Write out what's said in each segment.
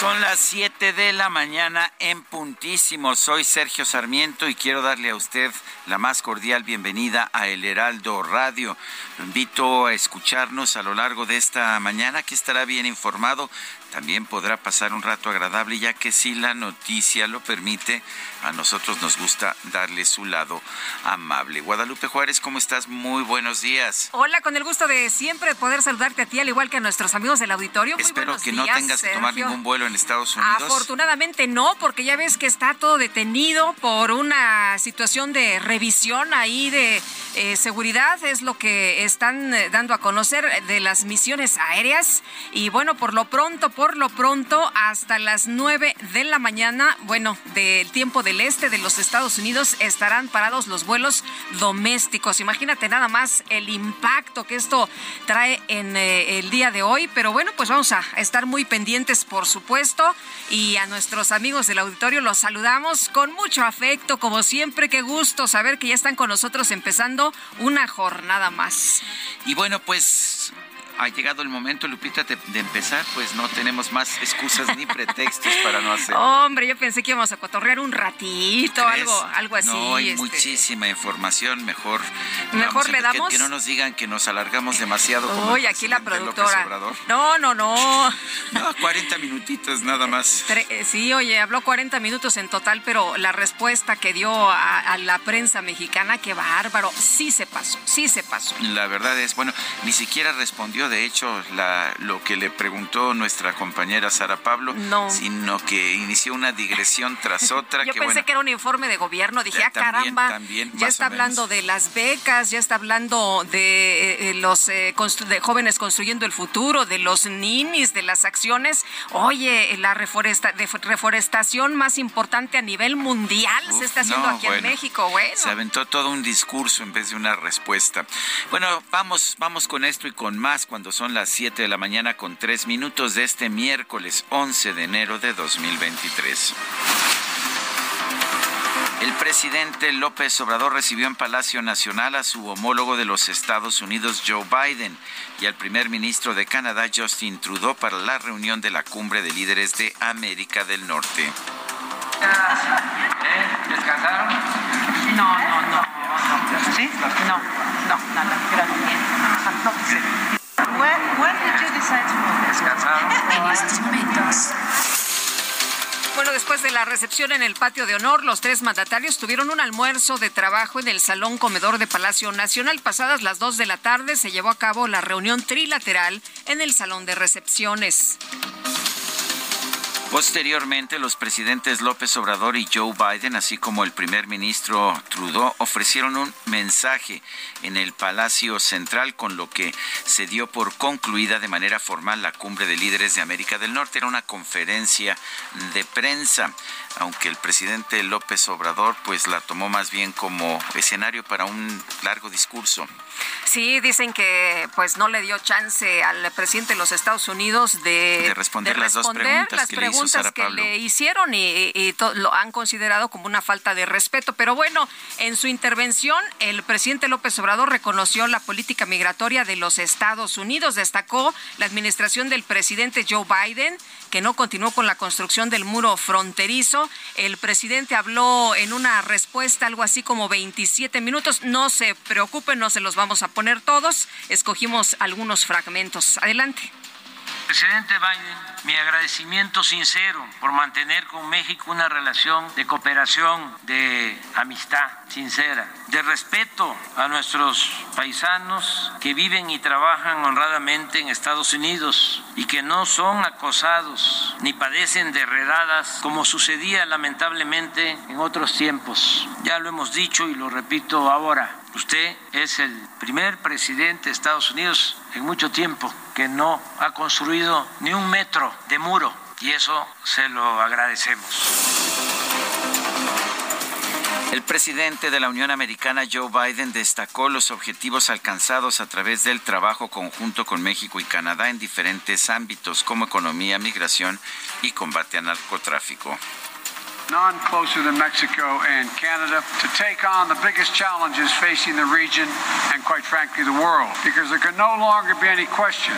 Son las 7 de la mañana en puntísimo. Soy Sergio Sarmiento y quiero darle a usted la más cordial bienvenida a El Heraldo Radio. Lo invito a escucharnos a lo largo de esta mañana, que estará bien informado. También podrá pasar un rato agradable, ya que si la noticia lo permite, a nosotros nos gusta darle su lado amable. Guadalupe Juárez, ¿cómo estás? Muy buenos días. Hola, con el gusto de siempre poder saludarte a ti, al igual que a nuestros amigos del auditorio. Muy Espero que no tengas que tomar ningún vuelo en Estados Unidos. Afortunadamente no, porque ya ves que está todo detenido por una situación de revisión ahí de eh, seguridad, es lo que están eh, dando a conocer de las misiones aéreas. Y bueno, por lo pronto, por lo pronto, hasta las 9 de la mañana, bueno, del tiempo del este de los Estados Unidos, estarán parados los vuelos domésticos. Imagínate nada más el impacto que esto trae en eh, el día de hoy, pero bueno, pues vamos a estar muy pendientes, por supuesto, y a nuestros amigos del auditorio los saludamos con mucho afecto, como siempre, qué gusto saber que ya están con nosotros empezando una jornada más. Y bueno, pues ha llegado el momento, Lupita, de, de empezar, pues no tenemos más excusas ni pretextos para no hacerlo. Hombre, yo pensé que íbamos a cotorrear un ratito, ¿Crees? algo, algo así. No, hay este. muchísima información, mejor. Mejor le damos. Que, no nos digan que nos alargamos demasiado. como Uy, aquí la productora. No, no, no. No, 40 minutitos nada más. Eh, Sí, oye, habló 40 minutos en total, pero la respuesta que dio a, a la prensa mexicana, qué bárbaro, sí se pasó, sí se pasó. La verdad es, bueno, ni siquiera respondió, de hecho, la, lo que le preguntó nuestra compañera Sara Pablo, No. sino que inició una digresión tras otra. Yo que, pensé bueno, que era un informe de gobierno, dije, ah, también, caramba, también, ya está hablando de las becas, ya está hablando de eh, eh, los eh, de jóvenes construyendo el futuro, de los ninis, de las acciones. Oye, la reforesta, de- reforestación más importante a nivel mundial se está haciendo no, aquí en México, bueno. Se aventó todo un discurso en vez de una respuesta. Bueno, vamos, vamos con esto y con más cuando son las 7 de la mañana con 3 minutos de este miércoles 11 de enero de 2023. El presidente López Obrador recibió en Palacio Nacional a su homólogo de los Estados Unidos, Joe Biden, y al primer ministro de Canadá, Justin Trudeau, para la reunión de la cumbre de líderes de América del Norte. ¿Descansaron? No, no, no. ¿Sí? No, no, nada. Gracias. When, when did you decide to move? ¿Descansaron? En estos momentos, Bueno, después de la recepción en el patio de honor, los tres mandatarios tuvieron un almuerzo de trabajo en el Salón Comedor de Palacio Nacional. Pasadas las 2 de la tarde se llevó a cabo la reunión trilateral en el Salón de Recepciones. Posteriormente, los presidentes López Obrador y Joe Biden, así como el primer ministro Trudeau, ofrecieron un mensaje en el Palacio Central, con lo que se dio por concluida de manera formal la cumbre de líderes de América del Norte. Era una conferencia de prensa, aunque el presidente López Obrador pues la tomó más bien como escenario para un largo discurso. Sí, dicen que pues no le dio chance al presidente de los Estados Unidos de, De responder las dos preguntas las que le hizo preguntas que le hicieron y, lo han considerado como una falta de respeto. Pero bueno, en su intervención, el presidente López Obrador reconoció la política migratoria de los Estados Unidos. Destacó la administración del presidente Joe Biden, que no continuó con la construcción del muro fronterizo. El presidente habló en una respuesta algo así como 27 minutos. No se preocupen, no se los vamos a poner todos. Escogimos algunos fragmentos. Adelante. Presidente Biden, mi agradecimiento sincero por mantener con México una relación de cooperación, de amistad sincera, de respeto a nuestros paisanos que viven y trabajan honradamente en Estados Unidos y que no son acosados ni padecen de redadas como sucedía lamentablemente en otros tiempos. Ya lo hemos dicho y lo repito ahora. Usted es el primer presidente de Estados Unidos en mucho tiempo que no ha construido ni un metro de muro y eso se lo agradecemos. El presidente de la Unión Americana, Joe Biden, destacó los objetivos alcanzados a través del trabajo conjunto con México y Canadá en diferentes ámbitos como economía, migración y combate al narcotráfico. None closer than Mexico and Canada to take on the biggest challenges facing the region and, quite frankly, the world. Because there can no longer be any question,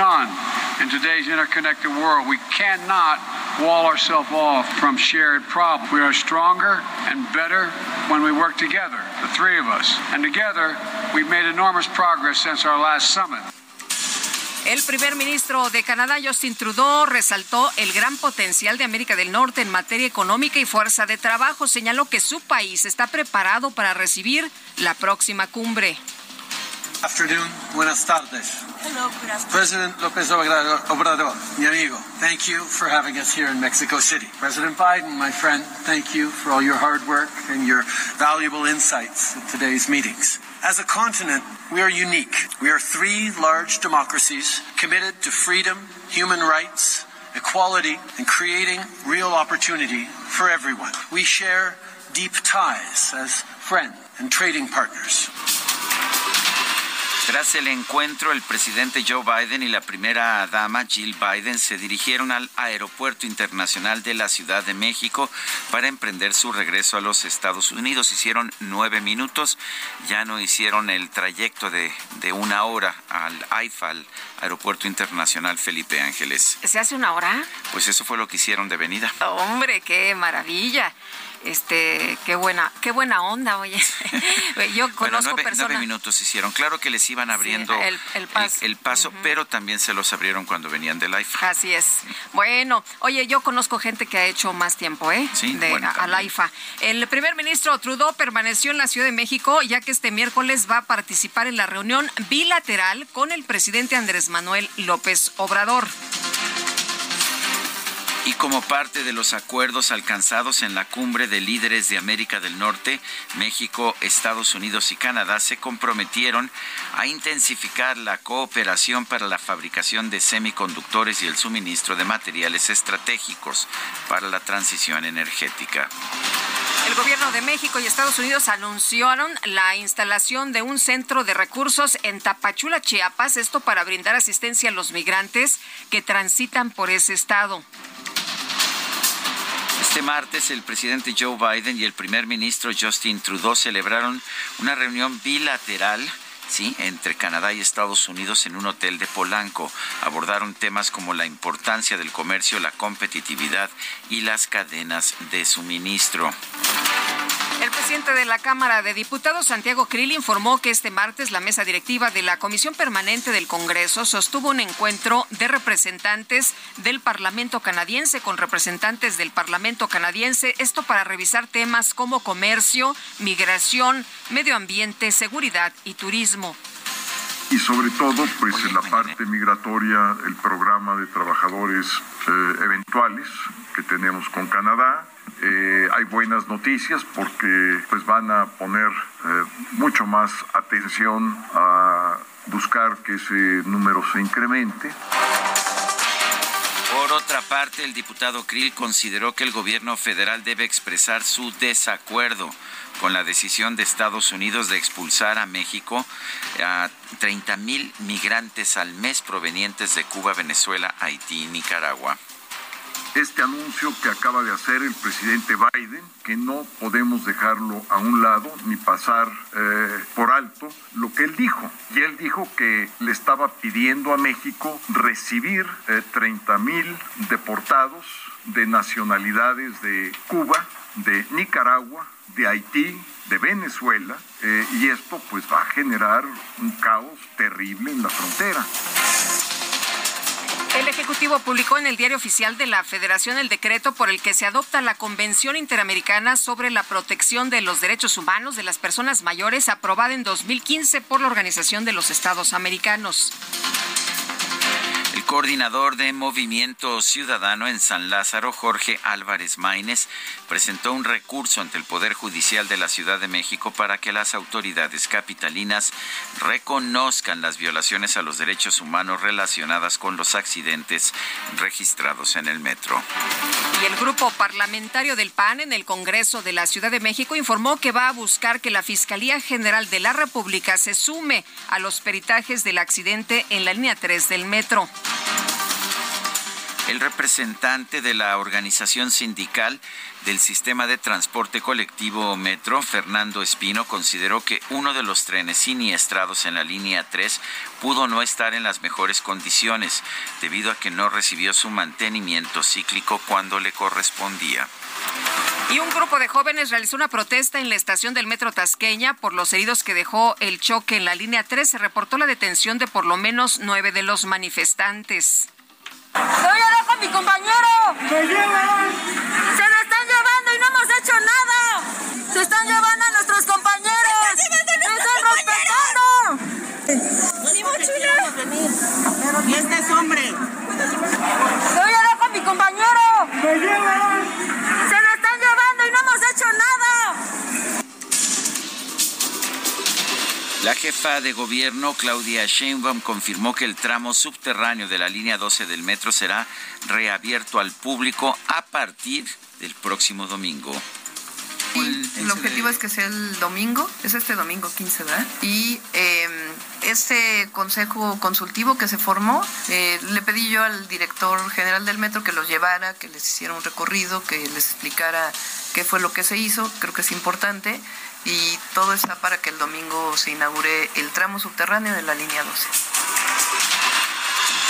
none, in today's interconnected world. We cannot wall ourselves off from shared problems. We are stronger and better when we work together, the three of us. And together, we've made enormous progress since our last summit. El primer ministro de Canadá, Justin Trudeau, resaltó el gran potencial de América del Norte en materia económica y fuerza de trabajo. Señaló que su país está preparado para recibir la próxima cumbre. Afternoon, buenas tardes. Hello, President López Obrador, mi amigo, thank you for having us here in Mexico City. President Biden, my friend, thank you for all your hard work and your valuable insights at today's meetings. As a continent, we are unique. We are three large democracies committed to freedom, human rights, equality, and creating real opportunity for everyone. We share deep ties as friends and trading partners. Tras el encuentro, el presidente Joe Biden y la primera dama Jill Biden se dirigieron al Aeropuerto Internacional de la Ciudad de México para emprender su regreso a los Estados Unidos. Hicieron nueve minutos, ya no hicieron el trayecto de, de una hora al AIFA, al Aeropuerto Internacional Felipe Ángeles. ¿Se hace una hora? Pues eso fue lo que hicieron de venida. Hombre, qué maravilla este qué buena qué buena onda oye. Yo conozco bueno, nueve, minutos hicieron. Claro que les iban abriendo el, paso, pero también se los abrieron cuando venían del AIFA así es. Bueno oye yo conozco gente que ha hecho más tiempo eh sí, de, al AIFA el primer ministro Trudeau permaneció en la Ciudad de México ya que este miércoles va a participar en la reunión bilateral con el presidente Andrés Manuel López Obrador y como parte de los acuerdos alcanzados en la cumbre de líderes de América del Norte, México, Estados Unidos y Canadá se comprometieron a intensificar la cooperación para la fabricación de semiconductores y el suministro de materiales estratégicos para la transición energética. El gobierno de México y Estados Unidos anunciaron la instalación de un centro de recursos en Tapachula, Chiapas, esto para brindar asistencia a los migrantes que transitan por ese estado. Este martes el presidente Joe Biden y el primer ministro Justin Trudeau celebraron una reunión bilateral ¿sí? entre Canadá y Estados Unidos en un hotel de Polanco. Abordaron temas como la importancia del comercio, la competitividad y las cadenas de suministro. El presidente de la Cámara de Diputados, Santiago Krill, informó que este martes la mesa directiva de la Comisión Permanente del Congreso sostuvo un encuentro de representantes del Parlamento canadiense con representantes del Parlamento canadiense, esto para revisar temas como comercio, migración, medio ambiente, seguridad y turismo. Y sobre todo pues en la parte migratoria el programa de trabajadores eh, eventuales que tenemos con Canadá eh, hay buenas noticias porque pues van a poner eh, mucho más atención a buscar que ese número se incremente. Por otra parte, el diputado Krill consideró que el gobierno federal debe expresar su desacuerdo con la decisión de Estados Unidos de expulsar a México a 30 mil migrantes al mes provenientes de Cuba, Venezuela, Haití y Nicaragua. Este anuncio que acaba de hacer el presidente Biden, que no podemos dejarlo a un lado ni pasar eh, por alto lo que él dijo. Y él dijo que le estaba pidiendo a México recibir 30 eh, mil deportados de nacionalidades de Cuba, de Nicaragua, de Haití, de Venezuela, eh, y esto pues va a generar un caos terrible en la frontera. El Ejecutivo publicó en el Diario Oficial de la Federación el decreto por el que se adopta la Convención Interamericana sobre la Protección de los Derechos Humanos de las Personas Mayores, aprobada en 2015 por la Organización de los Estados Americanos coordinador de Movimiento Ciudadano en San Lázaro, Jorge Álvarez Maínez, presentó un recurso ante el Poder Judicial de la Ciudad de México para que las autoridades capitalinas reconozcan las violaciones a los derechos humanos relacionadas con los accidentes registrados en el metro. Y el grupo parlamentario del PAN en el Congreso de la Ciudad de México informó que va a buscar que la Fiscalía General de la República se sume a los peritajes del accidente en la línea 3 del metro. Bye. El representante de la organización sindical del sistema de transporte colectivo Metro, Fernando Espino, consideró que uno de los trenes siniestrados en la línea 3 pudo no estar en las mejores condiciones, debido a que no recibió su mantenimiento cíclico cuando le correspondía. Y un grupo de jóvenes realizó una protesta en la estación del metro Tasqueña por los heridos que dejó el choque en la línea 3. Se reportó la detención de por lo menos nueve de los manifestantes. ¡Voy a con mi compañero! ¡Se llevan! ¡Se lo están llevando y no hemos hecho nada! ¡Se están llevando a nuestros compañeros! ¡Me están respetando! ¡Mi mochila! ¿Y este es hombre? ¡Voy a con mi compañero! ¡Se llevan! ¡Se lo están llevando y no hemos hecho nada! La jefa de gobierno, Claudia Sheinbaum, confirmó que el tramo subterráneo de la línea 12 del metro será reabierto al público a partir del próximo domingo. el objetivo es que sea el domingo, es este domingo 15, ¿verdad? Y em, este consejo consultivo que se formó, eh, le pedí yo al director general del metro que los llevara, que les hiciera un recorrido, que les explicara qué fue lo que se hizo, creo que es importante y todo está para que el domingo se inaugure el tramo subterráneo de la línea 12.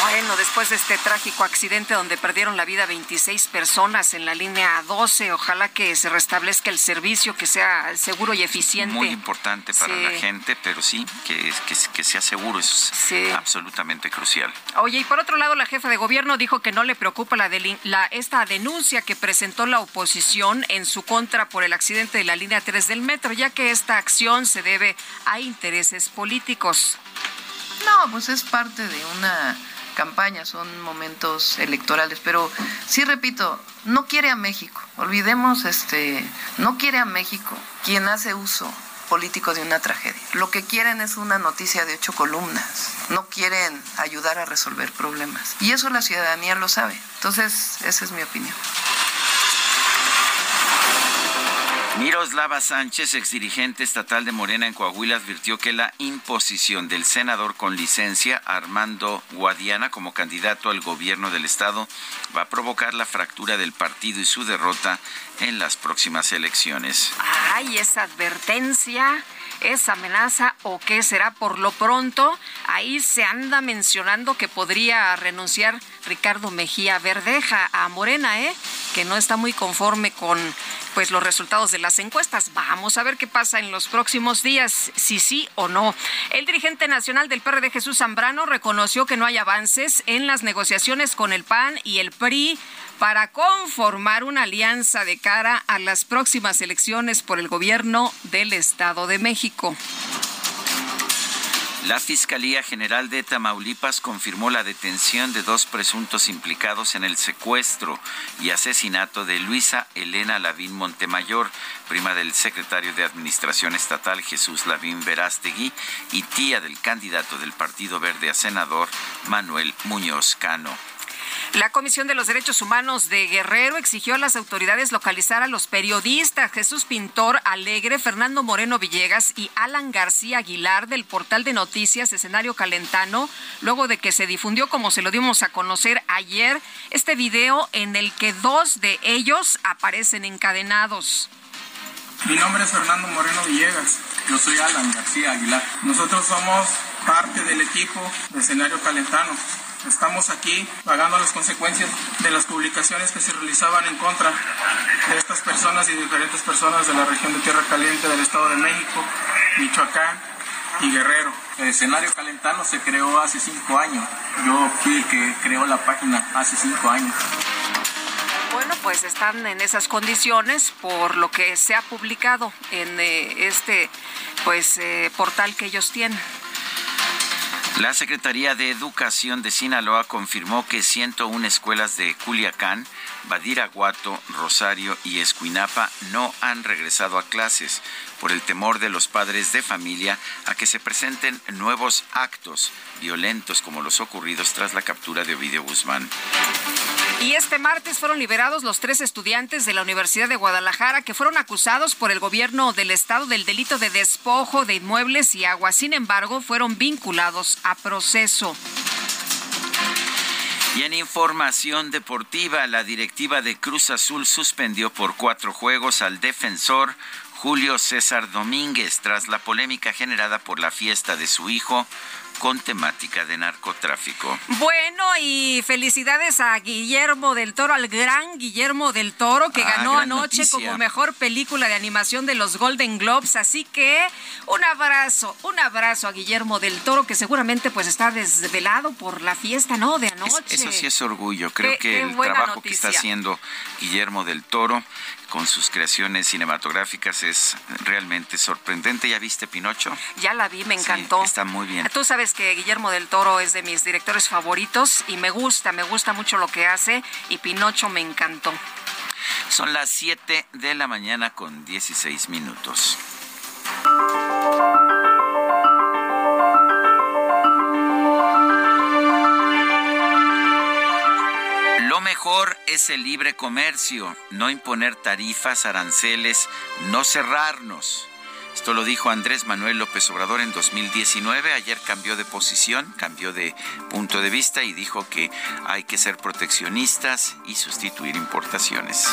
Bueno, después de este trágico accidente donde perdieron la vida 26 personas en la línea 12, ojalá que se restablezca el servicio, que sea seguro y eficiente. Muy importante para la gente, pero sí, que, que, sea seguro, es absolutamente crucial. Oye, y por otro lado, la jefa de gobierno dijo que no le preocupa la, la esta denuncia que presentó la oposición en su contra por el accidente de la línea 3 del metro, ya que esta acción se debe a intereses políticos. No, pues es parte de una campaña, son momentos electorales, pero sí repito, no quiere a México, olvidemos este, no quiere a México quien hace uso político de una tragedia. Lo que quieren es una noticia de ocho columnas, no quieren ayudar a resolver problemas. Y eso la ciudadanía lo sabe. Entonces, esa es mi opinión. Miroslava Sánchez, exdirigente estatal de Morena en Coahuila, advirtió que la imposición del senador con licencia Armando Guadiana como candidato al gobierno del estado va a provocar la fractura del partido y su derrota en las próximas elecciones. Ay, esa advertencia esa amenaza o qué será por lo pronto. Ahí se anda mencionando que podría renunciar Ricardo Mejía Verdeja a Morena, ¿eh? que no está muy conforme con pues los resultados de las encuestas. Vamos a ver qué pasa en los próximos días, si sí o no. El dirigente nacional del PRD, Jesús Zambrano, reconoció que no hay avances en las negociaciones con el PAN y el PRI para conformar una alianza de cara a las próximas elecciones por el gobierno del Estado de México. La Fiscalía General de Tamaulipas confirmó la detención de dos presuntos implicados en el secuestro y asesinato de Luisa Elena Lavín Montemayor, prima del secretario de Administración Estatal Jesús Lavín Verástegui y tía del candidato del Partido Verde a senador Manuel Muñoz Cano. La Comisión de los Derechos Humanos de Guerrero exigió a las autoridades localizar a los periodistas Jesús Pintor Alegre, Fernando Moreno Villegas y Alan García Aguilar del portal de noticias Escenario Calentano, luego de que se difundió, como se lo dimos a conocer ayer, este video en el que dos de ellos aparecen encadenados. Mi nombre es Fernando Moreno Villegas. Yo soy Alan García Aguilar. Nosotros somos parte del equipo de Escenario Calentano. Estamos aquí pagando las consecuencias de las publicaciones que se realizaban en contra de estas personas y diferentes personas de la región de Tierra Caliente del Estado de México, Michoacán y Guerrero. El escenario calentano se creó hace cinco años. Yo fui el que creó la página hace cinco años. Bueno, pues están en esas condiciones por lo que se ha publicado en eh, este pues eh, portal que ellos tienen. La Secretaría de Educación de Sinaloa confirmó que 101 escuelas de Culiacán, Badiraguato, Rosario y Escuinapa no han regresado a clases por el temor de los padres de familia a que se presenten nuevos actos violentos como los ocurridos tras la captura de Ovidio Guzmán. Y este martes fueron liberados los tres estudiantes de la Universidad de Guadalajara que fueron acusados por el gobierno del estado del delito de despojo de inmuebles y agua. Sin embargo, fueron vinculados a proceso. Y en información deportiva, la directiva de Cruz Azul suspendió por cuatro juegos al defensor Julio César Domínguez tras la polémica generada por la fiesta de su hijo con temática de narcotráfico. Bueno, y felicidades a Guillermo del Toro, al gran Guillermo del Toro, que Ah, ganó anoche noticia. como mejor película de animación de los Golden Globes. Así que un abrazo, un abrazo a Guillermo del Toro, que seguramente pues está desvelado por la fiesta, ¿no? De anoche. Eso sí es orgullo. Creo Qué- que qué el trabajo que está haciendo Guillermo del Toro con sus creaciones cinematográficas es realmente sorprendente. ¿Ya viste Pinocho? Ya la vi, me Sí, encantó. está muy bien. Tú sabes que Guillermo del Toro es de mis directores favoritos y me gusta, me gusta mucho lo que hace y Pinocho me encantó. Son las 7 de la mañana con 16 minutos. Es el libre comercio, no imponer tarifas, aranceles, no cerrarnos. Esto lo dijo Andrés Manuel López Obrador en 2019. Ayer cambió de posición, cambió de punto de vista y dijo que hay que ser proteccionistas y sustituir importaciones.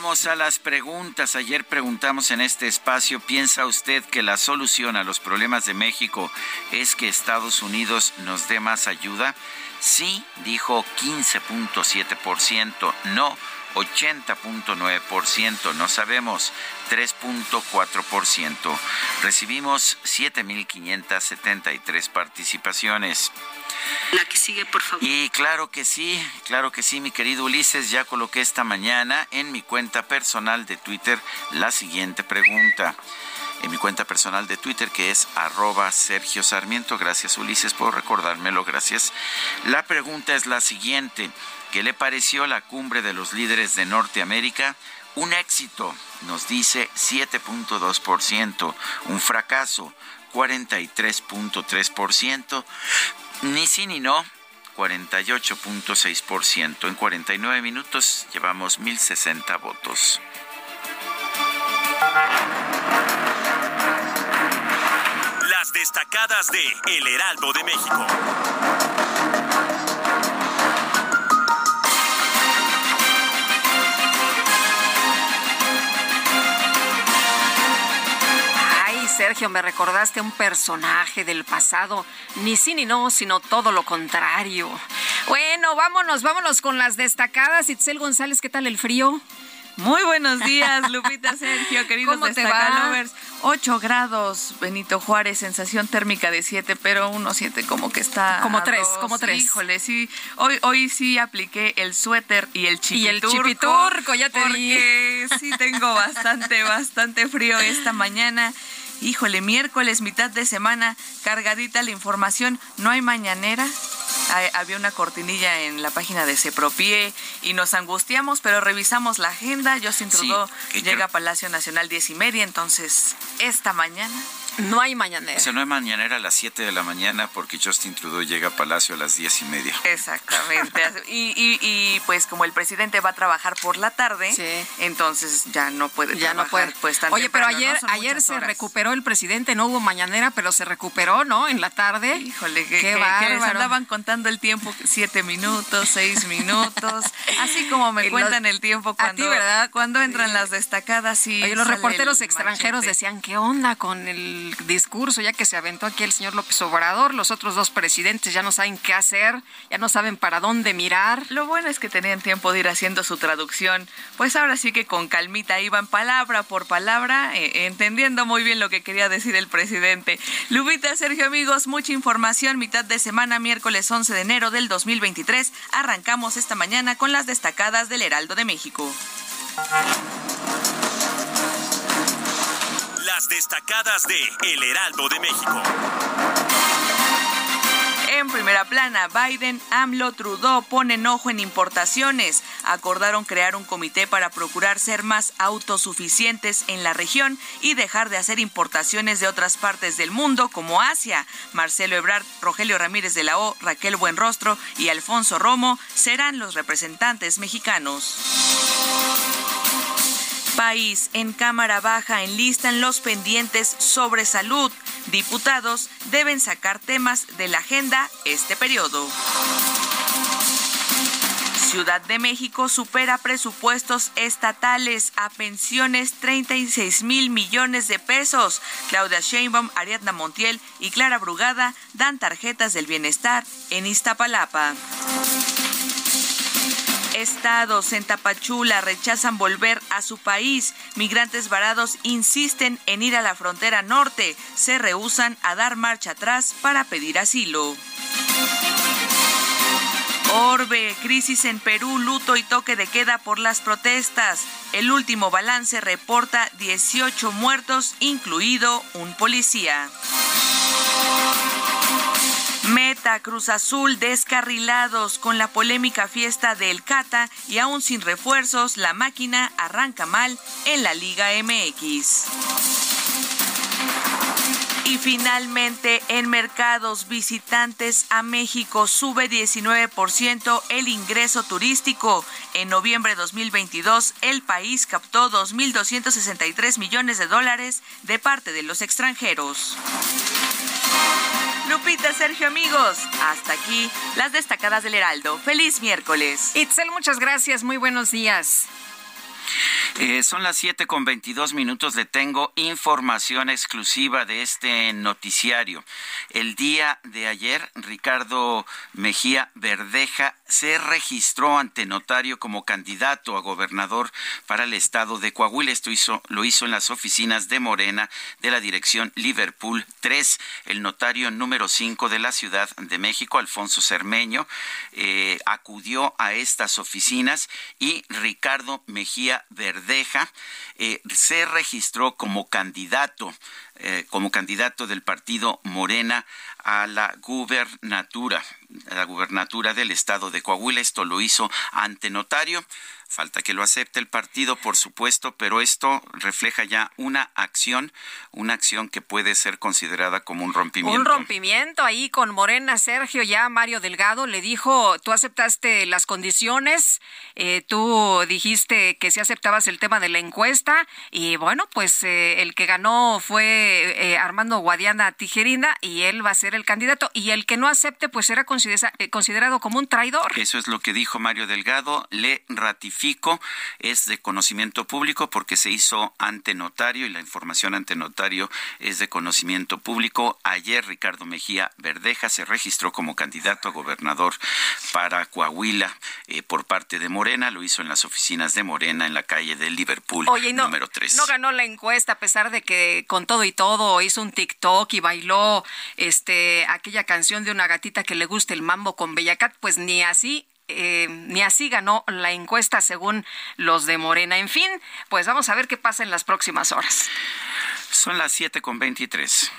Vamos a las preguntas. Ayer preguntamos en este espacio, ¿piensa usted que la solución a los problemas de México es que Estados Unidos nos dé más ayuda? Sí, dijo 15.7%, no 80.9%, no sabemos 3.4%. Recibimos 7.573 participaciones. La que sigue, por favor. Y claro que sí, claro que sí, mi querido Ulises, ya coloqué esta mañana en mi cuenta personal de Twitter la siguiente pregunta. En mi cuenta personal de Twitter que es arroba Sergio Sarmiento. Gracias Ulises por recordármelo, gracias. La pregunta es la siguiente. ¿Qué le pareció la cumbre de los líderes de Norteamérica? Un éxito, nos dice 7.2%. Un fracaso, 43.3%. Ni sí ni no, 48.6%. En 49 minutos llevamos 1.060 votos. Las destacadas de El Heraldo de México. Sergio, me recordaste un personaje del pasado, ni sí ni no, sino todo lo contrario. Bueno, vámonos, vámonos con las destacadas. Itzel González, ¿qué tal el frío? Muy buenos días, Lupita Sergio, queridos ¿Cómo te destacalovers. 8 grados, Benito Juárez, sensación térmica de 7, pero uno siente como que está. Como a tres, dos. como tres. Híjole, sí. Hoy, hoy sí apliqué el suéter y el Y chipiturco. el chipiturco, ya te. Porque sí tengo bastante, bastante frío esta mañana. Híjole, miércoles, mitad de semana, cargadita la información. No hay mañanera. había una cortinilla en la página de Sepropie y nos angustiamos, pero revisamos la agenda. Justin Trudeau llega a Palacio Nacional diez y media, entonces esta mañana no hay mañanera. O sea, no hay mañanera a las 7 de la mañana porque Justin Trudeau llega a Palacio a las diez y media. Exactamente. y, y, y, pues como el presidente va a trabajar por la tarde, entonces ya no puede ya no puede. pues Oye, pero ayer ayer se recuperó el presidente, no hubo mañanera, pero se recuperó, ¿no? En la tarde. Híjole, qué, qué bárbaro. andaban contando el tiempo, siete minutos, seis minutos, así como me cuentan el tiempo cuando, ¿verdad? cuando entran las destacadas y Oye, los reporteros extranjeros decían, ¿qué onda con el discurso, ya que se aventó aquí el señor López Obrador, los otros dos presidentes ya no saben qué hacer, ya no saben para dónde mirar. Lo bueno es que tenían tiempo de ir haciendo su traducción, pues ahora sí que con calmita iban palabra por palabra, eh, entendiendo muy bien lo que quería decir el presidente. Lubita, Sergio, amigos, mucha información, mitad de semana, miércoles 11 de enero del 2023. Arrancamos esta mañana con las destacadas del Heraldo de México. Destacadas de El Heraldo de México. En primera plana, Biden, AMLO, Trudeau ponen ojo en importaciones. Acordaron crear un comité para procurar ser más autosuficientes en la región y dejar de hacer importaciones de otras partes del mundo, como Asia. Marcelo Ebrard, Rogelio Ramírez de la O, Raquel Buenrostro y Alfonso Romo serán los representantes mexicanos país. En Cámara Baja enlistan los pendientes sobre salud. Diputados deben sacar temas de la agenda este periodo. Ciudad de México supera presupuestos estatales a pensiones 36 mil millones de pesos. Claudia Sheinbaum, Ariadna Montiel y Clara Brugada dan tarjetas del bienestar en Iztapalapa. Estados en Tapachula rechazan volver a su país. Migrantes varados insisten en ir a la frontera norte. Se rehusan a dar marcha atrás para pedir asilo. Orbe, crisis en Perú, luto y toque de queda por las protestas. El último balance reporta 18 muertos, incluido un policía. Meta Cruz Azul descarrilados con la polémica fiesta del Cata y aún sin refuerzos, la máquina arranca mal en la Liga MX. Y finalmente, en mercados visitantes a México sube 19% el ingreso turístico. En noviembre de 2022, el país captó 2.263 millones de dólares de parte de los extranjeros. Lupita, Sergio, amigos, hasta aquí las destacadas del Heraldo. Feliz miércoles. Itzel, muchas gracias. Muy buenos días. Eh, son las 7 con 22 minutos. Le tengo información exclusiva de este noticiario. El día de ayer, Ricardo Mejía Verdeja se registró ante notario como candidato a gobernador para el estado de Coahuila. Esto hizo, lo hizo en las oficinas de Morena de la dirección Liverpool 3. El notario número 5 de la Ciudad de México, Alfonso Cermeño, eh, acudió a estas oficinas y Ricardo Mejía Verdeja eh, se registró como candidato, eh, como candidato del partido Morena a la gubernatura, a la gubernatura del estado de Coahuila. Esto lo hizo ante notario. Falta que lo acepte el partido, por supuesto, pero esto refleja ya una acción, una acción que puede ser considerada como un rompimiento. Un rompimiento ahí con Morena, Sergio, ya Mario Delgado le dijo, tú aceptaste las condiciones, eh, tú dijiste que si aceptabas el tema de la encuesta y bueno, pues eh, el que ganó fue eh, Armando Guadiana Tijerina y él va a ser el candidato y el que no acepte pues será considerado como un traidor. Eso es lo que dijo Mario Delgado, le ratificó Es de conocimiento público porque se hizo ante notario y la información ante notario es de conocimiento público. Ayer Ricardo Mejía Verdeja se registró como candidato a gobernador para Coahuila eh, por parte de Morena. Lo hizo en las oficinas de Morena en la calle de Liverpool número 3. No ganó la encuesta a pesar de que con todo y todo hizo un TikTok y bailó este aquella canción de una gatita que le gusta el mambo con Bellacat, pues ni así eh, ni así ganó la encuesta según los de Morena. En fin, pues vamos a ver qué pasa en las próximas horas. Son las 7 con 23.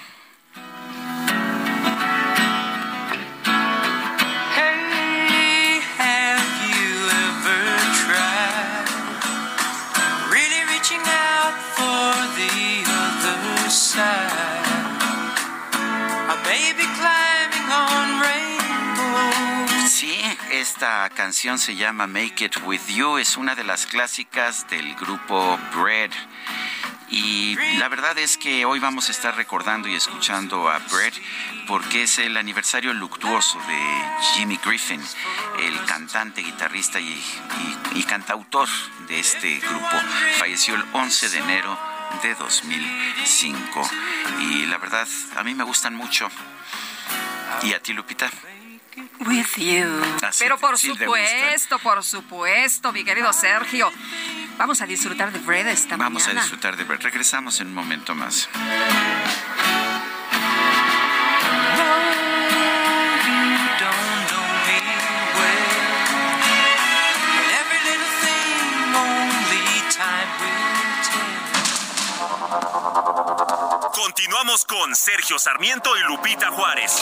Esta canción se llama Make It With You, es una de las clásicas del grupo Bread. Y la verdad es que hoy vamos a estar recordando y escuchando a Brett porque es el aniversario luctuoso de Jimmy Griffin, el cantante, guitarrista y, y cantautor de este grupo. Falleció el 11 de enero de 2005. Y la verdad, a mí me gustan mucho. ¿Y a ti, Lupita? With you. Pero por supuesto, por supuesto, mi querido Sergio. Vamos a disfrutar de Bread esta Vamos a disfrutar de Bread. Regresamos en un momento más. Continuamos con Sergio Sarmiento y Lupita Juárez.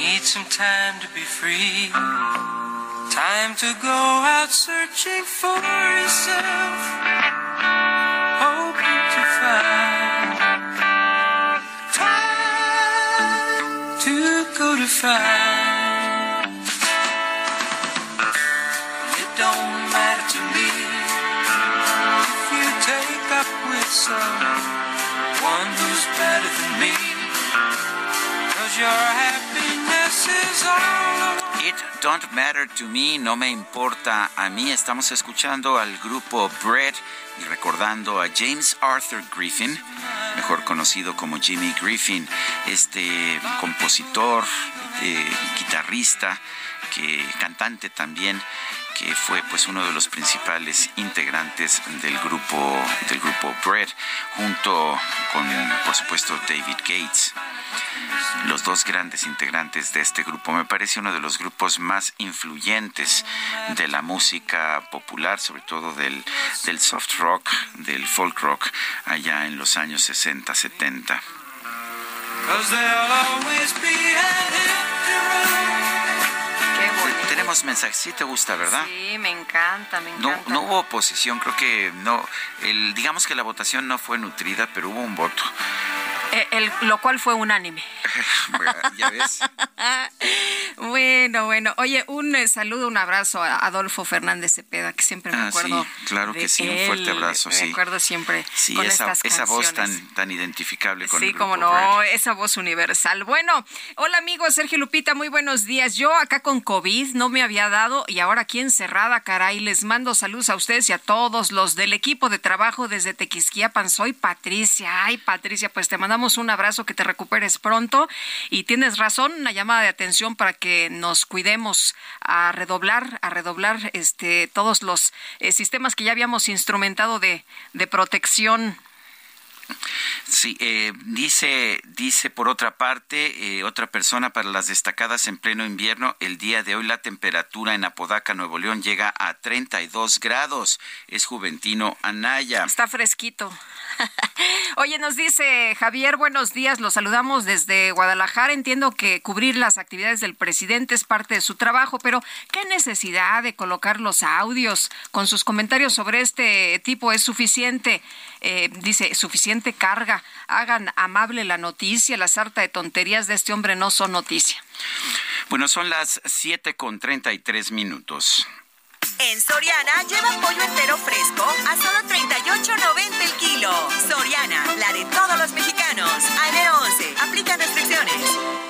Need some time to be free. Time to go out searching for yourself. Hoping to find time to go to find. It don't matter to me if you take up with someone who's better than me. Cause you're happy It Don't Matter to Me, no me importa a mí. Estamos escuchando al grupo Bread y recordando a James Arthur Griffin, mejor conocido como Jimmy Griffin, este compositor, eh, guitarrista, que cantante también que fue pues uno de los principales integrantes del grupo del grupo Bread junto con por supuesto David Gates los dos grandes integrantes de este grupo. Me parece uno de los grupos más influyentes de la música popular, sobre todo del, del soft rock, del folk rock, allá en los años 60, 70. Tenemos mensajes, sí te gusta, ¿verdad? Sí, me encanta, me encanta. No, no hubo oposición, creo que no, el, digamos que la votación no fue nutrida, pero hubo un voto. Eh, lo cual fue unánime. ya ves. bueno, bueno. Oye, un eh, saludo, un abrazo a Adolfo Fernández Cepeda, que siempre me ah, acuerdo. Sí, claro que sí, un fuerte abrazo, sí. Me acuerdo siempre sí, con esa, estas esa voz tan, tan identificable con Sí, como no, esa voz universal. Bueno, hola amigos, Sergio Lupita, muy buenos días. Yo acá con COVID no me había dado y ahora aquí encerrada, caray, les mando saludos a ustedes y a todos los del equipo de trabajo desde Tequisquiapan. Soy Patricia. Ay, Patricia, pues te mandamos un abrazo, que te recuperes pronto. Y tienes razón, una llamada de atención para que nos cuidemos a redoblar, a redoblar este todos los eh, sistemas que ya habíamos instrumentado de, de protección Sí, eh, dice, dice por otra parte, eh, otra persona para las destacadas en pleno invierno, el día de hoy la temperatura en Apodaca, Nuevo León, llega a 32 grados. Es Juventino Anaya. Está fresquito. Oye, nos dice Javier, buenos días, los saludamos desde Guadalajara. Entiendo que cubrir las actividades del presidente es parte de su trabajo, pero ¿qué necesidad de colocar los audios con sus comentarios sobre este tipo es suficiente? Eh, dice, suficiente carga. Hagan amable la noticia, la sarta de tonterías de este hombre no son noticia. Bueno, son las 7 con 33 minutos. En Soriana lleva pollo entero fresco a solo 38.90 el kilo. Soriana, la de todos los mexicanos. A enero 11. Aplica restricciones.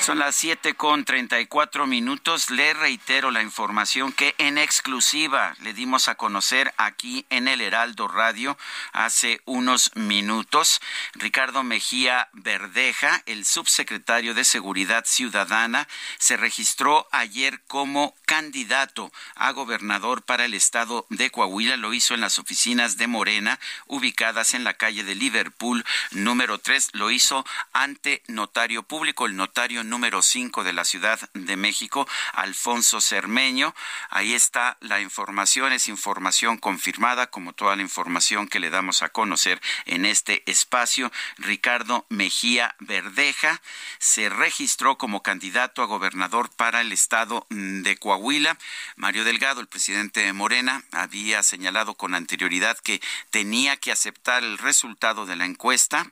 Son las siete con treinta y cuatro minutos. Le reitero la información que en exclusiva le dimos a conocer aquí en el Heraldo Radio hace unos minutos. Ricardo Mejía Verdeja, el subsecretario de Seguridad Ciudadana, se registró ayer como candidato a gobernador para el estado de Coahuila. Lo hizo en las oficinas de Morena, ubicadas en la calle de Liverpool número 3. Lo hizo ante notario público, el notario número 5 de la Ciudad de México, Alfonso Cermeño. Ahí está la información, es información confirmada, como toda la información que le damos a conocer en este espacio. Ricardo Mejía Verdeja se registró como candidato a gobernador para el estado de Coahuila. Mario Delgado, el presidente de Morena, había señalado con anterioridad que tenía que aceptar el resultado de la encuesta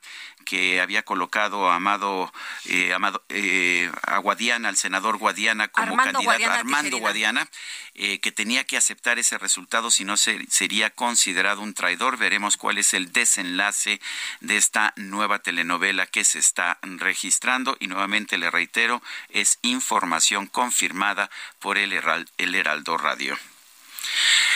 que había colocado a Amado, eh, Amado eh, a Guadiana, al senador Guadiana como candidato, Armando Guadiana, eh, que tenía que aceptar ese resultado, si no sería considerado un traidor. Veremos cuál es el desenlace de esta nueva telenovela que se está registrando y nuevamente le reitero, es información confirmada por el, el Heraldo Radio.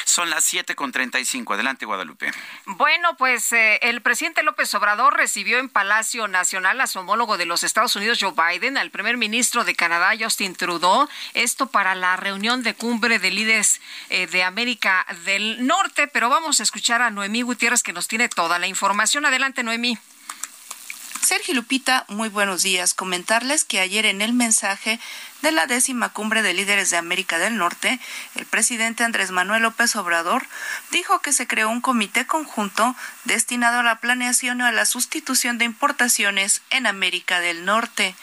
Son las siete con cinco. Adelante, Guadalupe. Bueno, pues eh, el presidente López Obrador recibió en Palacio Nacional a su homólogo de los Estados Unidos, Joe Biden, al primer ministro de Canadá, Justin Trudeau. Esto para la reunión de cumbre de líderes eh, de América del Norte. Pero vamos a escuchar a Noemí Gutiérrez, que nos tiene toda la información. Adelante, Noemí. Sergio Lupita, muy buenos días. Comentarles que ayer en el mensaje de la décima cumbre de líderes de América del Norte, el presidente Andrés Manuel López Obrador dijo que se creó un comité conjunto destinado a la planeación y a la sustitución de importaciones en América del Norte.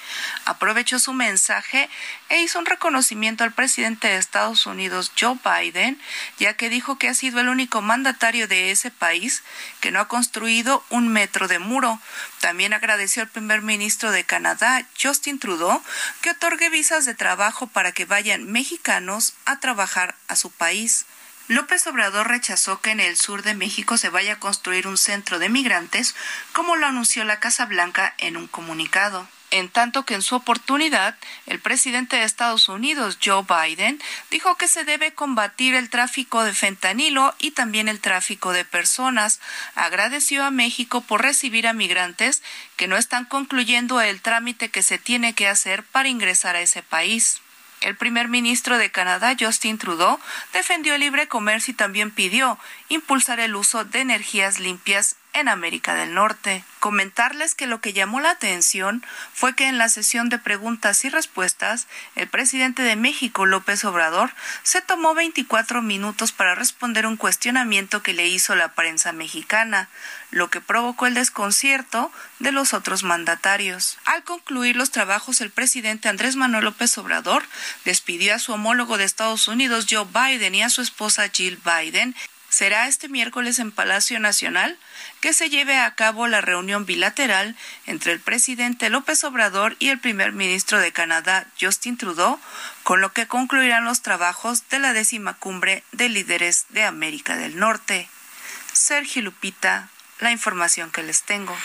Aprovechó su mensaje e hizo un reconocimiento al presidente de Estados Unidos, Joe Biden, ya que dijo que ha sido el único mandatario de ese país que no ha construido un metro de muro. También agradeció al primer ministro de Canadá, Justin Trudeau, que otorgue visas de trabajo para que vayan mexicanos a trabajar a su país. López Obrador rechazó que en el sur de México se vaya a construir un centro de migrantes, como lo anunció la Casa Blanca en un comunicado en tanto que en su oportunidad el presidente de Estados Unidos, Joe Biden, dijo que se debe combatir el tráfico de fentanilo y también el tráfico de personas. Agradeció a México por recibir a migrantes que no están concluyendo el trámite que se tiene que hacer para ingresar a ese país. El primer ministro de Canadá, Justin Trudeau, defendió el libre comercio y también pidió impulsar el uso de energías limpias en América del Norte. Comentarles que lo que llamó la atención fue que en la sesión de preguntas y respuestas, el presidente de México, López Obrador, se tomó 24 minutos para responder un cuestionamiento que le hizo la prensa mexicana, lo que provocó el desconcierto de los otros mandatarios. Al concluir los trabajos, el presidente Andrés Manuel López Obrador despidió a su homólogo de Estados Unidos, Joe Biden, y a su esposa Jill Biden, será este miércoles en Palacio Nacional que se lleve a cabo la reunión bilateral entre el presidente López Obrador y el primer ministro de Canadá, Justin Trudeau, con lo que concluirán los trabajos de la décima cumbre de líderes de América del Norte. Sergio Lupita, la información que les tengo.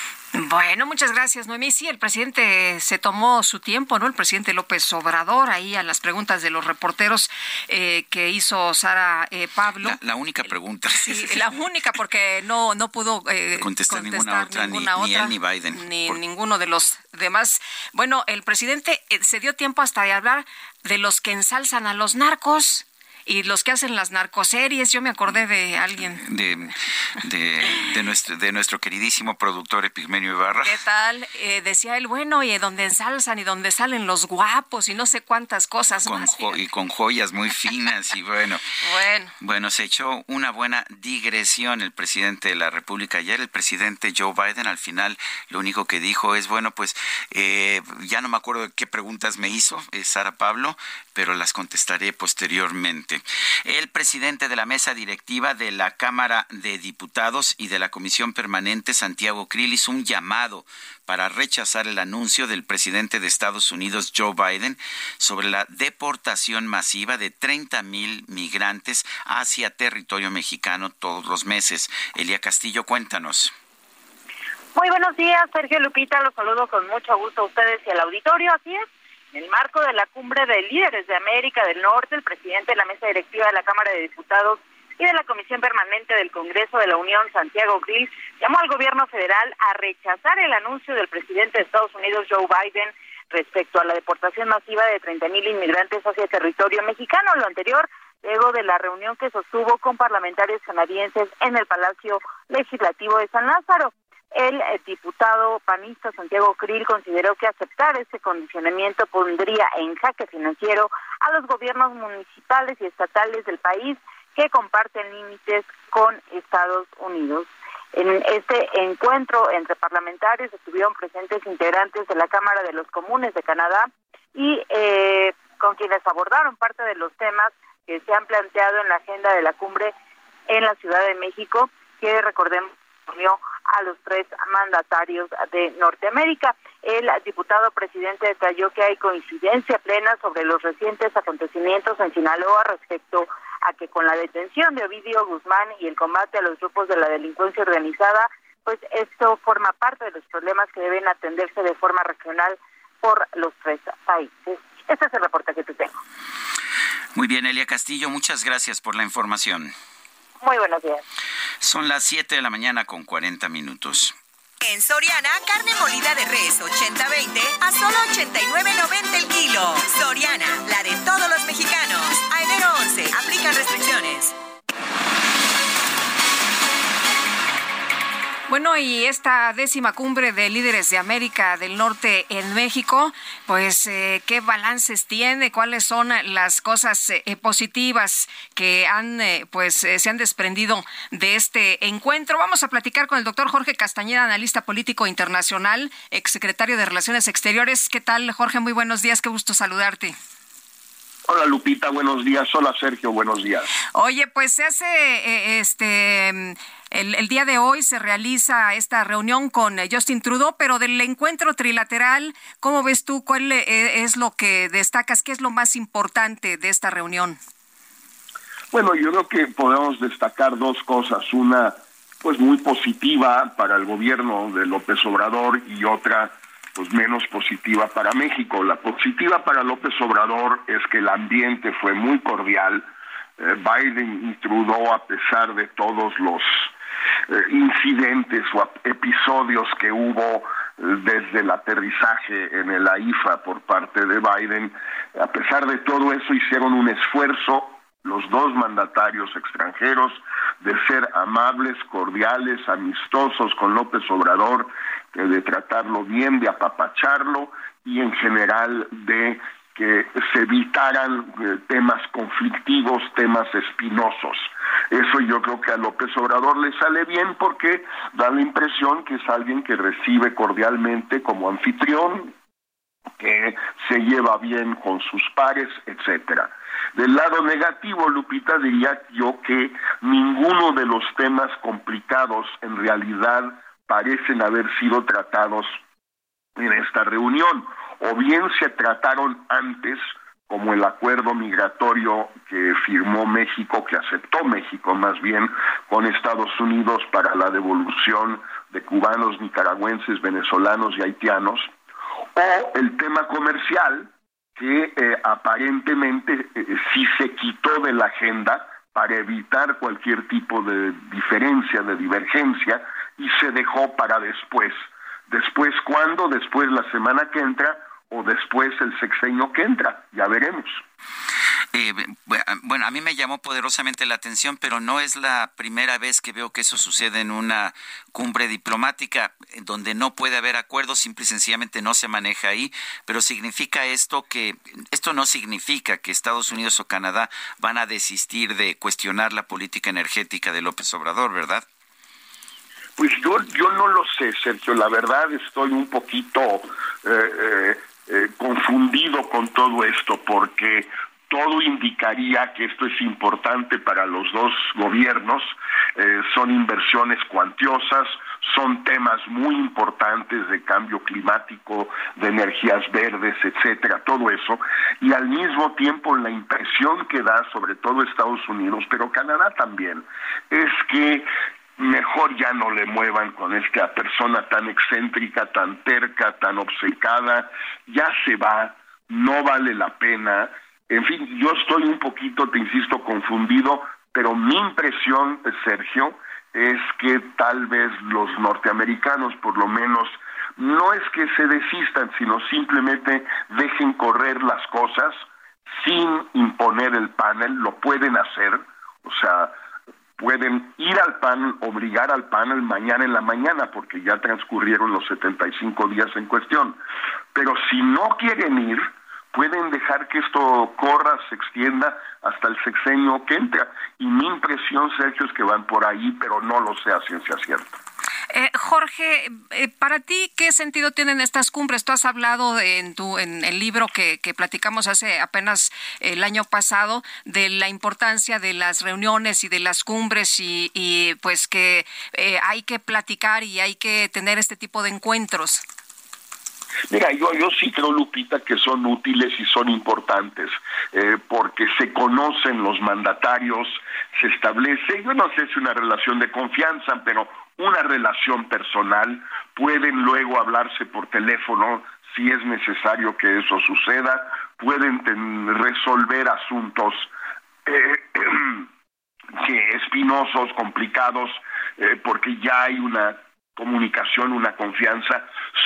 Bueno, muchas gracias, Noemí. Sí, el presidente se tomó su tiempo, ¿no? El presidente López Obrador, ahí a las preguntas de los reporteros eh, que hizo Sara eh, Pablo. La, única pregunta. Sí, la única, porque no, no pudo eh, contestar, ninguna otra, ni, él ni Biden. Ni ninguno de los demás. Bueno, el presidente se dio tiempo hasta de hablar de los que ensalzan a los narcos y los que hacen las narcoseries, yo me acordé de alguien. De, de, nuestro, de nuestro queridísimo productor Epigmenio Ibarra. ¿Qué tal? Eh, decía él, bueno, y donde ensalzan y donde salen los guapos y no sé cuántas cosas con más. y con joyas muy finas y bueno. bueno. Bueno, se echó una buena digresión el presidente de la República ayer. El presidente Joe Biden al final lo único que dijo es, bueno, pues eh, ya no me acuerdo de qué preguntas me hizo eh, Sara Pablo, pero las contestaré posteriormente. El presidente de la mesa directiva de la Cámara de Diputados y de la Comisión Permanente, Santiago Krill, un llamado para rechazar el anuncio del presidente de Estados Unidos, Joe Biden, sobre la deportación masiva de 30 mil migrantes hacia territorio mexicano todos los meses. Elia Castillo, cuéntanos. Muy buenos días, Sergio Lupita. Los saludo con mucho gusto a ustedes y al auditorio. Así es En el marco de la cumbre de líderes de América del Norte, el presidente de la mesa directiva de la Cámara de Diputados y de la Comisión Permanente del Congreso de la Unión, Santiago Grill, llamó al gobierno federal a rechazar el anuncio del presidente de Estados Unidos, Joe Biden, respecto a la deportación masiva de 30 mil inmigrantes hacia territorio mexicano. Lo anterior luego de la reunión que sostuvo con parlamentarios canadienses en el Palacio Legislativo de San Lázaro. El eh, diputado panista Santiago Krill consideró que aceptar ese condicionamiento pondría en jaque financiero a los gobiernos municipales y estatales del país que comparten límites con Estados Unidos. En este encuentro entre parlamentarios estuvieron presentes integrantes de la Cámara de los Comunes de Canadá y eh, con quienes abordaron parte de los temas que se han planteado en la agenda de la cumbre en la Ciudad de México, que recordemos unió a los tres mandatarios de Norteamérica. El diputado presidente detalló que hay coincidencia plena sobre los recientes acontecimientos en Sinaloa respecto a que con la detención de Ovidio Guzmán y el combate a los grupos de la delincuencia organizada, pues esto forma parte de los problemas que deben atenderse de forma regional por los tres países. Este es el reporte que te tengo. Muy bien, Elia Castillo, muchas gracias por la información. Muy buenos días. Son las 7 de la mañana con 40 minutos. En Soriana, carne molida de res 80-20 a solo 89.90 el kilo. Soriana, la de todos los mexicanos. A enero 11, aplican restricciones. Bueno, y esta décima cumbre de líderes de América del Norte en México, pues eh, qué balances tiene, cuáles son las cosas eh, positivas que han, eh, pues, se han desprendido de este encuentro. Vamos a platicar con el doctor Jorge Castañeda, analista político internacional, exsecretario de Relaciones Exteriores. ¿Qué tal, Jorge? Muy buenos días, qué gusto saludarte. Hola Lupita, buenos días. Hola Sergio, buenos días. Oye, pues se hace este el, día de hoy se realiza esta reunión con eh, Justin Trudeau, pero del encuentro trilateral, ¿cómo ves tú? ¿Cuál eh, es lo que destacas? ¿Qué es lo más importante de esta reunión? Bueno, yo creo que podemos destacar dos cosas. Una, pues muy positiva para el gobierno de López Obrador y otra, pues menos positiva para México. La positiva para López Obrador es que el ambiente fue muy cordial. Eh, Biden y Trudeau, a pesar de todos los incidentes o episodios que hubo eh, desde el aterrizaje en el AIFA por parte de Biden. A pesar de todo eso, hicieron un esfuerzo los dos mandatarios extranjeros de ser amables, cordiales, amistosos con López Obrador, de tratarlo bien, de apapacharlo y en general de que se evitaran eh, temas conflictivos, temas espinosos. Eso yo creo que a López Obrador le sale bien porque da la impresión que es alguien que recibe cordialmente como anfitrión, que se lleva bien con sus pares, etcétera. Del lado negativo, Lupita, diría yo que ninguno de los temas complicados en realidad parecen haber sido tratados en esta reunión o bien se trataron antes, como el acuerdo migratorio que firmó México, que aceptó México más bien con Estados Unidos para la devolución de cubanos, nicaragüenses, venezolanos y haitianos, o el tema comercial que eh, aparentemente eh, sí se quitó de la agenda para evitar cualquier tipo de diferencia, de divergencia, y se dejó para después. Después, ¿cuándo? Después la semana que entra o después el sexenio que entra. Ya veremos. Eh, bueno, a mí me llamó poderosamente la atención, pero no es la primera vez que veo que eso sucede en una cumbre diplomática eh, donde no puede haber acuerdo, simple y sencillamente no se maneja ahí, pero significa esto que esto no significa que Estados Unidos o Canadá van a desistir de cuestionar la política energética de López Obrador, ¿verdad? Pues yo, yo no lo sé, Sergio. La verdad estoy un poquito eh, eh, confundido con todo esto porque todo indicaría que esto es importante para los dos gobiernos, eh, son inversiones cuantiosas, son temas muy importantes de cambio climático, de energías verdes, etcétera, todo eso, y al mismo tiempo la impresión que da sobre todo Estados Unidos, pero Canadá también, es que mejor ya no le muevan con esta persona tan excéntrica, tan terca, tan obcecada, ya se va, no vale la pena. En fin, yo estoy un poquito, te insisto, confundido, pero mi impresión, Sergio, es que tal vez los norteamericanos, por lo menos, no es que se desistan, sino simplemente dejen correr las cosas sin imponer el panel, lo pueden hacer, o sea, pueden ir al panel, obligar al panel mañana en la mañana, porque ya transcurrieron los 75 días en cuestión. Pero si no quieren ir, pueden dejar que esto corra, se extienda hasta el sexenio que entra. Y mi impresión, Sergio, es que van por ahí, pero no lo sé a ciencia cierta. Eh, Jorge, eh, para ti, ¿qué sentido tienen estas cumbres? Tú has hablado en, tu, en el libro que, platicamos hace apenas el año pasado de la importancia de las reuniones y de las cumbres y, pues que eh, hay que platicar y hay que tener este tipo de encuentros. Mira, yo, yo sí creo, Lupita, que son útiles y son importantes, porque se conocen los mandatarios, se establece, yo no sé si una relación de confianza, pero una relación personal, pueden luego hablarse por teléfono si es necesario que eso suceda, pueden resolver asuntos eh, espinosos, complicados, eh, porque ya hay una comunicación, una confianza.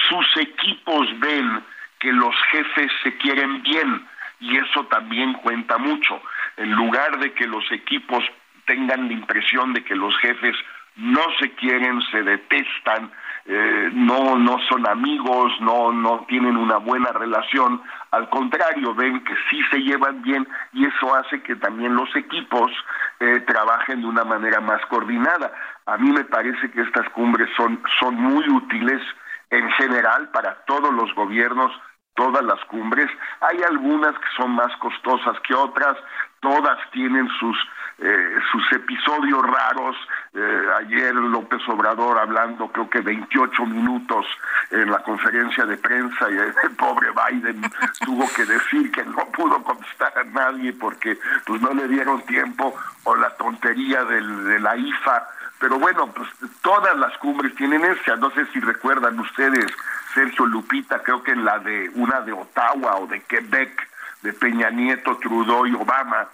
Sus equipos ven que los jefes se quieren bien y eso también cuenta mucho. En lugar de que los equipos tengan la impresión de que los jefes no se quieren, se detestan, eh, no, no son amigos, no, no tienen una buena relación, al contrario, ven que sí se llevan bien y eso hace que también los equipos eh, trabajen de una manera más coordinada. A mí me parece que estas cumbres son, son muy útiles en general para todos los gobiernos, todas las cumbres. Hay algunas que son más costosas que otras, todas tienen sus eh, sus episodios raros. Eh, ayer López Obrador hablando creo que 28 minutos en la conferencia de prensa y el pobre Biden tuvo que decir que no pudo contestar a nadie porque pues no le dieron tiempo o la tontería del, de la IFA. Pero bueno, pues todas las cumbres tienen esa. No sé si recuerdan ustedes, Sergio Lupita, creo que en la de una de Ottawa o de Quebec, de Peña Nieto, Trudeau y Obama,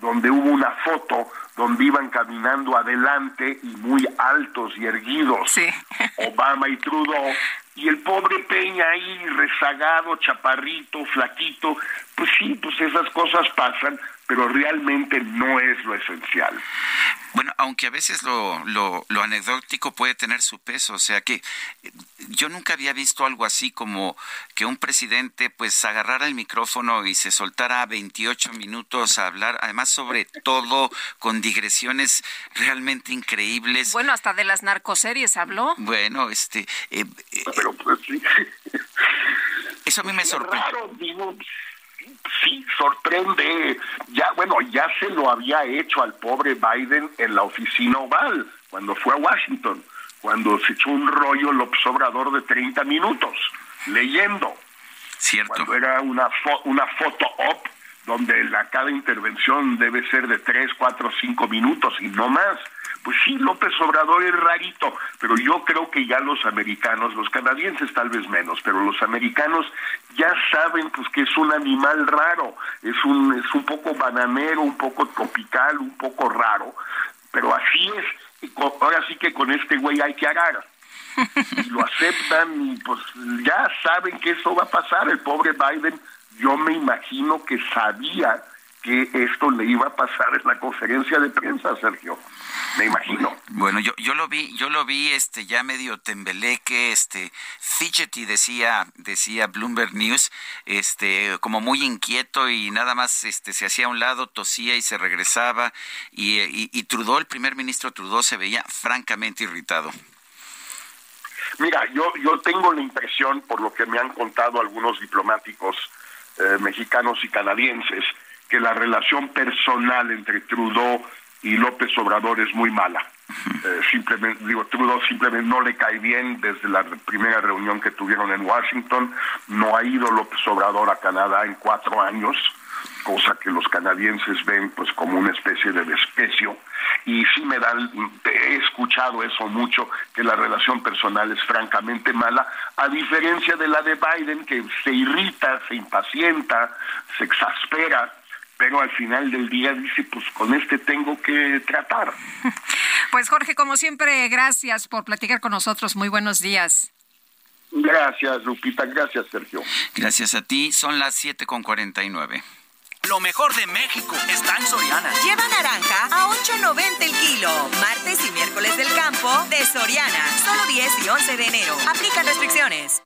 donde hubo una foto donde iban caminando adelante y muy altos y erguidos Obama y Trudeau y el pobre Peña ahí rezagado, chaparrito, flaquito, pues sí, pues esas cosas pasan, pero realmente no es lo esencial. Bueno, aunque a veces lo, lo, lo, anecdótico puede tener su peso, o sea que eh, yo nunca había visto algo así como que un presidente pues agarrara el micrófono y se soltara 28 minutos a hablar, además sobre todo con digresiones realmente increíbles. Bueno, hasta de las narcoseries habló. Bueno, este... Eh, eh, Pero pues sí. Eso a mí me sorprendió sí sorprende. Ya, bueno, ya se lo había hecho al pobre Biden en la oficina oval, cuando fue a Washington, cuando se echó un rollo López Obrador de 30 minutos, leyendo. Cierto. Cuando era una, una foto op, donde la, cada intervención debe ser de 3, 4, 5 minutos y no más. Pues sí, López Obrador es rarito, pero yo creo que ya los americanos, los canadienses tal vez menos, pero los americanos ya saben pues que es un animal raro, es un es un poco bananero, un poco tropical, un poco raro, pero así es. Ahora sí que con este güey hay que agarrar. Y lo aceptan y pues ya saben que eso va a pasar. El pobre Biden, yo me imagino que sabía que esto le iba a pasar en la conferencia de prensa, Sergio. Me imagino. Bueno, yo, yo lo vi, yo lo vi este ya medio tembeleque, este fidgety decía, decía Bloomberg News, este como muy inquieto y nada más este se hacía a un lado, tosía y se regresaba y, y, Trudeau, el primer ministro Trudeau se veía francamente irritado. Mira, yo yo tengo la impresión por lo que me han contado algunos diplomáticos eh, mexicanos y canadienses que la relación personal entre Trudeau y López Obrador es muy mala. Eh, simplemente, digo, Trudeau simplemente no le cae bien desde la primera reunión que tuvieron en Washington. No ha ido López Obrador a Canadá en cuatro años, cosa que los canadienses ven pues como una especie de desprecio. y sí me dan, he escuchado eso mucho, que la relación personal es francamente mala, a diferencia de la de Biden, que se irrita, se impacienta, se exaspera, pero al final del día dice, pues con este tengo que tratar. Pues Jorge, como siempre, gracias por platicar con nosotros. Muy buenos días. Gracias, Lupita. Gracias, Sergio. Gracias a ti. Son las 7.49. Lo mejor de México está en Soriana. Lleva naranja a 8.90 el kilo. Martes y miércoles del campo de Soriana. Solo 10 y 11 de enero. Aplican restricciones.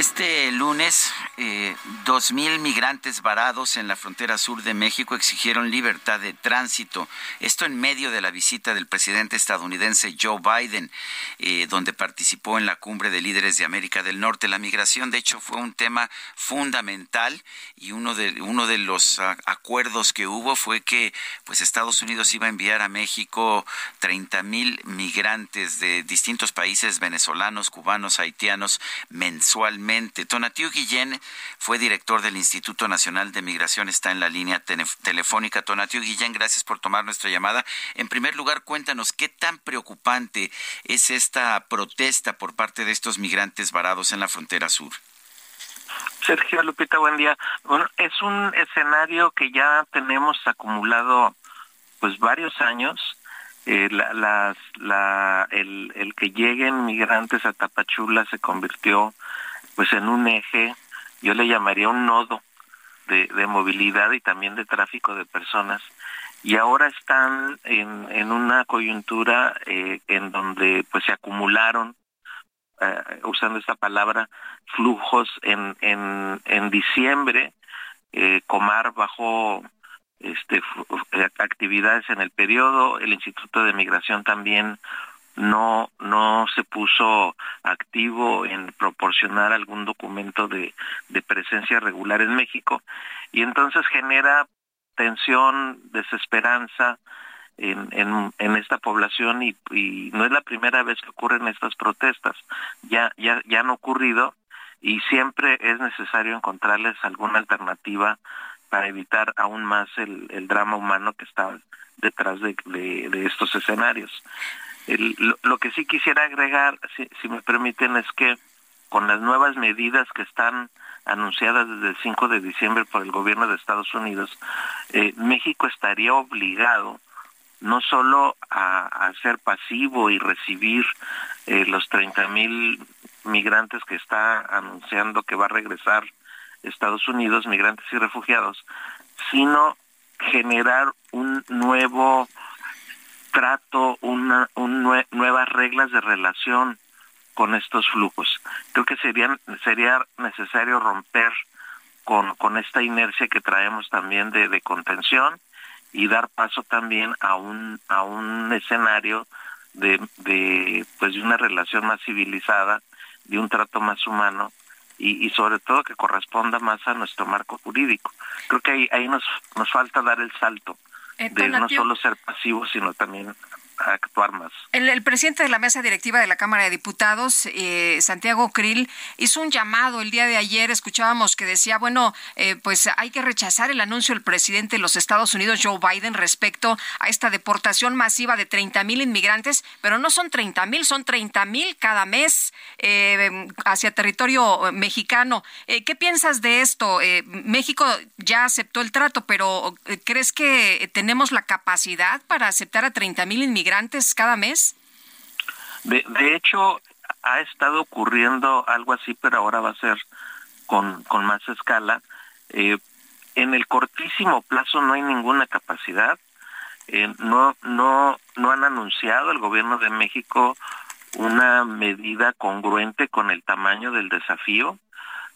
Este lunes, eh, dos mil migrantes varados en la frontera sur de México exigieron libertad de tránsito. Esto en medio de la visita del presidente estadounidense Joe Biden, eh, donde participó en la cumbre de líderes de América del Norte. La migración, de hecho, fue un tema fundamental y uno de uno de los uh, acuerdos que hubo fue que, pues, Estados Unidos iba a enviar a México 30 mil migrantes de distintos países venezolanos, cubanos, haitianos mensualmente Tonatiu Guillén fue director del Instituto Nacional de Migración, está en la línea telefónica. Tonatiu Guillén, gracias por tomar nuestra llamada. En primer lugar, cuéntanos qué tan preocupante es esta protesta por parte de estos migrantes varados en la frontera sur. Sergio Lupita, buen día. Bueno, es un escenario que ya tenemos acumulado pues varios años. Eh, el, el que lleguen migrantes a Tapachula se convirtió pues en un eje, yo le llamaría un nodo de, de movilidad y también de tráfico de personas. Y ahora están en, en una coyuntura eh, en donde pues se acumularon, eh, usando esta palabra, flujos en, en, en diciembre. Eh, Comar bajó este, actividades en el periodo, el Instituto de Migración también no no se puso activo en proporcionar algún documento de, de presencia regular en México y entonces genera tensión, desesperanza en, en, esta población y, no es la primera vez que ocurren estas protestas, ya, ya, ya han ocurrido y siempre es necesario encontrarles alguna alternativa para evitar aún más el, el drama humano que está detrás de, de, de estos escenarios. Lo, que sí quisiera agregar, si, me permiten, es que con las nuevas medidas que están anunciadas desde el 5 de diciembre por el gobierno de Estados Unidos, eh, México estaría obligado no solo a, a ser pasivo y recibir eh, los 30 mil migrantes que está anunciando que va a regresar Estados Unidos, migrantes y refugiados, sino generar un nuevo trato, una, un nue nuevas reglas de relación con estos flujos. Creo que sería, sería necesario romper con, con esta inercia que traemos también de, de contención y dar paso también a un, a un escenario de, de, pues de una relación más civilizada, de un trato más humano y, y sobre todo que corresponda más a nuestro marco jurídico. Creo que ahí, ahí nos, nos falta dar el salto de no solo ser pasivo, sino también actuar más. El, presidente de la mesa directiva de la Cámara de Diputados, eh, Santiago Krill, hizo un llamado el día de ayer. Escuchábamos que decía, bueno, eh, pues hay que rechazar el anuncio del presidente de los Estados Unidos, Joe Biden, respecto a esta deportación masiva de 30 mil inmigrantes, pero no son 30 mil, son 30 mil cada mes eh, hacia territorio mexicano. Eh, ¿Qué piensas de esto? Eh, México ya aceptó el trato, pero ¿crees que tenemos la capacidad para aceptar a 30 mil inmigrantes? Cada mes? De, hecho, ha estado ocurriendo algo así, pero ahora va a ser con, con más escala. Eh, en el cortísimo plazo no hay ninguna capacidad. Eh, no, no, no han anunciado el gobierno de México una medida congruente con el tamaño del desafío.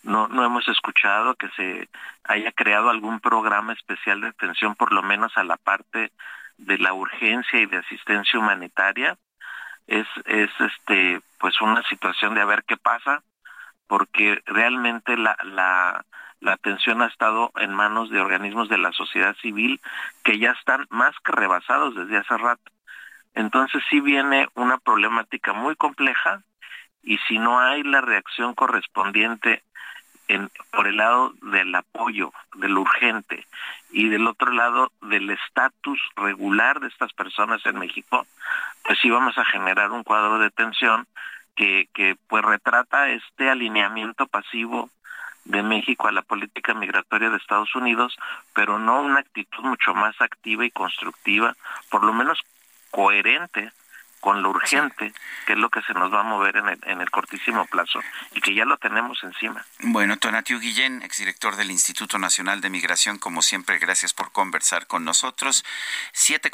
No, no hemos escuchado que se haya creado algún programa especial de atención, por lo menos a la parte de la urgencia y de asistencia humanitaria es es este pues una situación de a ver qué pasa porque realmente la la la atención ha estado en manos de organismos de la sociedad civil que ya están más que rebasados desde hace rato. Entonces sí viene una problemática muy compleja y si no hay la reacción correspondiente en, por el lado del apoyo de lo urgente y del otro lado del estatus regular de estas personas en México, pues sí vamos a generar un cuadro de tensión que, que pues retrata este alineamiento pasivo de México a la política migratoria de Estados Unidos, pero no una actitud mucho más activa y constructiva, por lo menos coherente con lo urgente, que es lo que se nos va a mover en el, en el cortísimo plazo y que ya lo tenemos encima. Bueno, Tonatiu Guillén, exdirector del Instituto Nacional de Migración, como siempre, gracias por conversar con nosotros. 7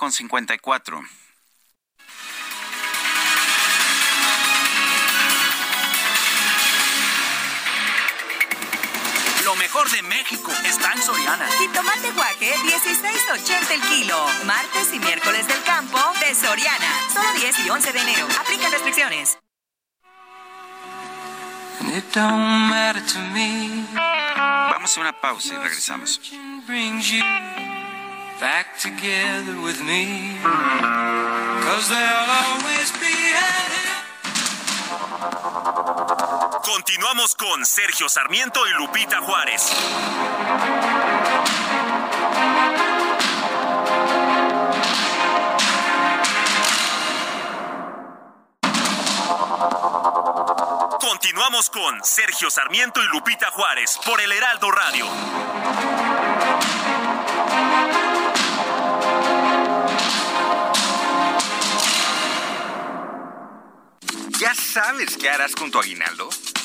mejor de México está en Soriana. Jitomate guaje, 16.80 el kilo. Martes y miércoles del campo de Soriana. Solo 10 y 11 de enero. Aplica restricciones. Vamos a una pausa y regresamos. Back together with me. Cause there'll always be Continuamos con Sergio Sarmiento y Lupita Juárez. Continuamos con Sergio Sarmiento y Lupita Juárez por el Heraldo Radio. ¿Ya sabes qué harás con tu aguinaldo?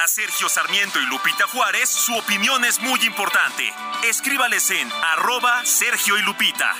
Para Sergio Sarmiento y Lupita Juárez, su opinión es muy importante. Escríbales en arroba Sergio y Lupita.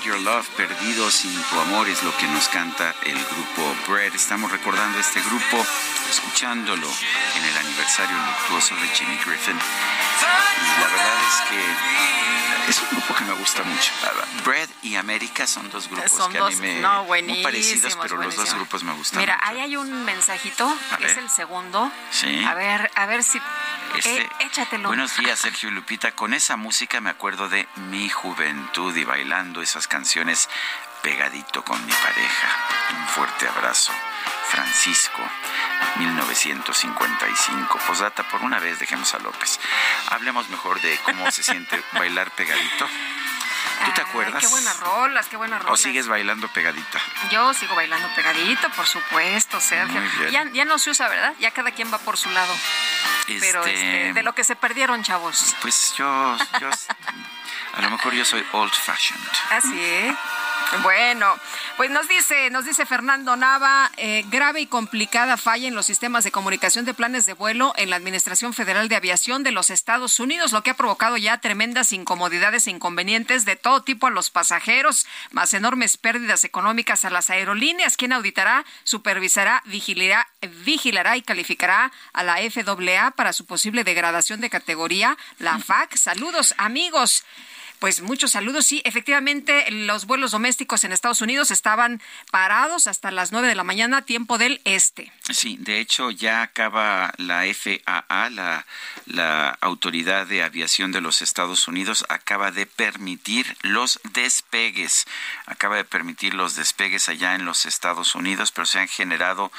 Without your love, perdido sin tu amor es lo que nos canta el grupo Bread. Estamos recordando este grupo, escuchándolo en el aniversario luctuoso de Jimmy Griffin. Y la verdad es que es un grupo que me gusta mucho. Bread y América son dos grupos Son que dos, a mí me no, muy parecidos, pero los dos grupos me gustan. Mira, mucho. ahí hay un mensajito, es el segundo. Sí. A ver, a ver si... Este, eh, échatelo. Buenos días, Sergio y Lupita. Con esa música me acuerdo de mi juventud y bailando esas canciones pegadito con mi pareja. Un fuerte abrazo. Francisco, 1955. Posdata, por una vez dejemos a López. Hablemos mejor de cómo se siente bailar pegadito. ¿Tú te Ay, acuerdas? Qué buenas rolas, qué buenas ¿O rolas. sigues bailando pegadita? Yo sigo bailando pegadito, por supuesto, Sergio. Muy bien. Ya, ya no se usa, ¿verdad? Ya cada quien va por su lado. Pero Este- este, de lo que se perdieron, chavos. Pues yo, yo a lo mejor yo soy old fashioned. Así. Bueno, pues nos dice, nos dice Fernando Nava, eh, grave y complicada falla en los sistemas de comunicación de planes de vuelo en la Administración Federal de Aviación de los Estados Unidos, lo que ha provocado ya tremendas incomodidades e inconvenientes de todo tipo a los pasajeros, más enormes pérdidas económicas a las aerolíneas. ¿Quién auditará, supervisará, vigilará, vigilará y calificará a la FAA para su posible degradación de categoría? La FAC. Saludos, amigos. Pues muchos saludos. Sí, efectivamente, los vuelos domésticos en Estados Unidos estaban parados hasta las 9 de la mañana, tiempo del este. Sí, de hecho ya acaba la FAA, la, la Autoridad de Aviación de los Estados Unidos, acaba de permitir los despegues. Acaba de permitir los despegues allá en los Estados Unidos, pero se han generado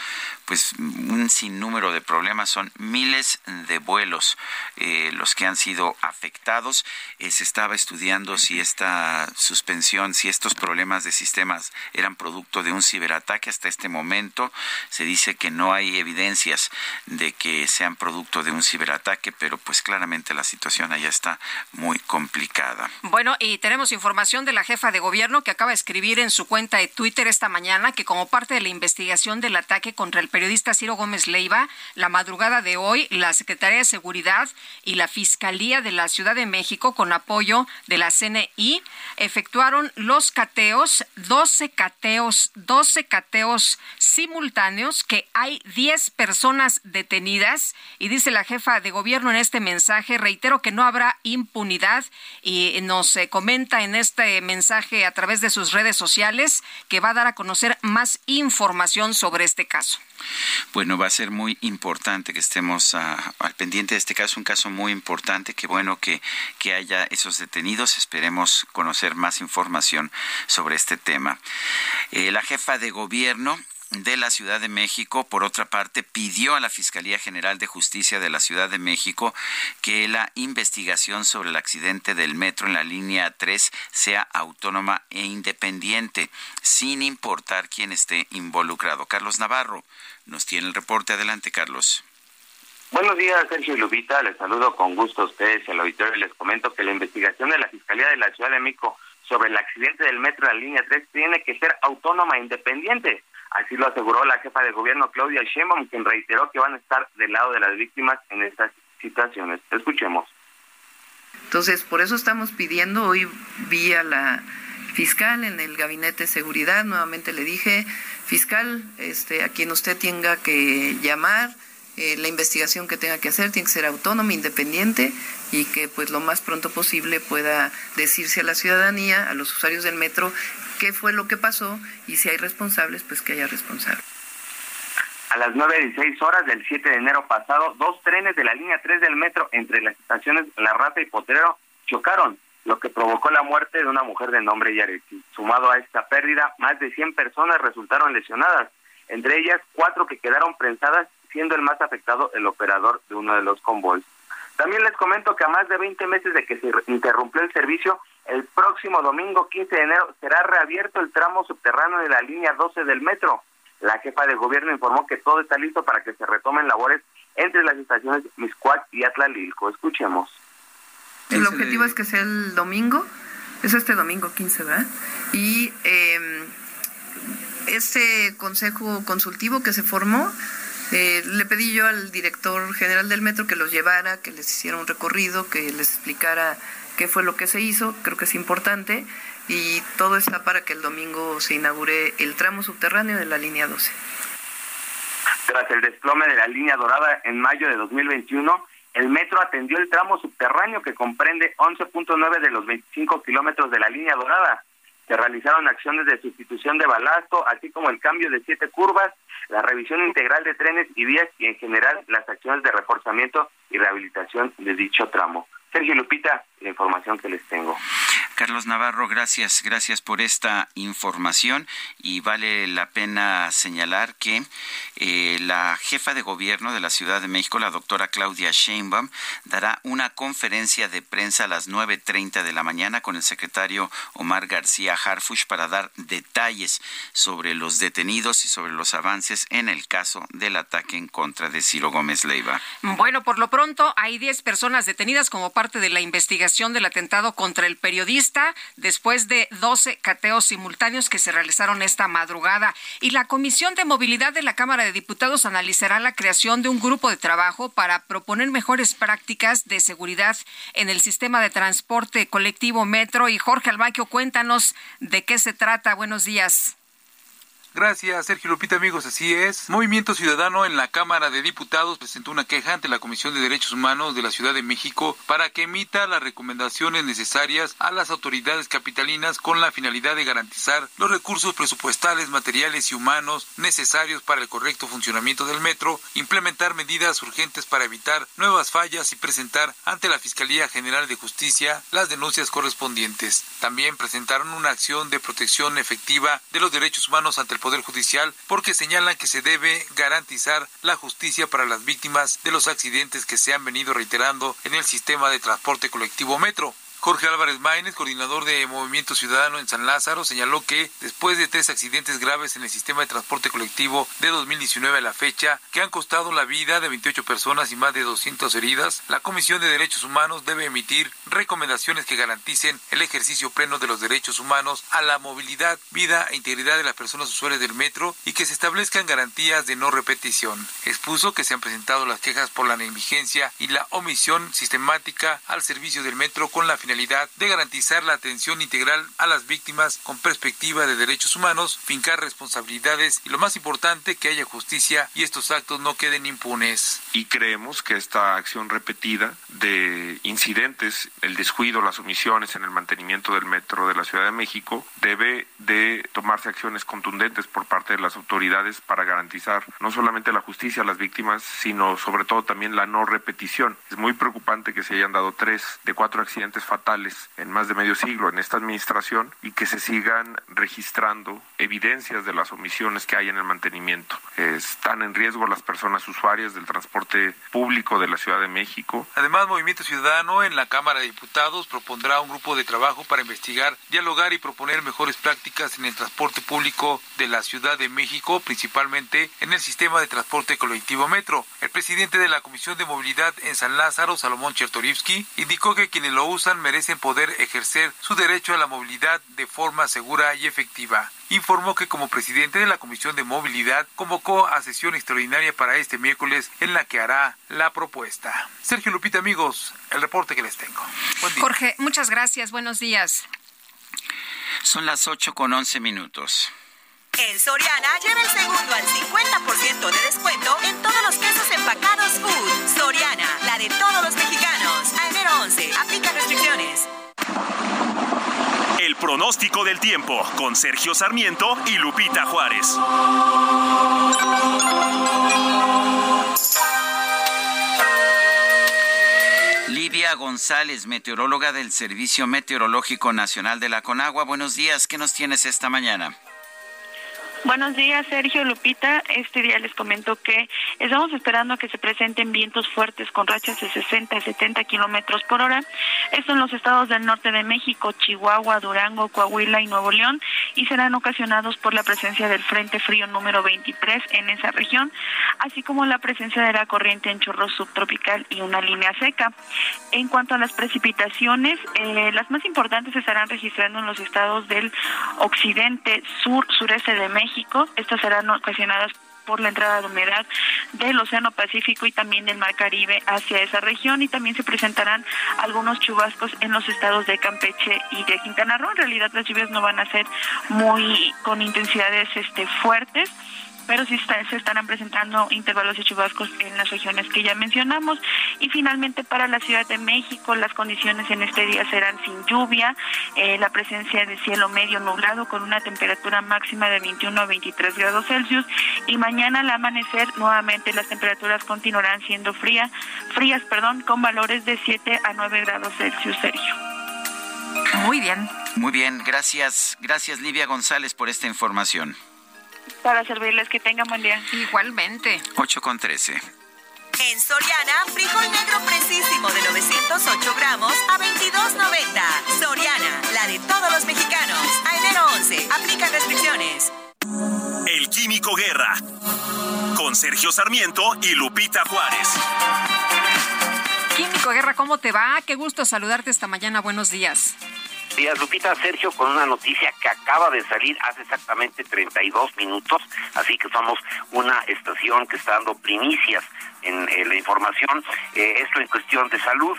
pues un sinnúmero de problemas. Son miles de vuelos eh, los que han sido afectados. Eh, se estaba estudiando si esta suspensión, si estos problemas de sistemas eran producto de un ciberataque. Hasta este momento se dice que no hay evidencias de que sean producto de un ciberataque, pero pues claramente la situación allá está muy complicada. Bueno, y tenemos información de la jefa de gobierno que acaba de escribir en su cuenta de Twitter esta mañana que como parte de la investigación del ataque contra el periodista Ciro Gómez Leiva, la madrugada de hoy, la Secretaría de Seguridad y la Fiscalía de la Ciudad de México, con apoyo de la CNI efectuaron los cateos, 12 cateos, 12 cateos simultáneos, que hay 10 personas detenidas y dice la jefa de gobierno en este mensaje, reitero que no habrá impunidad y nos eh, comenta en este mensaje a través de sus redes sociales que va a dar a conocer más información sobre este caso. Bueno, va a ser muy importante que estemos ah, al pendiente de este caso, un caso muy importante, que bueno que, que haya esos detenidos, esperemos conocer más información sobre este tema. Eh, la jefa de gobierno de la Ciudad de México, por otra parte, pidió a la Fiscalía General de Justicia de la Ciudad de México que la investigación sobre el accidente del metro en la línea 3 sea autónoma e independiente, sin importar quién esté involucrado. Carlos Navarro nos tiene el reporte. Adelante, Carlos. Buenos días, Sergio y Lubita. Les saludo con gusto a ustedes y al auditorio. Les comento que la investigación de la Fiscalía de la Ciudad de México sobre el accidente del metro en la línea 3 tiene que ser autónoma e independiente. Así lo aseguró la jefa de gobierno Claudia Sheinbaum, quien reiteró que van a estar del lado de las víctimas en estas situaciones. Escuchemos. Entonces, por eso estamos pidiendo hoy vía la fiscal en el gabinete de seguridad, nuevamente le dije, fiscal, este, a quien usted tenga que llamar, eh, la investigación que tenga que hacer tiene que ser autónoma, independiente y que pues lo más pronto posible pueda decirse a la ciudadanía, a los usuarios del metro, qué fue lo que pasó y si hay responsables, pues que haya responsables. A las 9.16 horas del 7 de enero pasado, dos trenes de la línea 3 del metro entre las estaciones La Rata y Potrero chocaron, lo que provocó la muerte de una mujer de nombre Yareti. Sumado a esta pérdida, más de 100 personas resultaron lesionadas, entre ellas cuatro que quedaron prensadas, siendo el más afectado el operador de uno de los convoys. También les comento que a más de 20 meses de que se interrumpió el servicio, el próximo domingo 15 de enero será reabierto el tramo subterráneo de la línea 12 del metro. La jefa de gobierno informó que todo está listo para que se retomen labores entre las estaciones Miscuac y Atlalilco. Escuchemos. El objetivo es que sea el domingo, es este domingo 15, ¿verdad? Y eh, este consejo consultivo que se formó, eh, le pedí yo al director general del metro que los llevara, que les hiciera un recorrido, que les explicara qué fue lo que se hizo, creo que es importante, y todo está para que el domingo se inaugure el tramo subterráneo de la línea 12. Tras el desplome de la línea dorada en mayo de 2021, el metro atendió el tramo subterráneo que comprende 11.9 de los 25 kilómetros de la línea dorada. Se realizaron acciones de sustitución de balasto, así como el cambio de siete curvas, la revisión integral de trenes y vías y en general las acciones de reforzamiento y rehabilitación de dicho tramo. Sergio Lupita, la información que les tengo. Carlos Navarro, gracias, gracias por esta información y vale la pena señalar que eh, la jefa de gobierno de la Ciudad de México, la doctora Claudia Sheinbaum, dará una conferencia de prensa a las 9.30 de la mañana con el secretario Omar García Harfush para dar detalles sobre los detenidos y sobre los avances en el caso del ataque en contra de Ciro Gómez Leiva. Bueno, por lo pronto hay 10 personas detenidas como parte de la investigación del atentado contra el periodista después de 12 cateos simultáneos que se realizaron esta madrugada. Y la Comisión de Movilidad de la Cámara de Diputados analizará la creación de un grupo de trabajo para proponer mejores prácticas de seguridad en el sistema de transporte colectivo metro. Y Jorge Albaquio, cuéntanos de qué se trata. Buenos días. Gracias, Sergio Lupita, amigos. Así es. Movimiento Ciudadano en la Cámara de Diputados presentó una queja ante la Comisión de Derechos Humanos de la Ciudad de México para que emita las recomendaciones necesarias a las autoridades capitalinas con la finalidad de garantizar los recursos presupuestales, materiales y humanos necesarios para el correcto funcionamiento del metro, implementar medidas urgentes para evitar nuevas fallas y presentar ante la Fiscalía General de Justicia las denuncias correspondientes. También presentaron una acción de protección efectiva de los derechos humanos ante el Poder Judicial porque señalan que se debe garantizar la justicia para las víctimas de los accidentes que se han venido reiterando en el sistema de transporte colectivo Metro. Jorge Álvarez Maínez, coordinador de Movimiento Ciudadano en San Lázaro, señaló que después de tres accidentes graves en el sistema de transporte colectivo de 2019 a la fecha, que han costado la vida de 28 personas y más de 200 heridas, la Comisión de Derechos Humanos debe emitir recomendaciones que garanticen el ejercicio pleno de los derechos humanos a la movilidad, vida e integridad de las personas usuarias del metro y que se establezcan garantías de no repetición. Expuso que se han presentado las quejas por la negligencia y la omisión sistemática al servicio del metro con la finalidad de garantizar la atención integral a las víctimas con perspectiva de derechos humanos, fincar responsabilidades y lo más importante, que haya justicia y estos actos no queden impunes. Y creemos que esta acción repetida de incidentes, el descuido, las omisiones en el mantenimiento del metro de la Ciudad de México, debe de tomarse acciones contundentes por parte de las autoridades para garantizar no solamente la justicia a las víctimas, sino sobre todo también la no repetición. Es muy preocupante que se hayan dado tres de cuatro accidentes fatales en más de medio siglo en esta administración y que se sigan registrando evidencias de las omisiones que hay en el mantenimiento. Están en riesgo las personas usuarias del transporte público de la Ciudad de México. Además, Movimiento Ciudadano en la Cámara de Diputados propondrá un grupo de trabajo para investigar, dialogar y proponer mejores prácticas en el transporte público de la Ciudad de México, principalmente en el sistema de transporte colectivo Metro. El presidente de la Comisión de Movilidad en San Lázaro, Salomón Chertorivsky, indicó que quienes lo usan merecen poder ejercer su derecho a la movilidad de forma segura y efectiva. Informó que como presidente de la Comisión de Movilidad convocó a sesión extraordinaria para este miércoles en la que hará la propuesta. Sergio Lupita, amigos, el reporte que les tengo. Jorge, muchas gracias. Buenos días. Son las 8 con 11 minutos. En Soriana lleva el segundo al 50% de descuento en todos los quesos empacados Food. Soriana, la de todos los mexicanos. A enero 11, aplica restricciones. El pronóstico del tiempo con Sergio Sarmiento y Lupita Juárez. Livia González, meteoróloga del Servicio Meteorológico Nacional de la Conagua. Buenos días, ¿qué nos tienes esta mañana? Buenos días, Sergio Lupita. Este día les comento que estamos esperando que se presenten vientos fuertes con rachas de 60 a 70 kilómetros por hora. Esto en los estados del norte de México, Chihuahua, Durango, Coahuila y Nuevo León, y serán ocasionados por la presencia del Frente Frío número 23 en esa región, así como la presencia de la corriente en chorro subtropical y una línea seca. En cuanto a las precipitaciones, eh, las más importantes se estarán registrando en los estados del occidente, sur, sureste de México estas serán ocasionadas por la entrada de humedad del Océano Pacífico y también del Mar Caribe hacia esa región. Y también se presentarán algunos chubascos en los estados de Campeche y de Quintana Roo. En realidad las lluvias no van a ser muy con intensidades este fuertes pero sí se estarán presentando intervalos de chubascos en las regiones que ya mencionamos. Y finalmente para la Ciudad de México, las condiciones en este día serán sin lluvia, eh, la presencia de cielo medio nublado con una temperatura máxima de 21 a 23 grados Celsius y mañana al amanecer nuevamente las temperaturas continuarán siendo fría, frías, perdón, con valores de 7 a 9 grados Celsius, Sergio. Muy bien. Muy bien, gracias, gracias Livia González por esta información. Para servirles, que tengan buen día. Igualmente. 8 con 13. En Soriana, frijol negro precisísimo de 908 gramos a 22.90. Soriana, la de todos los mexicanos. A enero 11, aplica restricciones. El Químico Guerra. Con Sergio Sarmiento y Lupita Juárez. Químico Guerra, ¿cómo te va? Qué gusto saludarte esta mañana. Buenos días. Días, Lupita Sergio, con una noticia que acaba de salir hace exactamente 32 minutos, así que somos una estación que está dando primicias en la información, eh, esto en cuestión de salud.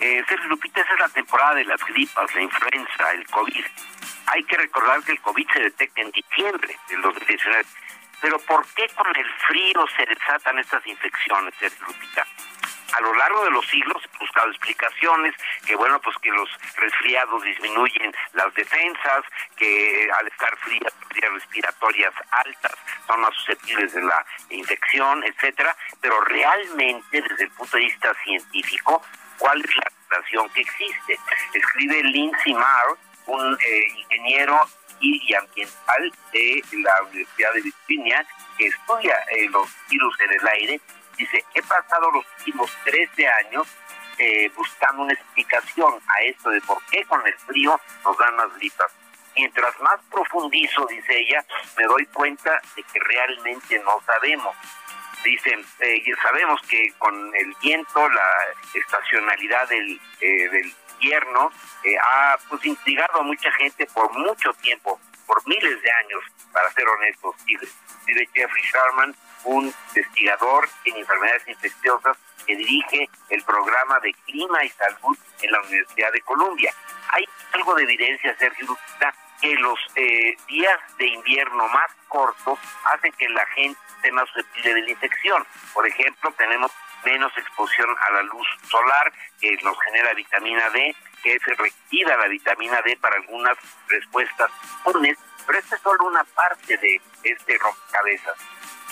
Eh, Sergio Lupita, esa es la temporada de las gripas, la influenza, el COVID. Hay que recordar que el COVID se detecta en diciembre del 2019. Pero ¿por qué con el frío se desatan estas infecciones, Sergio Lupita? A lo largo de los siglos he buscado explicaciones, que bueno, pues que los resfriados disminuyen las defensas, que al estar frías, respiratorias altas son más susceptibles de la infección, etcétera, pero realmente desde el punto de vista científico, ¿cuál es la relación que existe? Escribe Lindsay Marr, un eh, ingeniero y ambiental de la Universidad de Virginia, que estudia eh, los virus en el aire Dice, he pasado los últimos 13 años eh, buscando una explicación a esto de por qué con el frío nos dan las gripas. Mientras más profundizo, dice ella, me doy cuenta de que realmente no sabemos. Dicen, eh, sabemos que con el viento, la estacionalidad del, eh, del invierno ha pues intrigado a mucha gente por mucho tiempo, por miles de años, para ser honestos. Dice Jeffrey Sharman, un investigador en enfermedades infecciosas que dirige el programa de clima y salud en la Universidad de Columbia. Hay algo de evidencia, Sergio que los eh, días de invierno más cortos hacen que la gente esté más susceptible de la infección. Por ejemplo, tenemos menos exposición a la luz solar, que nos genera vitamina D, que se requira la vitamina D para algunas respuestas pero esta es solo una parte de este rompecabezas.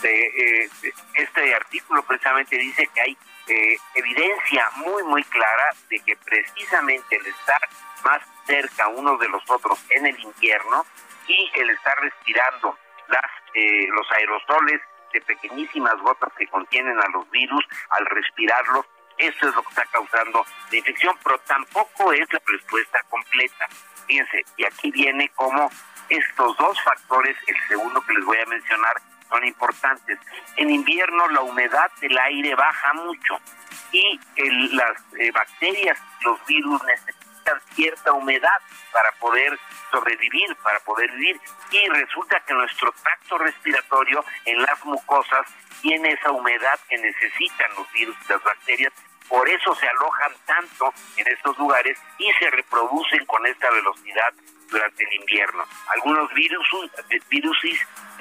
Eh, este artículo precisamente dice que hay eh, evidencia muy, muy clara de que precisamente el estar más cerca unos de los otros en el invierno y el estar respirando las, eh, los aerosoles de pequeñísimas gotas que contienen a los virus, al respirarlos, eso es lo que está causando la infección, pero tampoco es la respuesta completa. Fíjense, y aquí viene como estos dos factores, el segundo que les voy a mencionar, son importantes. En invierno la humedad del aire baja mucho y las eh, bacterias, los virus necesitan cierta humedad para poder sobrevivir, para poder vivir. Y resulta que nuestro tracto respiratorio en las mucosas tiene esa humedad que necesitan los virus y las bacterias. Por eso se alojan tanto en estos lugares y se reproducen con esta velocidad durante el invierno. Algunos virus, virus,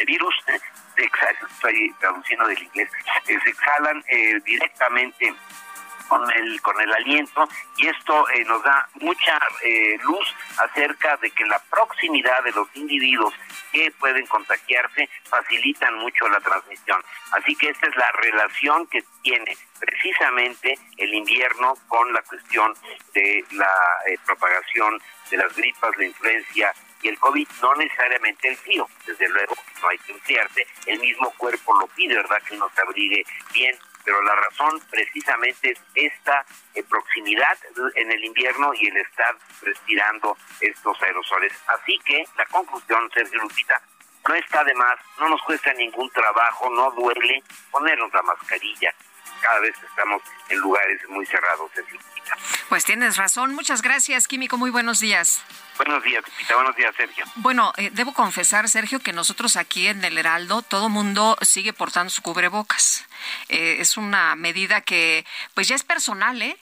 virus estoy traduciendo del inglés, se exhalan eh, directamente con el con el aliento y esto eh, nos da mucha eh, luz acerca de que la proximidad de los individuos que pueden contagiarse facilitan mucho la transmisión. Así que esta es la relación que tiene precisamente el invierno con la cuestión de la propagación de las gripas, la influencia y el COVID, no necesariamente el frío, desde luego no hay que enfriarse, el mismo cuerpo lo pide, ¿verdad? Que uno se abrigue bien, pero la razón precisamente es esta eh, proximidad en el invierno y el estar respirando estos aerosoles. Así que la conclusión, Sergio Lupita, no está de más, no nos cuesta ningún trabajo, no duele ponernos la mascarilla cada vez que estamos en lugares muy cerrados, Sergio. Pues tienes razón, muchas gracias, Químico, muy buenos días. Buenos días, Pita. Buenos días, Sergio. Bueno, eh, debo confesar, Sergio, que nosotros aquí en el Heraldo, todo mundo sigue portando su cubrebocas. Eh, es una medida que, pues ya es personal, ¿eh?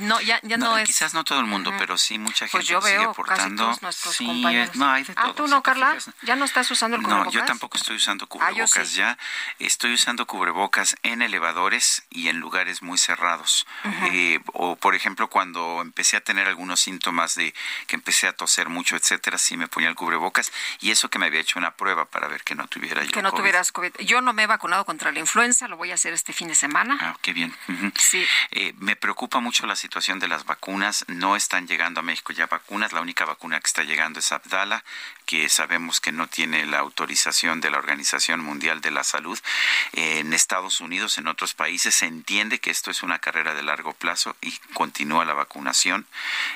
No, ya, ya no, es. Quizás no todo el mundo, pero sí mucha pues gente pues yo veo sigue portando. Casi todos nuestros compañeros. no, hay de todo. Ah, tú no, Carla. ¿Ya no estás usando el cubrebocas? No, yo tampoco estoy usando ah, cubrebocas ya. Estoy usando cubrebocas en elevadores y en lugares muy cerrados. Eh, o, por ejemplo, cuando empecé a tener algunos síntomas de que empecé a toser mucho, etcétera, sí me ponía el cubrebocas. Y eso que me había hecho una prueba para ver que no tuviera yo Que no tuvieras COVID. Yo no me he vacunado contra la influenza, lo voy a hacer este fin de semana. Ah, qué bien. Sí. Eh, me preocupa mucho la situación de las vacunas. No están llegando a México ya vacunas. La única vacuna que está llegando es Abdala, que sabemos que no tiene la autorización de la Organización Mundial de la Salud. en Estados Unidos, en otros países, se entiende que esto es una carrera de largo plazo y continúa la vacunación.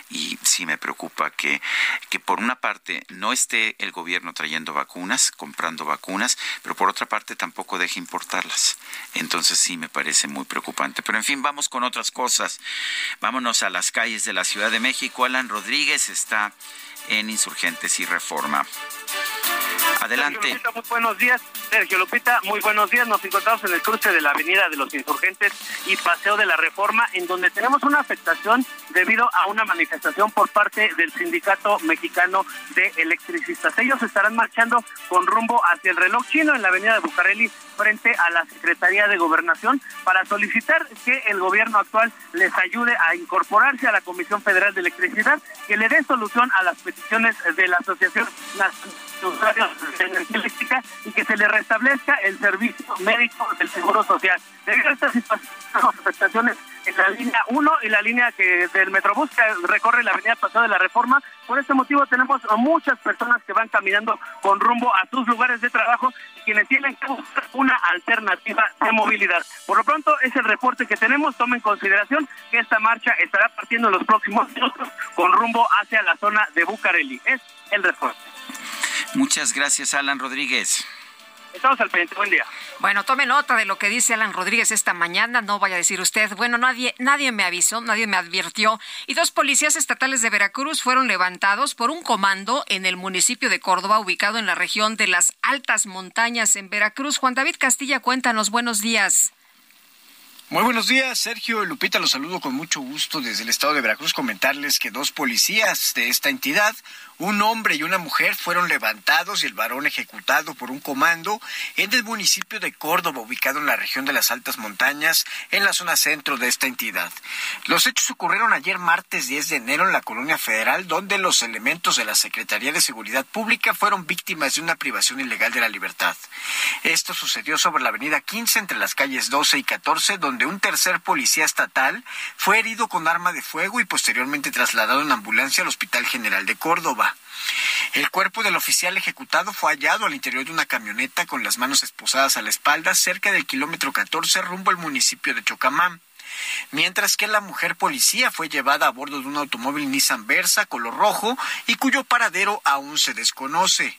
Y sí me preocupa que, que por una parte no esté el gobierno trayendo vacunas, comprando vacunas, pero por otra parte tampoco deje importarlas. Entonces sí me parece muy preocupante. Pero en fin, vamos con otras cosas. Vámonos a las calles de la Ciudad de México. Alan Rodríguez está en Insurgentes y Reforma. Adelante. muy buenos días. Sergio Lupita, muy buenos días. Nos encontramos en el cruce de la Avenida de los Insurgentes y Paseo de la Reforma, en donde tenemos una afectación debido a una manifestación por parte del Sindicato Mexicano de Electricistas. Ellos estarán marchando con rumbo hacia el reloj chino en la Avenida de Bucareli frente a la Secretaría de Gobernación para solicitar que el gobierno actual les ayude a incorporarse a la Comisión Federal de Electricidad, que le dé solución a las peticiones de la Asociación Nacional Usuarios de Energía Eléctrica y que se le establezca el servicio médico del Seguro Social. Debido a estas afectaciones en la línea 1 y la línea que del Metrobús que recorre la avenida Paseo de la Reforma, por este motivo tenemos muchas personas que van caminando con rumbo a sus lugares de trabajo y quienes tienen que buscar una alternativa de movilidad. Por lo pronto es el reporte que tenemos, tome en consideración que esta marcha estará partiendo en los próximos minutos con rumbo hacia la zona de Bucareli. Es el reporte. Muchas gracias, Alan Rodríguez. Estamos al pendiente. Buen día. Bueno, tome nota de lo que dice Alan Rodríguez esta mañana. No vaya a decir usted, bueno, nadie, nadie me avisó, nadie me advirtió. Y dos policías estatales de Veracruz fueron levantados por un comando en el municipio de Córdoba, ubicado en la región de las altas montañas en Veracruz. Juan David Castilla, cuéntanos, buenos días. Muy buenos días, Sergio Lupita, los saludo con mucho gusto desde el estado de Veracruz. Comentarles que dos policías de esta entidad, un hombre y una mujer, fueron levantados y el varón ejecutado por un comando en el municipio de Córdoba, ubicado en la región de las altas montañas, en la zona centro de esta entidad. Los hechos ocurrieron ayer martes 10 de enero en la colonia federal, donde los elementos de la Secretaría de Seguridad Pública fueron víctimas de una privación ilegal de la libertad. Esto sucedió sobre la avenida 15 entre las calles 12 y 14, donde un tercer policía estatal fue herido con arma de fuego y posteriormente trasladado en ambulancia al Hospital General de Córdoba. El cuerpo del oficial ejecutado fue hallado al interior de una camioneta con las manos esposadas a la espalda cerca del kilómetro 14 rumbo al municipio de Chocamán mientras que la mujer policía fue llevada a bordo de un automóvil Nissan Versa color rojo y cuyo paradero aún se desconoce.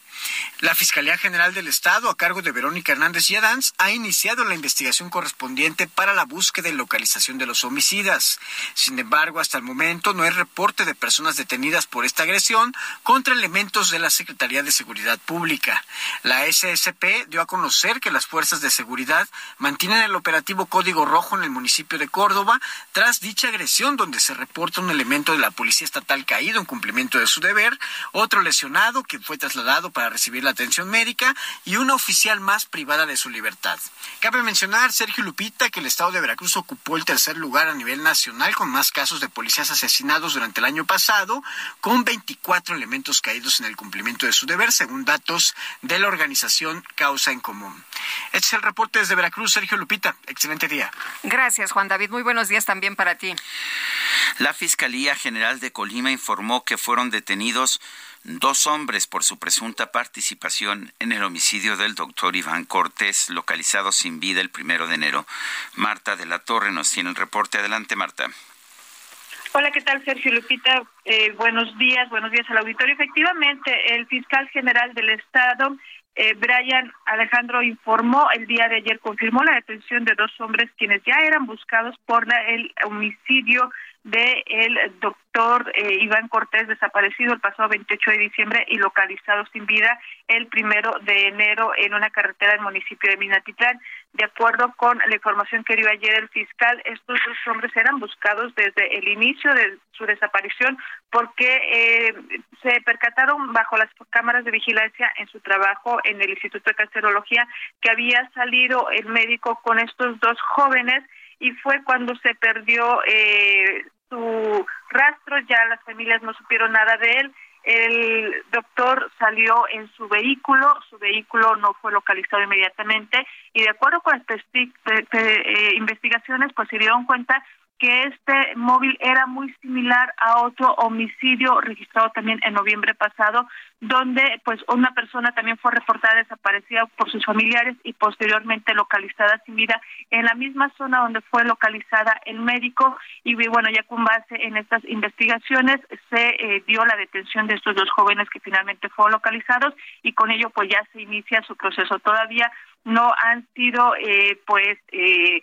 La Fiscalía General del Estado, a cargo de Verónica Hernández y Adams, ha iniciado la investigación correspondiente para la búsqueda y localización de los homicidas. Sin embargo, hasta el momento no hay reporte de personas detenidas por esta agresión contra elementos de la Secretaría de Seguridad Pública. La SSP dio a conocer que las fuerzas de seguridad mantienen el operativo Código Rojo en el municipio de Córdoba tras dicha agresión donde se reporta un elemento de la Policía Estatal caído en cumplimiento de su deber, otro lesionado que fue trasladado para recibir la atención médica y una oficial más privada de su libertad. Cabe mencionar, Sergio Lupita, que el estado de Veracruz ocupó el tercer lugar a nivel nacional con más casos de policías asesinados durante el año pasado, con 24 elementos caídos en el cumplimiento de su deber, según datos de la organización Causa en Común. Este es el reporte desde Veracruz, Sergio Lupita. Excelente día. Gracias, Juan David. Muy buenos días también para ti. La Fiscalía General de Colima informó que fueron detenidos dos hombres por su presunta participación en el homicidio del doctor Iván Cortés, localizado sin vida el primero de enero. Marta de la Torre nos tiene el reporte. Adelante, Marta. Hola, ¿qué tal, Sergio Lupita? Eh, buenos días, buenos días al auditorio. Efectivamente, el fiscal general del Estado, eh, Brian Alejandro, informó el día de ayer, confirmó la detención de dos hombres quienes ya eran buscados por el homicidio de el doctor eh, Iván Cortés, desaparecido el pasado 28 de diciembre y localizado sin vida el primero de enero en una carretera del municipio de Minatitlán. De acuerdo con la información que dio ayer el fiscal, estos dos hombres eran buscados desde el inicio de su desaparición porque eh, se percataron bajo las cámaras de vigilancia en su trabajo en el Instituto de Cancerología que había salido el médico con estos dos jóvenes y fue cuando se perdió eh, su rastro, ya las familias no supieron nada de él. El doctor salió en su vehículo, su vehículo no fue localizado inmediatamente y de acuerdo con las eh, investigaciones pues se dieron cuenta que este móvil era muy similar a otro homicidio registrado también en noviembre pasado, donde pues una persona también fue reportada desaparecida por sus familiares y posteriormente localizada sin vida en la misma zona donde fue localizada el médico y bueno, ya con base en estas investigaciones se eh, dio la detención de estos dos jóvenes que finalmente fueron localizados y con ello pues ya se inicia su proceso. Todavía no han sido eh, pues eh,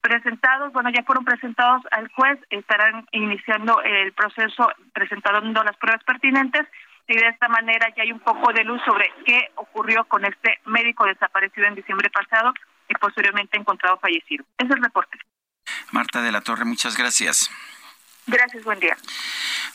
presentados, bueno, ya fueron presentados al juez, estarán iniciando el proceso presentando las pruebas pertinentes y de esta manera ya hay un poco de luz sobre qué ocurrió con este médico desaparecido en diciembre pasado y posteriormente encontrado fallecido. Ese es el reporte. Marta de la Torre, muchas gracias. Gracias, buen día.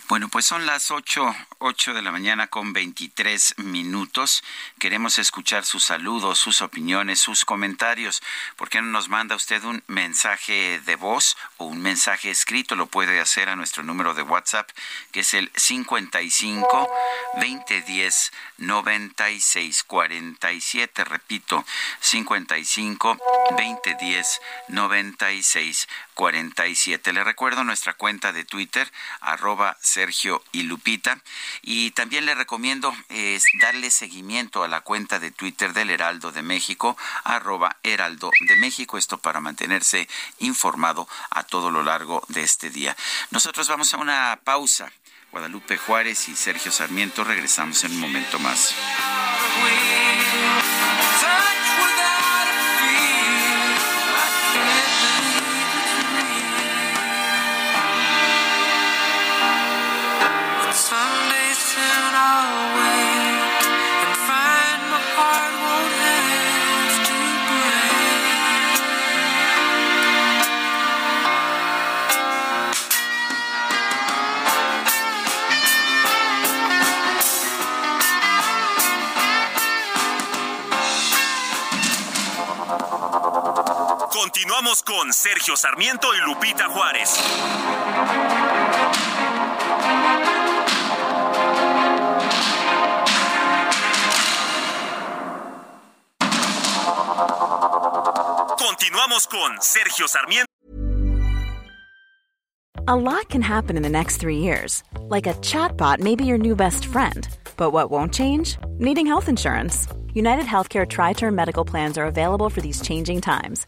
Bueno, pues son las 8, 8 de la mañana con 23 minutos. Queremos escuchar sus saludos, sus opiniones, sus comentarios. ¿Por qué no nos manda usted un mensaje de voz o un mensaje escrito? Lo puede hacer a nuestro número de WhatsApp, que es el 55 2010 96 47. Repito, 55 2010 96 47. Le recuerdo nuestra cuenta de Twitter, arroba Sergio y Lupita. Y también le recomiendo darle seguimiento a la cuenta de Twitter del Heraldo de México, arroba Heraldo de México. Esto para mantenerse informado a todo lo largo de este día. Nosotros vamos a una pausa. Guadalupe Juárez y Sergio Sarmiento regresamos en un momento más. Con Sergio Sarmiento y Lupita Juárez. Continuamos con Sergio Sarmiento. A lot can happen in the next three years. Like a chatbot may be your new best friend. But what won't change? Needing health insurance. United Healthcare Tri Term Medical Plans are available for these changing times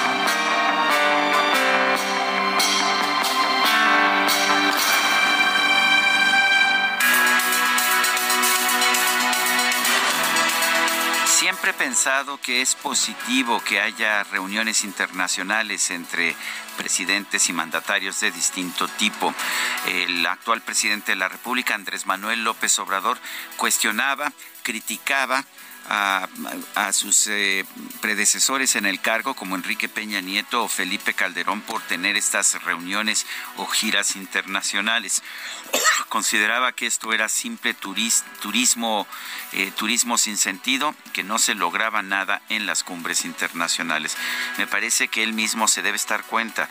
Siempre he pensado que es positivo que haya reuniones internacionales entre presidentes y mandatarios de distinto tipo. El actual presidente de la República, Andrés Manuel López Obrador, cuestionaba, criticaba a, sus eh, predecesores en el cargo, como Enrique Peña Nieto o Felipe Calderón, por tener estas reuniones o giras internacionales. Consideraba que esto era simple turismo, eh, turismo sin sentido, que no se lograba nada en las cumbres internacionales. Me parece que él mismo se debe estar cuenta,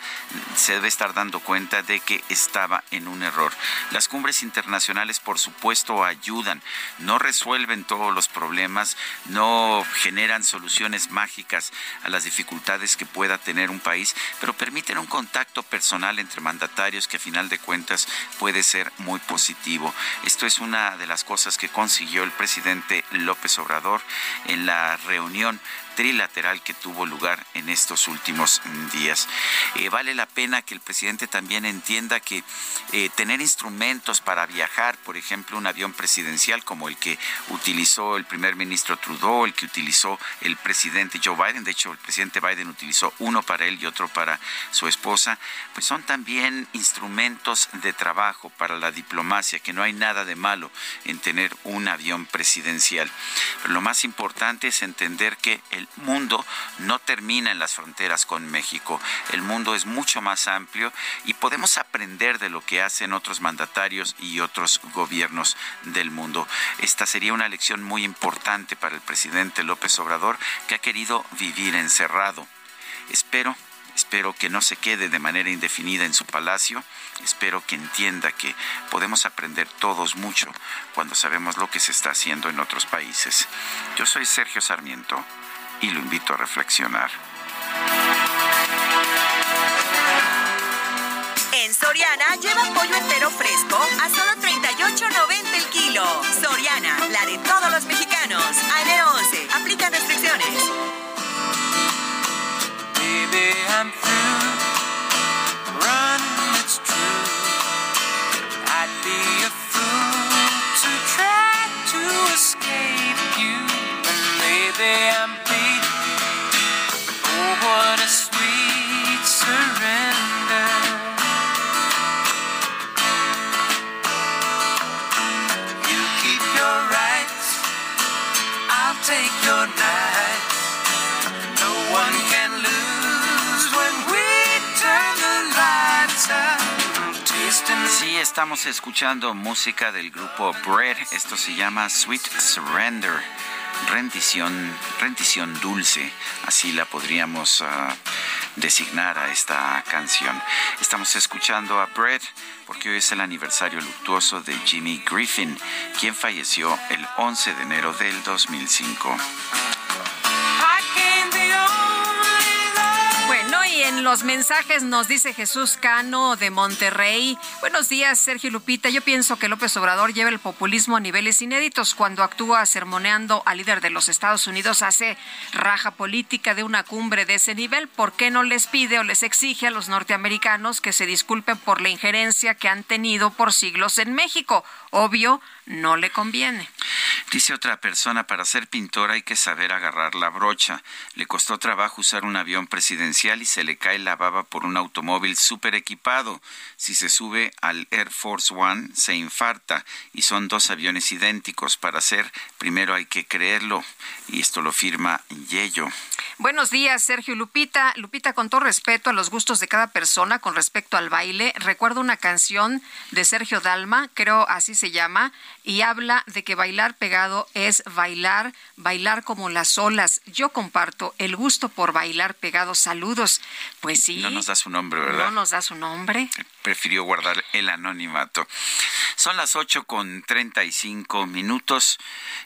se debe estar dando cuenta de que estaba en un error. Las cumbres internacionales, por supuesto, ayudan, no resuelven todos los problemas, no generan soluciones mágicas a las dificultades que pueda tener un país, pero permiten un contacto personal entre mandatarios que a final de cuentas puede ser muy positivo. Esto es una de las cosas que consiguió el presidente López Obrador en la reunión trilateral que tuvo lugar en estos últimos días. Eh, vale la pena que el presidente también entienda que eh, tener instrumentos para viajar, por ejemplo, un avión presidencial como el que utilizó el primer ministro Trudeau, el que utilizó el presidente Joe Biden, de hecho el presidente Biden utilizó uno para él y otro para su esposa, pues son también instrumentos de trabajo para la diplomacia, que no hay nada de malo en tener un avión presidencial. Pero lo más importante es entender que el mundo no termina en las fronteras con México. El mundo es mucho más amplio y podemos aprender de lo que hacen otros mandatarios y otros gobiernos del mundo. Esta sería una lección muy importante para el presidente López Obrador que ha querido vivir encerrado. Espero Espero que no se quede de manera indefinida en su palacio. Espero que entienda que podemos aprender todos mucho cuando sabemos lo que se está haciendo en otros países. Yo soy Sergio Sarmiento y lo invito a reflexionar. En Soriana lleva pollo entero fresco a solo 38.90 el kilo. Soriana, la de todos los mexicanos. A enero 11, aplica restricciones. Baby, I'm through running, it's true. I'd be a fool to try to escape you. And maybe I'm estamos escuchando música del grupo Bread. Esto se llama Sweet Surrender. Rendición, rendición dulce, así la podríamos ah, designar a esta canción. Estamos escuchando a Bread porque hoy es el aniversario luctuoso de Jimmy Griffin, quien falleció el 11 de enero del 2005. Los mensajes nos dice Jesús Cano de Monterrey. Buenos días, Sergio Lupita. Yo pienso que López Obrador lleva el populismo a niveles inéditos. Cuando actúa sermoneando al líder de los Estados Unidos, hace raja política de una cumbre de ese nivel. ¿Por qué no les pide o les exige a los norteamericanos que se disculpen por la injerencia que han tenido por siglos en México? Obvio, no le conviene. Dice otra persona, para ser pintor hay que saber agarrar la brocha. Le costó trabajo usar un avión presidencial y se le cae la baba por un automóvil súper equipado. Si se sube al Air Force One, se infarta. Y son dos aviones idénticos. Para hacer, primero hay que creerlo. Y esto lo firma Yello. Buenos días, Sergio Lupita. Lupita, con todo respeto a los gustos de cada persona con respecto al baile, recuerdo una canción de Sergio Dalma, creo así se llama, y habla de que bailar pegado es bailar, bailar como las olas. Yo comparto el gusto por bailar pegado. Saludos. Pues sí. No nos da su nombre, ¿verdad? No nos da su nombre. prefirió guardar el anonimato. Son las 8 con 35 minutos.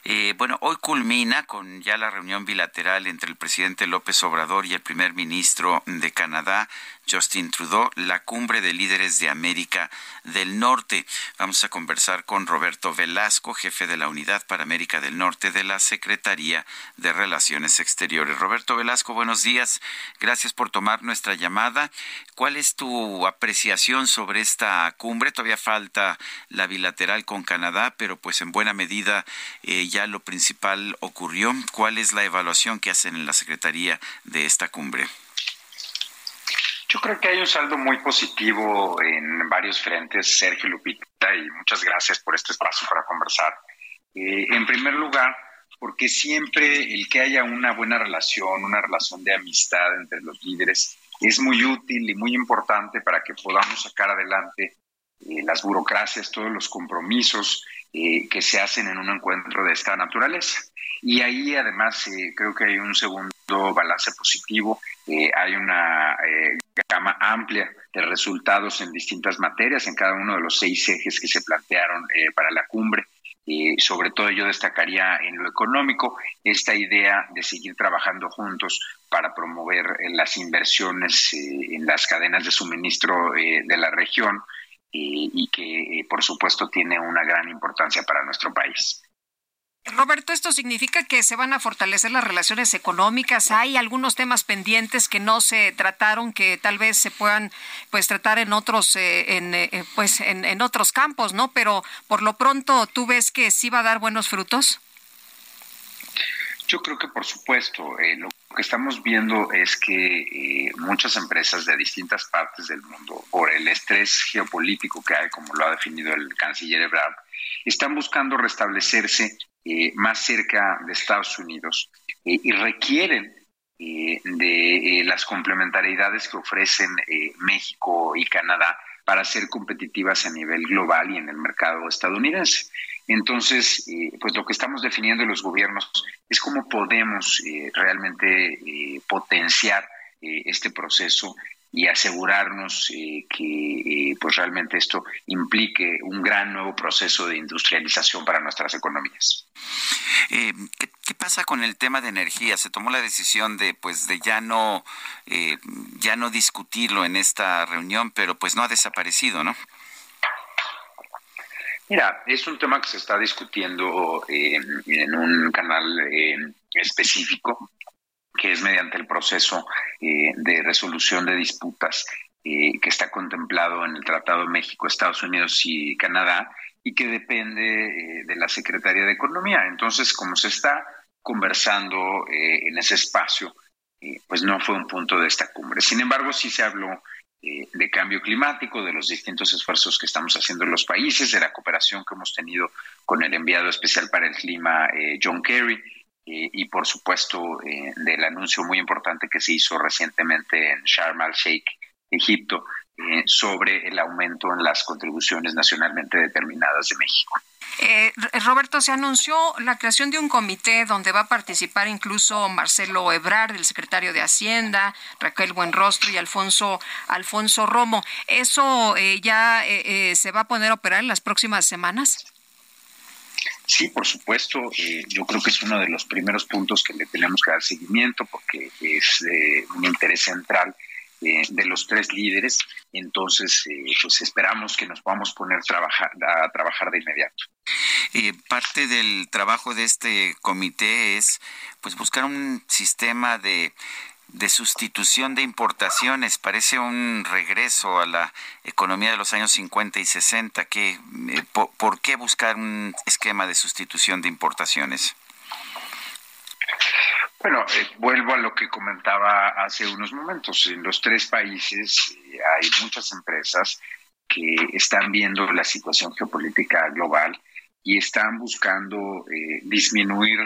Eh, bueno, hoy culmina con ya la reunión bilateral entre el presidente López Obrador y el primer ministro de Canadá, Justin Trudeau, la cumbre de líderes de América del Norte. Vamos a conversar con Roberto Velasco, jefe de la Unidad para América del Norte de la Secretaría de Relaciones Exteriores. Roberto Velasco, buenos días. Gracias por tomar nuestra llamada. ¿Cuál es tu apreciación sobre esta cumbre? Todavía falta la bilateral con Canadá, pero pues en buena medida eh, ya lo principal ocurrió. ¿Cuál es la evaluación que hacen en la Secretaría de esta cumbre? Yo creo que hay un saldo muy positivo en varios frentes, Sergio Lupita, y muchas gracias por este espacio para conversar. Eh, en primer lugar, porque siempre el que haya una buena relación, una relación de amistad entre los líderes, es muy útil y muy importante para que podamos sacar adelante eh, las burocracias, todos los compromisos eh, que se hacen en un encuentro de esta naturaleza. Y ahí además eh, creo que hay un segundo balance positivo, eh, hay una eh, gama amplia de resultados en distintas materias, en cada uno de los seis ejes que se plantearon eh, para la cumbre. Eh, sobre todo yo destacaría en lo económico esta idea de seguir trabajando juntos para promover las inversiones en las cadenas de suministro de la región y que por supuesto tiene una gran importancia para nuestro país. Roberto, ¿esto significa que se van a fortalecer las relaciones económicas? ¿Hay algunos temas pendientes que no se trataron que tal vez se puedan pues tratar en otros eh, en, eh, pues en, en otros campos, ¿no? Pero por lo pronto tú ves que sí va a dar buenos frutos. Yo creo que por supuesto, eh, lo que estamos viendo es que eh, muchas empresas de distintas partes del mundo, por el estrés geopolítico que hay, como lo ha definido el canciller Ebrard, están buscando restablecerse eh, más cerca de Estados Unidos eh, y requieren de las complementariedades que ofrecen México y Canadá para ser competitivas a nivel global y en el mercado estadounidense. Entonces, pues lo que estamos definiendo los gobiernos es cómo podemos realmente potenciar este proceso y asegurarnos eh, que eh, pues realmente esto implique un gran nuevo proceso de industrialización para nuestras economías. Eh, ¿qué, pasa con el tema de energía? Se tomó la decisión de pues de ya no ya no discutirlo en esta reunión, pero pues no ha desaparecido, ¿no? Mira, es un tema que se está discutiendo en un canal específico que es mediante el proceso eh, de resolución de disputas eh, que está contemplado en el Tratado México, Estados Unidos y Canadá y que depende eh, de la Secretaría de Economía. Entonces, como se está conversando en ese espacio, pues no fue un punto de esta cumbre. Sin embargo, sí se habló de cambio climático, de los distintos esfuerzos que estamos haciendo en los países, de la cooperación que hemos tenido con el enviado especial para el clima, John Kerry, y, por supuesto eh, del anuncio muy importante que se hizo recientemente en Sharm el Sheikh, Egipto, eh, sobre el aumento en las contribuciones nacionalmente determinadas de México. Eh, Roberto, se anunció la creación de un comité donde va a participar incluso Marcelo Ebrard, el secretario de Hacienda, Raquel Buenrostro y Alfonso, Alfonso Romo. ¿Eso ya se va a poner a operar en las próximas semanas? Sí, por supuesto. Eh, yo creo que es uno de los primeros puntos que le tenemos que dar seguimiento porque es eh, un interés central eh, de los tres líderes. Entonces, pues esperamos que nos podamos poner trabajar, a trabajar de inmediato. parte del trabajo de este comité es pues buscar un sistema de de sustitución de importaciones. Parece un regreso a la economía de los años 50 y 60. ¿Qué, eh, por, qué buscar un esquema de sustitución de importaciones? Bueno, eh, vuelvo a lo que comentaba hace unos momentos. En los tres países eh, hay muchas empresas que están viendo la situación geopolítica global y están buscando disminuir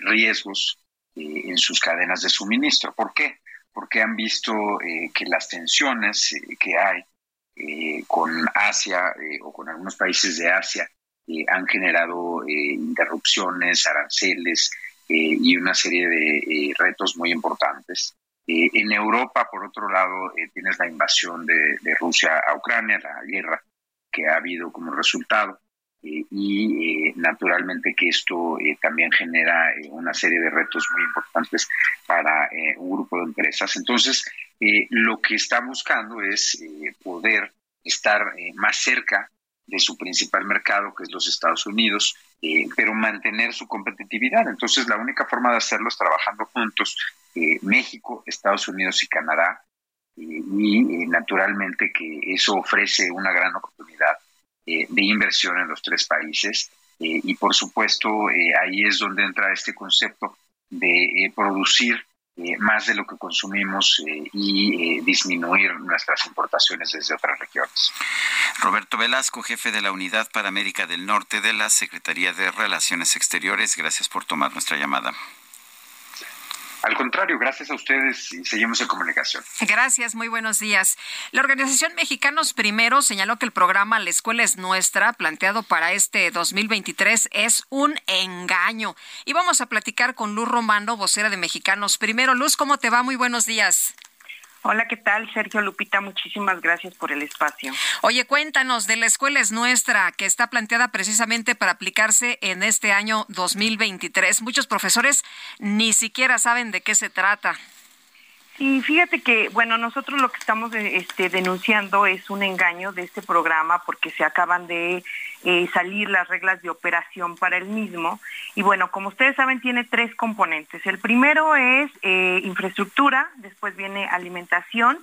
riesgos eh, en sus cadenas de suministro. ¿Por qué? Porque han visto eh, que las tensiones eh, que hay con Asia o con algunos países de Asia han generado interrupciones, aranceles y una serie de retos muy importantes. en Europa, por otro lado, tienes la invasión de, de Rusia a Ucrania, la guerra que ha habido como resultado. Eh, y eh, naturalmente que esto eh, también genera una serie de retos muy importantes para un grupo de empresas. Entonces, lo que está buscando es poder estar más cerca de su principal mercado, que es los Estados Unidos, pero mantener su competitividad. Entonces, la única forma de hacerlo es trabajando juntos, México, Estados Unidos y Canadá, y naturalmente que eso ofrece una gran oportunidad eh, de inversión en los tres países. Eh, y por supuesto, eh, ahí es donde entra este concepto de producir más de lo que consumimos y disminuir nuestras importaciones desde otras regiones. Roberto Velasco, jefe de la Unidad para América del Norte de la Secretaría de Relaciones Exteriores, gracias por tomar nuestra llamada. Al contrario, gracias a ustedes y seguimos en comunicación. Gracias, muy buenos días. La organización Mexicanos Primero señaló que el programa La Escuela es Nuestra, planteado para este 2023, es un engaño. Y vamos a platicar con Luz Romano, vocera de Mexicanos Primero. Luz, ¿cómo te va? Muy buenos días. Hola, ¿qué tal? Sergio Lupita, muchísimas gracias por el espacio. Oye, cuéntanos de la escuela es nuestra, que está planteada precisamente para aplicarse en este año 2023. Muchos profesores ni siquiera saben de qué se trata. Y fíjate que, bueno, nosotros lo que estamos este, denunciando es un engaño de este programa porque se acaban de eh, salir las reglas de operación para el mismo. Y bueno, como ustedes saben, tiene tres componentes. El primero es eh, infraestructura, después viene alimentación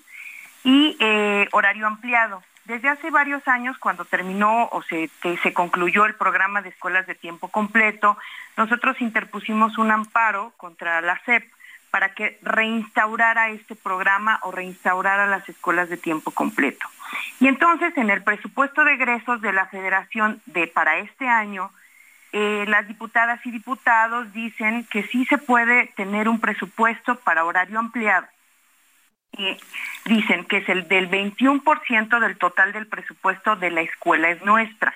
y eh, horario ampliado. Desde hace varios años, cuando terminó o se, se concluyó el programa de escuelas de tiempo completo, nosotros interpusimos un amparo contra la SEP para que reinstaurara este programa o reinstaurara las escuelas de tiempo completo. Y entonces en el presupuesto de egresos de la federación de para este año eh, las diputadas y diputados dicen que sí se puede tener un presupuesto para horario ampliado. Y dicen que es el del 21% del total del presupuesto de la escuela es nuestra.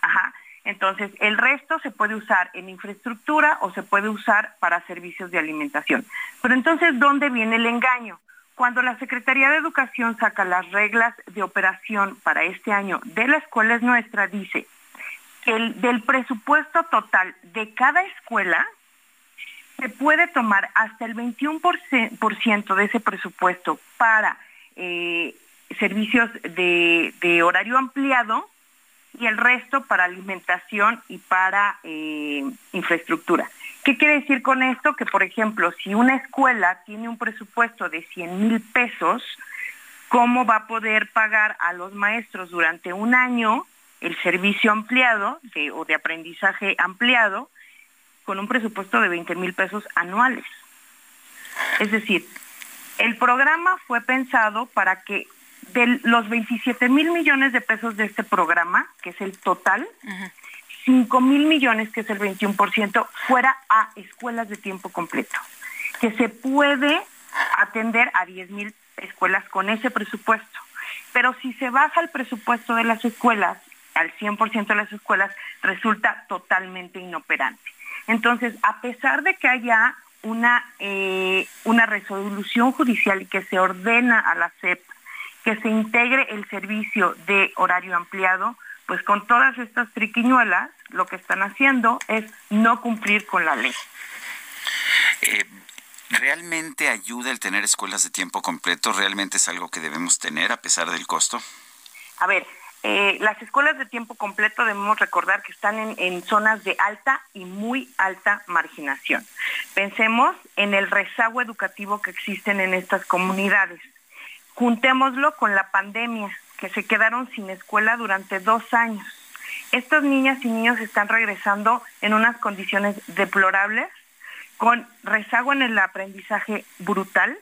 Ajá. Entonces, el resto se puede usar en infraestructura o se puede usar para servicios de alimentación. Pero entonces, ¿dónde viene el engaño? Cuando la Secretaría de Educación saca las reglas de operación para este año de la escuela es nuestra, dice que el, del presupuesto total de cada escuela se puede tomar hasta el 21% de ese presupuesto para eh, servicios de horario ampliado y el resto para alimentación y para eh, infraestructura. ¿Qué quiere decir con esto? Que, por ejemplo, si una escuela tiene un presupuesto de 100 mil pesos, ¿cómo va a poder pagar a los maestros durante un año el servicio ampliado o de aprendizaje ampliado con un presupuesto de 20 mil pesos anuales? Es decir, el programa fue pensado para que de los 27 mil millones de pesos de este programa, que es el total, 5 mil millones, que es el 21%, fuera a escuelas de tiempo completo. Que se puede atender a 10 mil escuelas con ese presupuesto. Pero si se baja el presupuesto de las escuelas, al 100% de las escuelas, resulta totalmente inoperante. Entonces, a pesar de que haya una, eh, una resolución judicial y que se ordena a la CEP que se integre el servicio de horario ampliado, pues con todas estas triquiñuelas lo que están haciendo es no cumplir con la ley. Eh, ¿Realmente ayuda el tener escuelas de tiempo completo? ¿Realmente es algo que debemos tener a pesar del costo? A ver, eh, las escuelas de tiempo completo debemos recordar que están en, en, zonas de alta y muy alta marginación. Pensemos en el rezago educativo que existen en estas comunidades. Juntémoslo con la pandemia, que se quedaron sin escuela durante dos años. Estas niñas y niños están regresando en unas condiciones deplorables, con rezago en el aprendizaje brutal.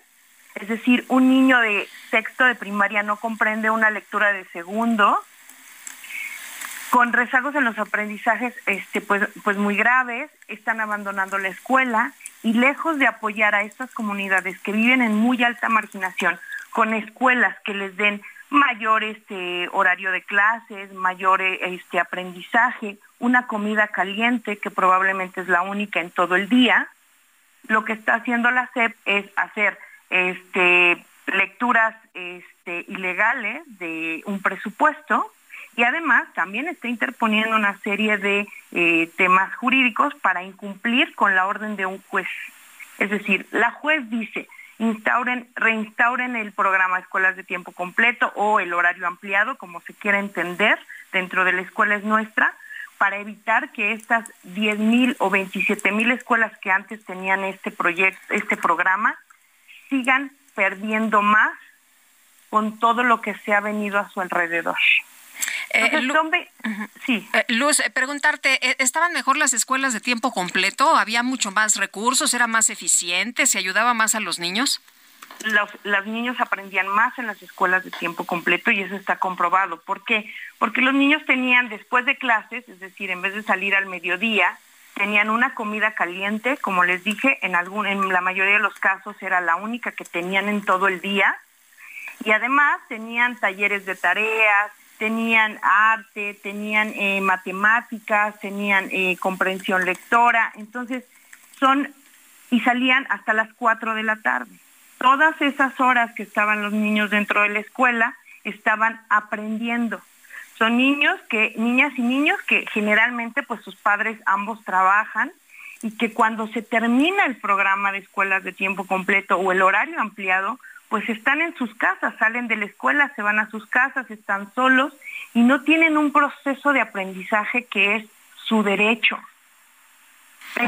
Es decir, un niño de sexto de primaria no comprende una lectura de segundo, con rezagos en los aprendizajes este, pues, pues muy graves, están abandonando la escuela y lejos de apoyar a estas comunidades que viven en muy alta marginación, con escuelas que les den mayor este horario de clases, mayor este aprendizaje, una comida caliente que probablemente es la única en todo el día. Lo que está haciendo la SEP es hacer este lecturas este, ilegales de un presupuesto y además también está interponiendo una serie de eh, temas jurídicos para incumplir con la orden de un juez. Es decir, la juez dice, instauren, reinstauren el programa Escuelas de Tiempo Completo o el horario ampliado, como se quiera entender, dentro de la escuela es nuestra, para evitar que estas 10.000 o 27.000 escuelas que antes tenían este proyecto, este programa, sigan perdiendo más con todo lo que se ha venido a su alrededor. Eh, sí. Eh, Luz, eh, preguntarte, ¿estaban mejor las escuelas de tiempo completo? ¿Había mucho más recursos? ¿Era más eficiente? ¿Se ayudaba más a los niños? Los, los niños aprendían más en las escuelas de tiempo completo y eso está comprobado. ¿Por qué? Porque los niños tenían después de clases, es decir, en vez de salir al mediodía, tenían una comida caliente, como les dije, en algún, en la mayoría de los casos era la única que tenían en todo el día, y además tenían talleres de tareas, tenían arte, tenían eh, matemáticas, tenían eh, comprensión lectora, entonces son y salían hasta las 4 de la tarde. Todas esas horas que estaban los niños dentro de la escuela estaban aprendiendo. Son niños que, niñas y niños que generalmente pues sus padres ambos trabajan y que cuando se termina el programa de escuelas de tiempo completo o el horario ampliado, pues están en sus casas, salen de la escuela, se van a sus casas, están solos y no tienen un proceso de aprendizaje que es su derecho.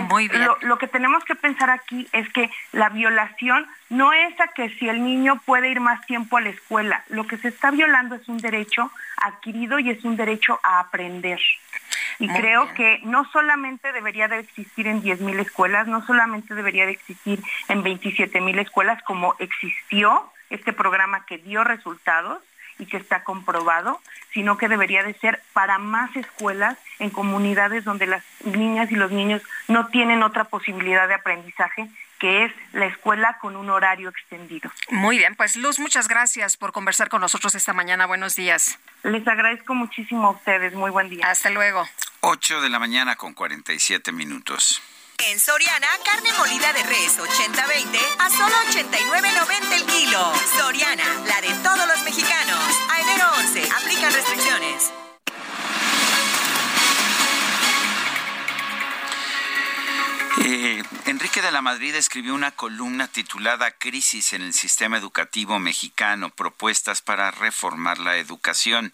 Muy bien. Lo, que tenemos que pensar aquí es que la violación no es a que si el niño puede ir más tiempo a la escuela, lo que se está violando es un derecho adquirido y es un derecho a aprender. Y creo que no solamente debería de existir en 10.000 escuelas, no solamente debería de existir en 27.000 escuelas como existió este programa que dio resultados y que está comprobado, sino que debería de ser para más escuelas en comunidades donde las niñas y los niños no tienen otra posibilidad de aprendizaje que es la escuela con un horario extendido. Muy bien, pues Luz, muchas gracias por conversar con nosotros esta mañana. Buenos días. Les agradezco muchísimo a ustedes. Muy buen día. Hasta luego. 8 de la mañana con 47 minutos. En Soriana, carne molida de res 80-20 a solo 89.90 el kilo. Soriana, la de todos los mexicanos. A enero 11, aplican restricciones. Eh, Enrique de la Madrid escribió una columna titulada Crisis en el sistema educativo mexicano, propuestas para reformar la educación.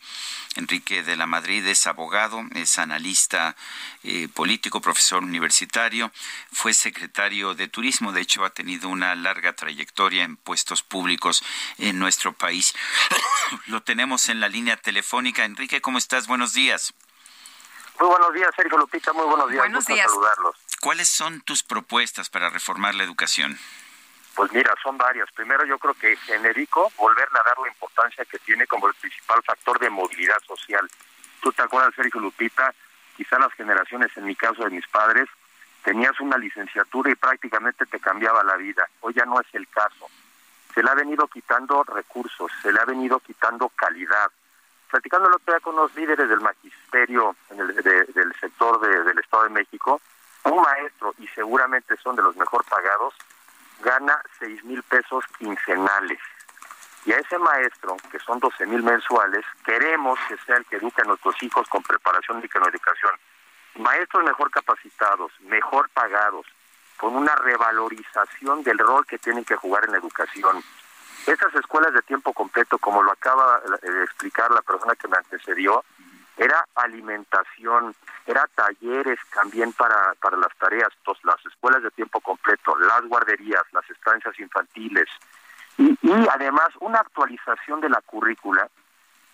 Enrique de la Madrid es abogado, es analista eh, político, profesor universitario, fue secretario de Turismo, de hecho ha tenido una larga trayectoria en puestos públicos en nuestro país. Lo tenemos en la línea telefónica. Enrique, ¿cómo estás? Buenos días. Muy buenos días, Sergio Lupita, muy buenos días. Buenos días. saludarlos. ¿Cuáles son tus propuestas para reformar la educación? Pues mira, son varias. Primero, yo creo que genérico, volverle a dar la importancia que tiene como el principal factor de movilidad social. Tú te acuerdas, Sergio Lupita, quizá las generaciones, en mi caso de mis padres, tenías una licenciatura y prácticamente te cambiaba la vida. Hoy ya no es el caso. Se le ha venido quitando recursos, se le ha venido quitando calidad. Platicando el otro día con los líderes del magisterio en el- de- del sector de- del Estado de México, un maestro, y seguramente son de los mejor pagados, gana seis mil pesos quincenales. Y a ese maestro, que son 12 mil mensuales, queremos que sea el que eduque a nuestros hijos con preparación y con educación. Maestros mejor capacitados, mejor pagados, con una revalorización del rol que tienen que jugar en la educación. Estas escuelas de tiempo completo, como lo acaba de explicar la persona que me antecedió, era alimentación, era talleres también para, para las tareas, pues, las escuelas de tiempo completo, las guarderías, las estancias infantiles, y, y además una actualización de la currícula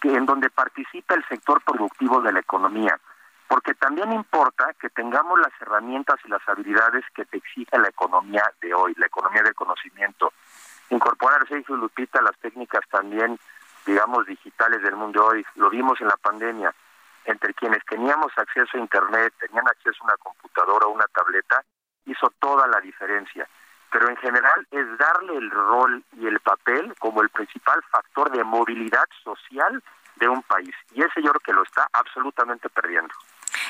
que en donde participa el sector productivo de la economía, porque también importa que tengamos las herramientas y las habilidades que te exige la economía de hoy, la economía del conocimiento. Incorporar, Sergio Lupita, las técnicas también, digamos, digitales del mundo de hoy. Lo vimos en la pandemia. Entre quienes teníamos acceso a Internet, tenían acceso a una computadora o una tableta, hizo toda la diferencia. Pero en general es darle el rol y el papel como el principal factor de movilidad social de un país. Y ese yo creo que lo está absolutamente perdiendo.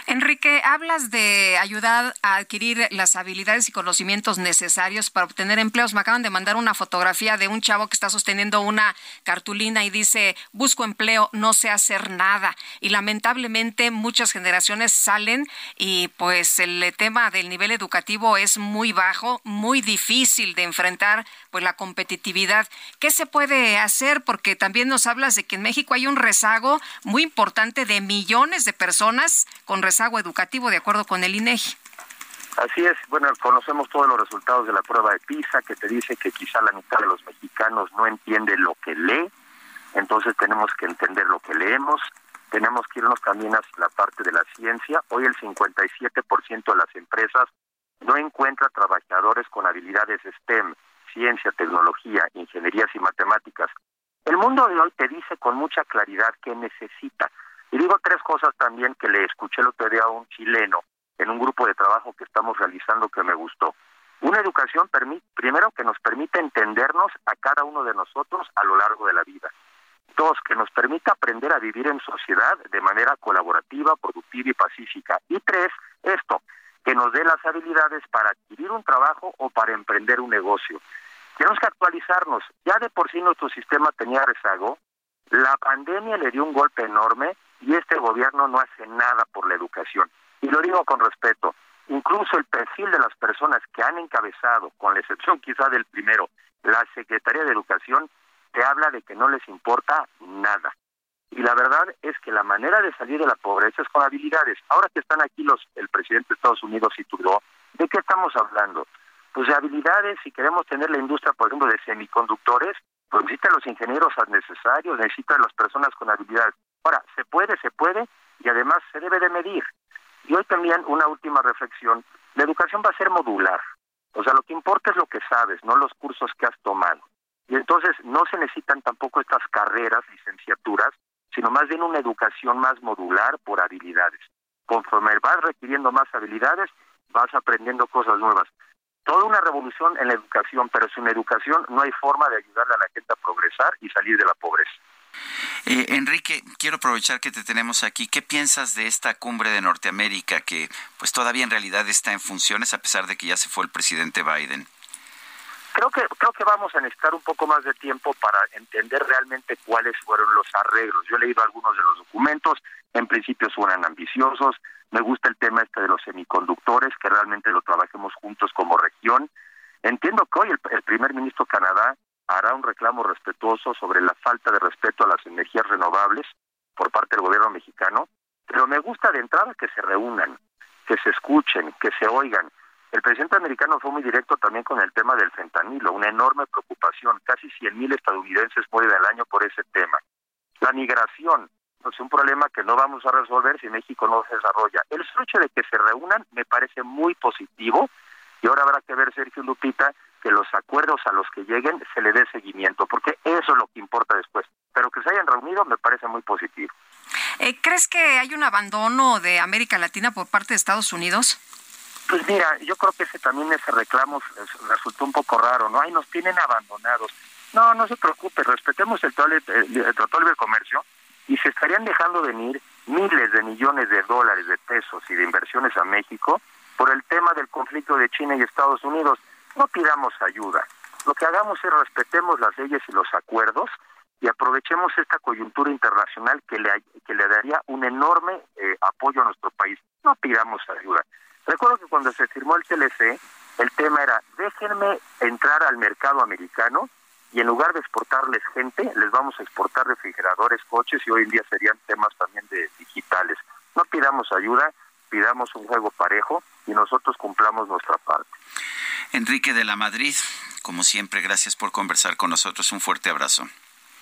Enrique, hablas de ayudar a adquirir las habilidades y conocimientos necesarios para obtener empleos. Me acaban de mandar una fotografía de un chavo que está sosteniendo una cartulina y dice, busco empleo, no sé hacer nada. Y lamentablemente muchas generaciones salen y pues el tema del nivel educativo es muy bajo, muy difícil de enfrentar pues la competitividad. ¿Qué se puede hacer? Porque también nos hablas de que en México hay un rezago muy importante de millones de personas con rezago educativo, de acuerdo con el INEGI. Así es, bueno, conocemos todos los resultados de la prueba de PISA que te dice que quizá la mitad de los mexicanos no entiende lo que lee, entonces tenemos que entender lo que leemos, tenemos que irnos también a la parte de la ciencia. Hoy el 57% de las empresas no encuentra trabajadores con habilidades STEM, ciencia, tecnología, ingenierías y matemáticas. El mundo de hoy te dice con mucha claridad qué necesita. Y digo tres cosas también que le escuché el otro día a un chileno en un grupo de trabajo que estamos realizando que me gustó. Una educación, primero, que nos permite entendernos a cada uno de nosotros a lo largo de la vida. Dos, que nos permita aprender a vivir en sociedad de manera colaborativa, productiva y pacífica. Y tres, esto, que nos dé las habilidades para adquirir un trabajo o para emprender un negocio. Tenemos que actualizarnos. Ya de por sí nuestro sistema tenía rezago. La pandemia le dio un golpe enorme y este gobierno no hace nada por la educación. Y lo digo con respeto. Incluso el perfil de las personas que han encabezado, con la excepción quizá del primero, la Secretaría de Educación, te habla de que no les importa nada. Y la verdad es que la manera de salir de la pobreza es con habilidades. Ahora que están aquí los el presidente de Estados Unidos y Trudeau, ¿de qué estamos hablando? Pues de habilidades, si queremos tener la industria, por ejemplo, de semiconductores, pues necesitan los ingenieros necesarios, necesitan las personas con habilidades. Ahora, se puede, se puede, y además se debe de medir. Y hoy también una última reflexión, la educación va a ser modular. O sea, lo que importa es lo que sabes, no los cursos que has tomado. Y entonces no se necesitan tampoco estas carreras, licenciaturas, sino más bien una educación más modular por habilidades. Conforme vas requiriendo más habilidades, vas aprendiendo cosas nuevas. Toda una revolución en la educación, pero sin educación no hay forma de ayudarle a la gente a progresar y salir de la pobreza. Eh, Enrique, quiero aprovechar que te tenemos aquí. ¿Qué piensas de esta cumbre de Norteamérica que pues todavía en realidad está en funciones a pesar de que ya se fue el presidente Biden? Creo que creo que vamos a necesitar un poco más de tiempo para entender realmente cuáles fueron los arreglos. Yo he leído algunos de los documentos, en principio suenan ambiciosos. Me gusta el tema este de los semiconductores, que realmente lo trabajemos juntos como región. Entiendo que hoy el, primer ministro de Canadá hará un reclamo respetuoso sobre la falta de respeto a las energías renovables por parte del gobierno mexicano, pero me gusta de entrada que se reúnan, que se escuchen, que se oigan. El presidente americano fue muy directo también con el tema del fentanilo, una enorme preocupación. Casi 100.000 estadounidenses mueren al año por ese tema. La migración es un problema que no vamos a resolver si México no se desarrolla. El hecho de que se reúnan me parece muy positivo y ahora habrá que ver, Sergio Lupita, que los acuerdos a los que lleguen se le dé seguimiento, porque eso es lo que importa después. Pero que se hayan reunido me parece muy positivo. Eh, ¿Crees que hay un abandono de América Latina por parte de Estados Unidos? Pues mira, yo creo que ese también ese reclamo resultó un poco raro, ¿no? Ahí nos tienen abandonados. No, no se preocupe, respetemos el, el, el Tratado de Libre Comercio y se estarían dejando venir miles de millones de dólares, de pesos y de inversiones a México por el tema del conflicto de China y Estados Unidos. No pidamos ayuda. Lo que hagamos es respetemos las leyes y los acuerdos y aprovechemos esta coyuntura internacional que le, que le daría un enorme eh, apoyo a nuestro país. No pidamos ayuda. Recuerdo que cuando se firmó el TLC, el tema era, déjenme entrar al mercado americano y en lugar de exportarles gente, les vamos a exportar refrigeradores, coches y hoy en día serían temas también de digitales. No pidamos ayuda, pidamos un juego parejo y nosotros cumplamos nuestra parte. Enrique de la Madrid, como siempre, gracias por conversar con nosotros. Un fuerte abrazo.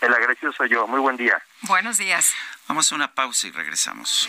El agradecido soy yo. Muy buen día. Buenos días. Vamos a una pausa y regresamos.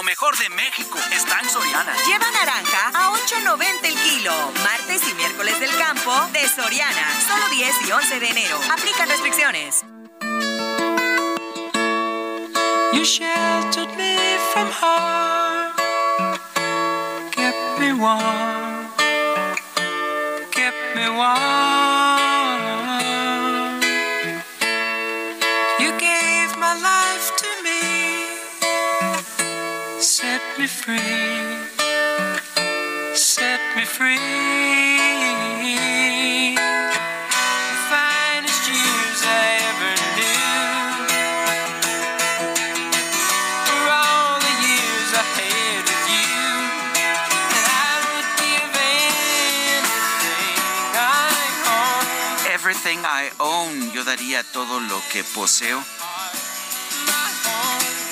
Lo mejor de México está en Soriana. Lleva naranja a 8.90 el kilo. Martes y miércoles del campo de Soriana. Solo 10 y 11 de enero. Aplican restricciones. You sheltered me from harm. Kept me warm. Kept me warm. Free. Set me free. The finest years I ever knew. For all the years I had with you. And I would give anything I own. Everything I own, yo daría todo lo que poseo.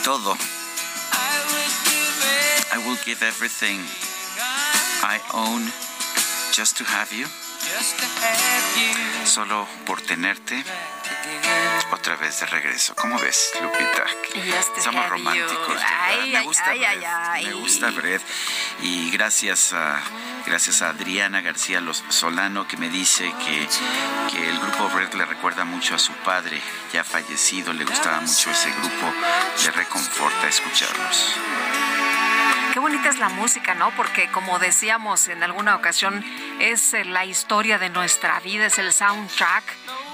Todo. I will give everything I own just to have you. Solo por tenerte otra vez de regreso. ¿Cómo ves, Lupita? Somos románticos. me gusta ay, Me gusta Brett. Y gracias a gracias a Adriana García Los- Solano que me dice que, que el grupo Brett le recuerda mucho a su padre ya fallecido. Le gustaba mucho ese grupo. Le reconforta escucharlos. Qué bonita es la música, ¿no? Porque como decíamos en alguna ocasión, es eh, la historia de nuestra vida, es el soundtrack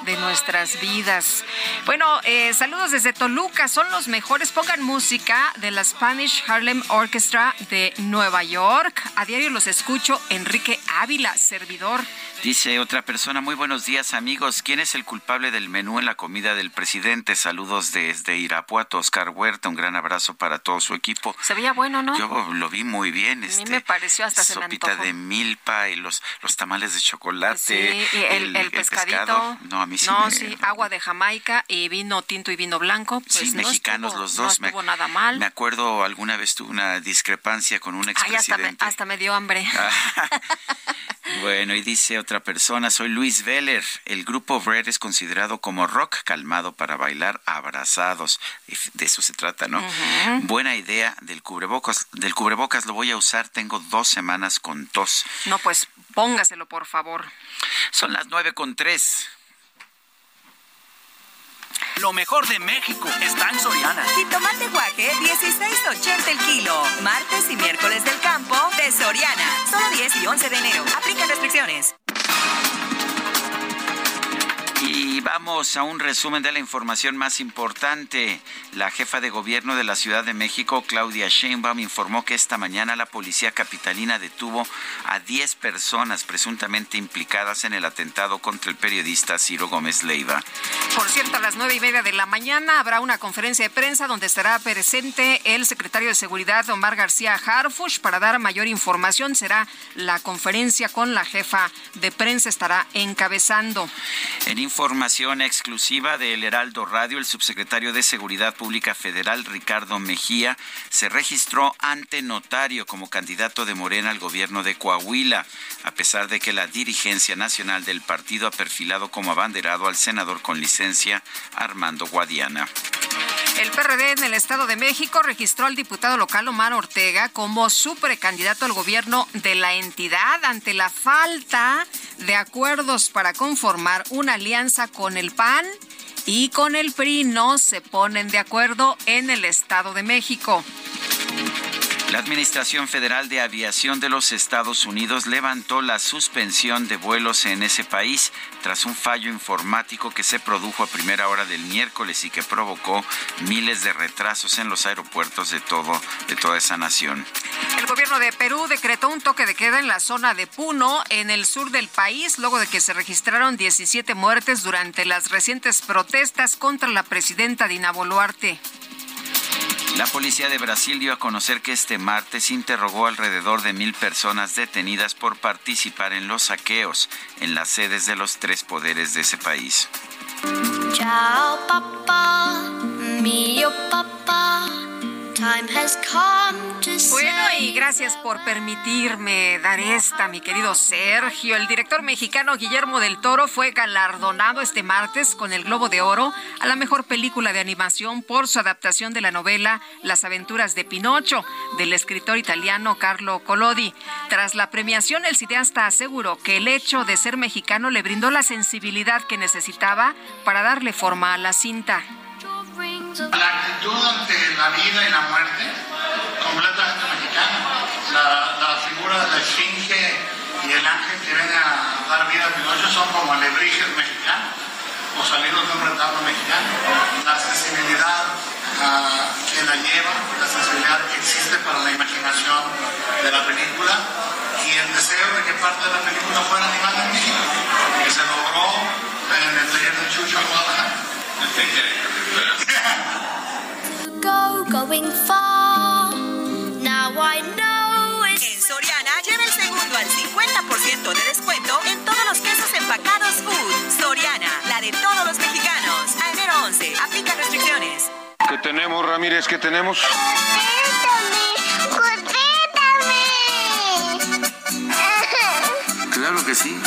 de nuestras vidas. Bueno, eh, saludos desde Toluca, son los mejores. Pongan música de la Spanish Harlem Orchestra de Nueva York. A diario los escucho, Enrique Ávila, servidor. Dice otra persona, muy buenos días amigos. ¿Quién es el culpable del menú en la comida del presidente? Saludos desde Irapuato, Oscar Huerta. Un gran abrazo para todo su equipo. Se veía bueno, ¿no? Yo lo vi muy bien. A mí este, me pareció hasta se me de milpa y los, los tamales de chocolate. Sí, y el, el pescadito. pescado. No, a mí sí No, me- sí, agua de Jamaica y vino tinto y vino blanco. Pues sí, no mexicanos estuvo- los No dos. Me- estuvo nada mal. Me acuerdo alguna vez tuve una discrepancia con un Ay, hasta me, expresidente. hasta me dio hambre. Bueno, y dice otra persona, soy Luis Veller. El grupo Red es considerado como rock calmado para bailar abrazados. De eso se trata, ¿no? Buena idea del cubrebocas. Del cubrebocas lo voy a usar. Tengo dos semanas con tos. No, pues póngaselo, por favor. Son las nueve con tres. Lo mejor de México está en Soriana. Jitomate guaje, 16.80 el kilo. Martes y miércoles del campo de Soriana. Solo 10 y 11 de enero. Aplican restricciones. Y vamos a un resumen de la información más importante. La jefa de gobierno de la Ciudad de México, Claudia Sheinbaum, informó que esta mañana la policía capitalina detuvo a 10 personas presuntamente implicadas en el atentado contra el periodista Ciro Gómez Leiva. Por cierto, a las nueve y media de la mañana habrá una conferencia de prensa donde estará presente el secretario de Seguridad, Omar García Harfush, para dar mayor información. Será la conferencia con la jefa de prensa, estará encabezando. En información exclusiva del Heraldo Radio, el subsecretario de Seguridad Pública Federal, Ricardo Mejía, se registró ante notario como candidato de Morena al gobierno de Coahuila, a pesar de que la dirigencia nacional del partido ha perfilado como abanderado al senador con licencia Armando Guadiana. El PRD en el Estado de México registró al diputado local Omar Ortega como su precandidato al gobierno de la entidad ante la falta de acuerdos para conformar una alianza con el PAN y con el PRI no se ponen de acuerdo en el Estado de México. La Administración Federal de Aviación de los Estados Unidos levantó la suspensión de vuelos en ese país tras un fallo informático que se produjo a primera hora del miércoles y que provocó miles de retrasos en los aeropuertos de todo de toda esa nación. El gobierno de Perú decretó un toque de queda en la zona de Puno, en el sur del país, luego de que se registraron 17 muertes durante las recientes protestas contra la presidenta Dina Boluarte. La policía de Brasil dio a conocer que este martes interrogó alrededor de mil personas detenidas por participar en los saqueos en las sedes de los tres poderes de ese país. Ciao papá, mio papá, time has come to Bueno, y gracias por permitirme dar esta, mi querido Sergio. El director mexicano Guillermo del Toro fue galardonado este martes con el Globo de Oro a la mejor película de animación por su adaptación de la novela Las aventuras de Pinocho, del escritor italiano Carlo Collodi. Tras la premiación, el cineasta aseguró que el hecho de ser mexicano le brindó la sensibilidad que necesitaba para darle forma a la cinta. La actitud ante la vida y la muerte, completamente mexicana. La, la figura de la esfinge y el ángel que viene a dar vida a Pinocho son como alebrijes mexicanos, o salidos de un retablo mexicano. La sensibilidad ah, que la lleva, la sensibilidad que existe para la imaginación de la película y el deseo de que parte de la película fuera animada en México, que se logró en el taller de Chucho Guadalajara. Go going far. Now I know it's En Soriana, lleva el segundo al 50% de descuento en todos los quesos empacados Food. Soriana, la de todos los mexicanos. A enero 11, aplica restricciones. ¿Qué tenemos, Ramírez? ¿Qué tenemos? Claro que sí.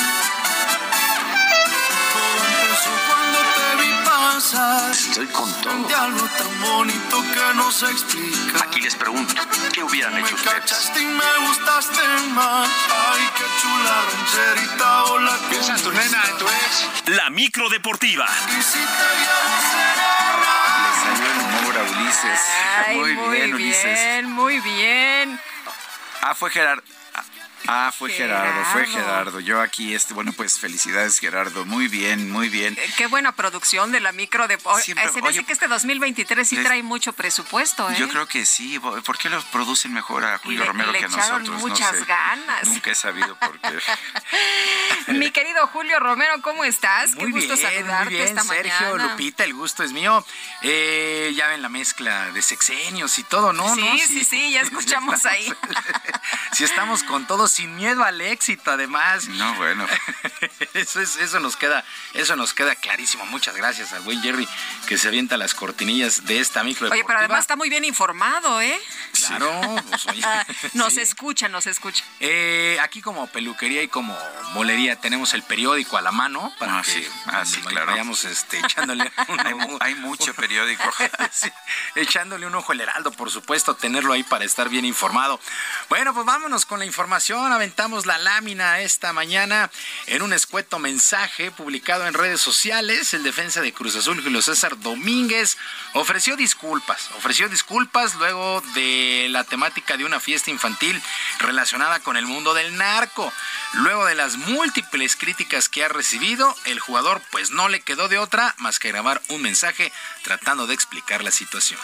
Pasar Estoy con todo. de algo tan bonito que no se explica. Aquí les pregunto, ¿qué hubieran Me hecho ustedes? cachaste y me gustaste más. Ay, qué chula rancherita, hola. Piensa en tu nena, en tu ex. La micro deportiva. Y si te llamo será Le salió el humor a Ulises. Ay, muy, bien, Ulises. bien, muy bien. Ah, fue Gerardo. Ah, fue Gerardo. fue Gerardo. Yo aquí, este, bueno, pues felicidades Gerardo, muy bien, muy bien. Eh, qué buena producción de la micro de... Eh, se dice que este 2023 sí trae mucho presupuesto, ¿eh? Yo creo que sí, ¿por qué lo producen mejor a Julio Romero que a nosotros? muchas ganas. Nunca he sabido por qué. Mi querido Julio Romero, ¿cómo estás? Muy qué gusto bien, saludarte muy bien, esta Sergio, Lupita, el gusto es mío. Eh, ya ven la mezcla de sexenios y todo, ¿no? Sí, ¿No? sí, sí, ya escuchamos ahí. si estamos con todo sin miedo al éxito, además. No, bueno. eso es, eso nos queda, eso nos queda clarísimo. Muchas gracias al buen Jerry que se avienta las cortinillas de esta micro. Oye, pero además está muy bien informado, ¿eh? Claro, pues, oye, nos escucha, nos escucha. Eh, aquí como peluquería y como molería tenemos el periódico a la mano para ah, que sí. Ah, sí, claro. vayamos este, echándole un, hay, hay, mucho periódico. sí, echándole un ojo al heraldo, por supuesto, tenerlo ahí para estar bien informado. Bueno, pues vámonos con la información. Aventamos la lámina esta mañana en un escueto mensaje publicado en redes sociales. El defensa de Cruz Azul, Julio César Domínguez, ofreció disculpas. Ofreció disculpas luego de la temática de una fiesta infantil relacionada con el mundo del narco. Luego de las múltiples críticas que ha recibido, el jugador pues no le quedó de otra más que grabar un mensaje tratando de explicar la situación.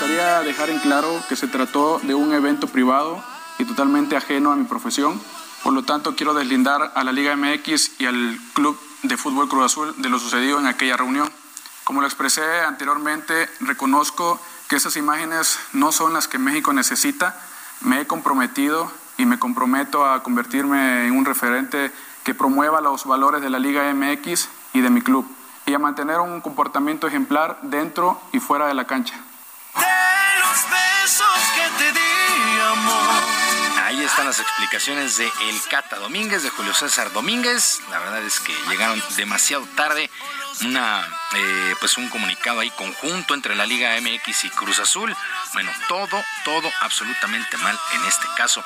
Gustaría dejar en claro que se trató de un evento privado y totalmente ajeno a mi profesión. Por lo tanto, quiero deslindar a la Liga MX y al Club de Fútbol Cruz Azul de lo sucedido en aquella reunión. Como lo expresé anteriormente, reconozco que esas imágenes no son las que México necesita. Me he comprometido y me comprometo a convertirme en un referente que promueva los valores de la Liga MX y de mi club y a mantener un comportamiento ejemplar dentro y fuera de la cancha. De los besos que te di, amor. Ahí están las explicaciones de El Cata Domínguez, de Julio César Domínguez. La verdad es que llegaron demasiado tarde. Una, eh, pues un comunicado ahí conjunto entre la Liga MX y Cruz Azul. Bueno, todo, todo absolutamente mal en este caso.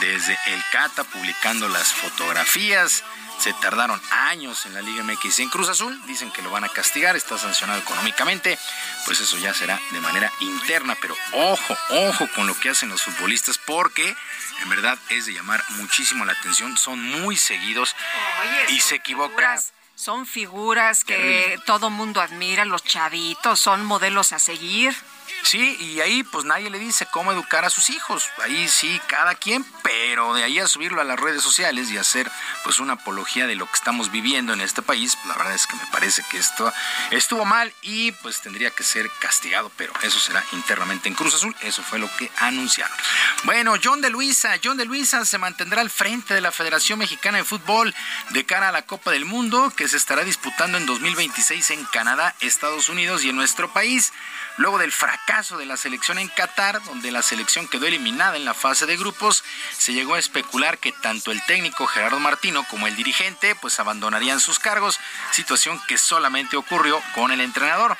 Desde El Cata publicando las fotografías. Se tardaron años en la Liga MX y en Cruz Azul. Dicen que lo van a castigar, está sancionado económicamente. Pues eso ya será de manera interna. Pero ojo, ojo con lo que hacen los futbolistas porque en verdad es de llamar muchísimo la atención. Son muy seguidos Oye, y se equivocan. Son figuras que todo mundo admira, los chavitos, son modelos a seguir. Sí, y ahí pues nadie le dice cómo educar a sus hijos. Ahí sí, cada quien, pero de ahí a subirlo a las redes sociales y hacer pues una apología de lo que estamos viviendo en este país, la verdad es que me parece que esto estuvo mal y pues tendría que ser castigado, pero eso será internamente en Cruz Azul, eso fue lo que anunciaron. Bueno, John de Luisa, John de Luisa se mantendrá al frente de la Federación Mexicana de Fútbol de cara a la Copa del Mundo que se estará disputando en 2026 en Canadá, Estados Unidos y en nuestro país. Luego del fracaso de la selección en Qatar, donde la selección quedó eliminada en la fase de grupos, se llegó a especular que tanto el técnico Gerardo Martino como el dirigente pues abandonarían sus cargos, situación que solamente ocurrió con el entrenador.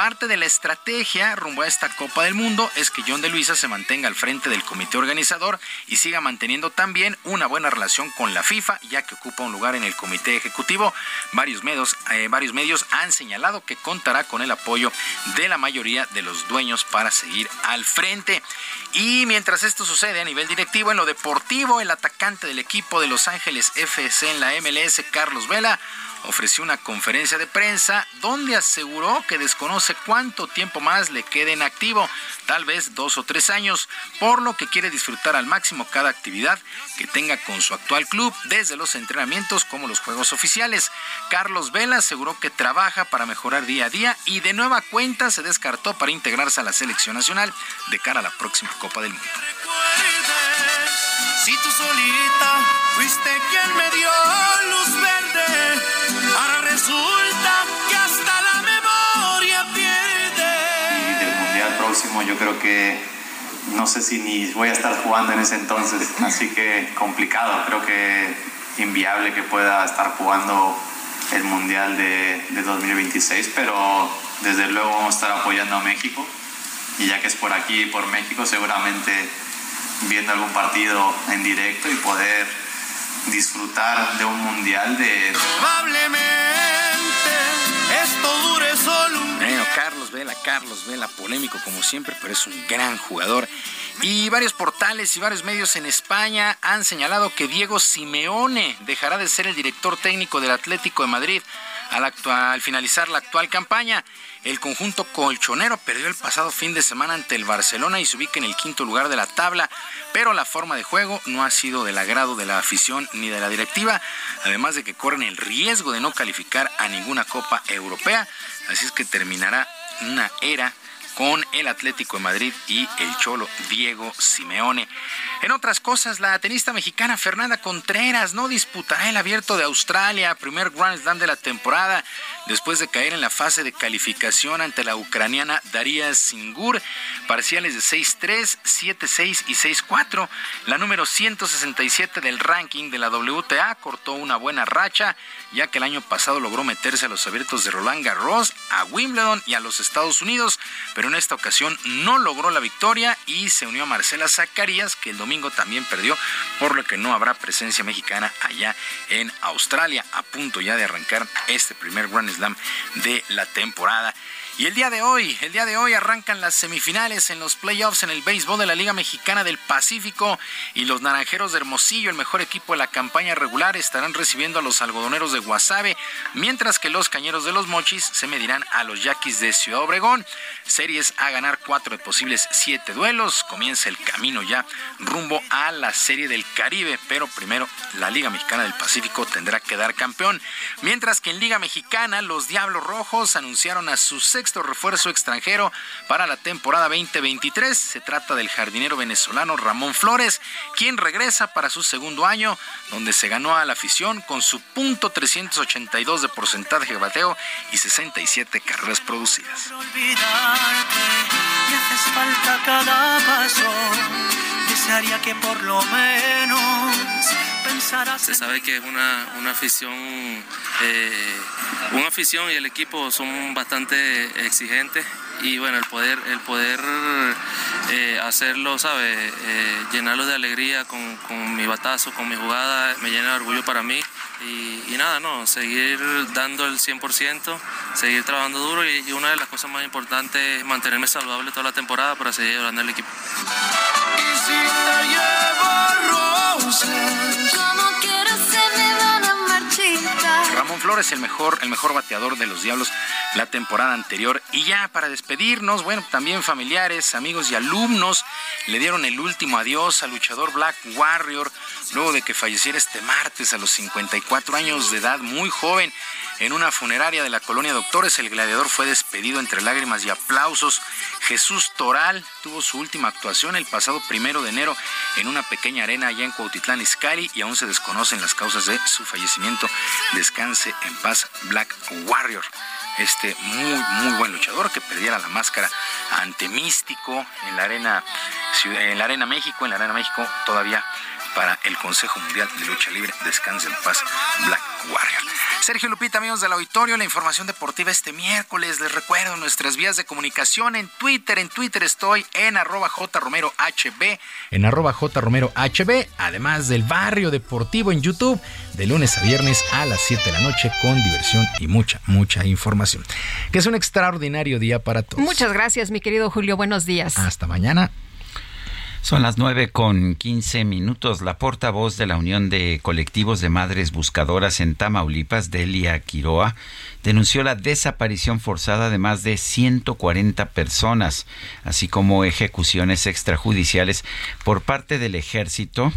Parte de la estrategia rumbo a esta Copa del Mundo es que John de Luisa se mantenga al frente del comité organizador y siga manteniendo también una buena relación con la FIFA, ya que ocupa un lugar en el comité ejecutivo. Varios medios, eh, varios medios han señalado que contará con el apoyo de la mayoría de los dueños para seguir al frente. Y mientras esto sucede a nivel directivo, en lo deportivo, el atacante del equipo de Los Ángeles FC en la MLS, Carlos Vela, ofreció una conferencia de prensa donde aseguró que desconoce cuánto tiempo más le quede en activo, tal vez dos o tres años, por lo que quiere disfrutar al máximo cada actividad que tenga con su actual club, desde los entrenamientos como los juegos oficiales. Carlos Vela aseguró que trabaja para mejorar día a día y de nueva cuenta se descartó para integrarse a la selección nacional de cara a la próxima Copa del Mundo. Si tú solita fuiste quien me dio luz verde, resulta que hasta la memoria pierde. Y del Mundial próximo yo creo que no sé si ni voy a estar jugando en ese entonces, así que complicado, creo que inviable que pueda estar jugando el Mundial de, de 2026, pero desde luego vamos a estar apoyando a México y ya que es por aquí, por México, seguramente viendo algún partido en directo y poder disfrutar de un mundial de... Probablemente esto dure solo un Bueno, Carlos Vela, Carlos Vela, polémico como siempre, pero es un gran jugador. Y varios portales y varios medios en España han señalado que Diego Simeone dejará de ser el director técnico del Atlético de Madrid al, actual, finalizar la actual campaña. El conjunto colchonero perdió el pasado fin de semana ante el Barcelona y se ubica en el quinto lugar de la tabla, pero la forma de juego no ha sido del agrado de la afición ni de la directiva, además de que corren el riesgo de no calificar a ninguna Copa Europea, así es que terminará una era con el Atlético de Madrid y el Cholo Diego Simeone. En otras cosas, la tenista mexicana Fernanda Contreras no disputará el abierto de Australia, primer Grand Slam de la temporada, después de caer en la fase de calificación ante la ucraniana Daria Singur, parciales de 6-3, 7-6 y 6-4. La número 167 del ranking de la WTA cortó una buena racha, ya que el año pasado logró meterse a los abiertos de Roland Garros, a Wimbledon y a los Estados Unidos, pero en esta ocasión no logró la victoria y se unió a Marcela Zacarías, que el domingo también perdió, por lo que no habrá presencia mexicana allá en Australia, a punto ya de arrancar este primer Grand Slam de la temporada. Y el día de hoy, el día de hoy arrancan las semifinales en los playoffs en el béisbol de la Liga Mexicana del Pacífico y los Naranjeros de Hermosillo, el mejor equipo de la campaña regular, estarán recibiendo a los algodoneros de Guasave, mientras que los Cañeros de los Mochis se medirán a los Yaquis de Ciudad Obregón. Series a ganar cuatro de posibles siete duelos. Comienza el camino ya rumbo a la Serie del Caribe, pero primero la Liga Mexicana del Pacífico tendrá que dar campeón. Mientras que en Liga Mexicana, los Diablos Rojos anunciaron a su sexto refuerzo extranjero para la temporada 2023. Se trata del jardinero venezolano Ramón Flores, quien regresa para su segundo año, donde se ganó a la afición con su punto 382 de porcentaje de bateo y 67 carreras producidas. Se sabe que es una, una afición, eh, una afición y el equipo son bastante exigentes y bueno, el poder, el poder eh, hacerlo, ¿sabe? Eh, llenarlo de alegría con, con, mi batazo, con mi jugada, me llena de orgullo para mí. Y, nada, no, seguir dando el 100%, seguir trabajando duro y, una de las cosas más importantes es mantenerme saludable toda la temporada para seguir llevando el equipo. Ramón Flores, el mejor, el mejor bateador de los Diablos la temporada anterior. Y ya para despedirnos, bueno, también familiares, amigos y alumnos le dieron el último adiós al luchador Black Warrior luego de que falleciera este martes a los 54 años de edad, muy joven. En una funeraria de la colonia Doctores, el gladiador fue despedido entre lágrimas y aplausos. Jesús Toral tuvo su última actuación el pasado primero de enero en una pequeña arena allá en Cuautitlán Izcalli y aún se desconocen las causas de su fallecimiento. Descanse en paz, Black Warrior este muy, muy buen luchador que perdiera la máscara ante Místico en la arena, en la arena México, en la arena México todavía para el Consejo Mundial de Lucha Libre. Descanse en paz, Black Warrior. Sergio Lupita, amigos del auditorio, la información deportiva este miércoles. Les recuerdo nuestras vías de comunicación en Twitter. En Twitter estoy en arroba jromerohb, en arroba jromerohb, además del barrio deportivo en YouTube, de lunes a viernes a las 7 de la noche con diversión y mucha, mucha información. Que es un extraordinario día para todos. Muchas gracias, mi querido Julio. Buenos días. Hasta mañana. Son las nueve con quince minutos. La portavoz de la Unión de Colectivos de Madres Buscadoras en Tamaulipas, Delia Quiroa, denunció la desaparición forzada de más de 140 personas, así como ejecuciones extrajudiciales por parte del ejército,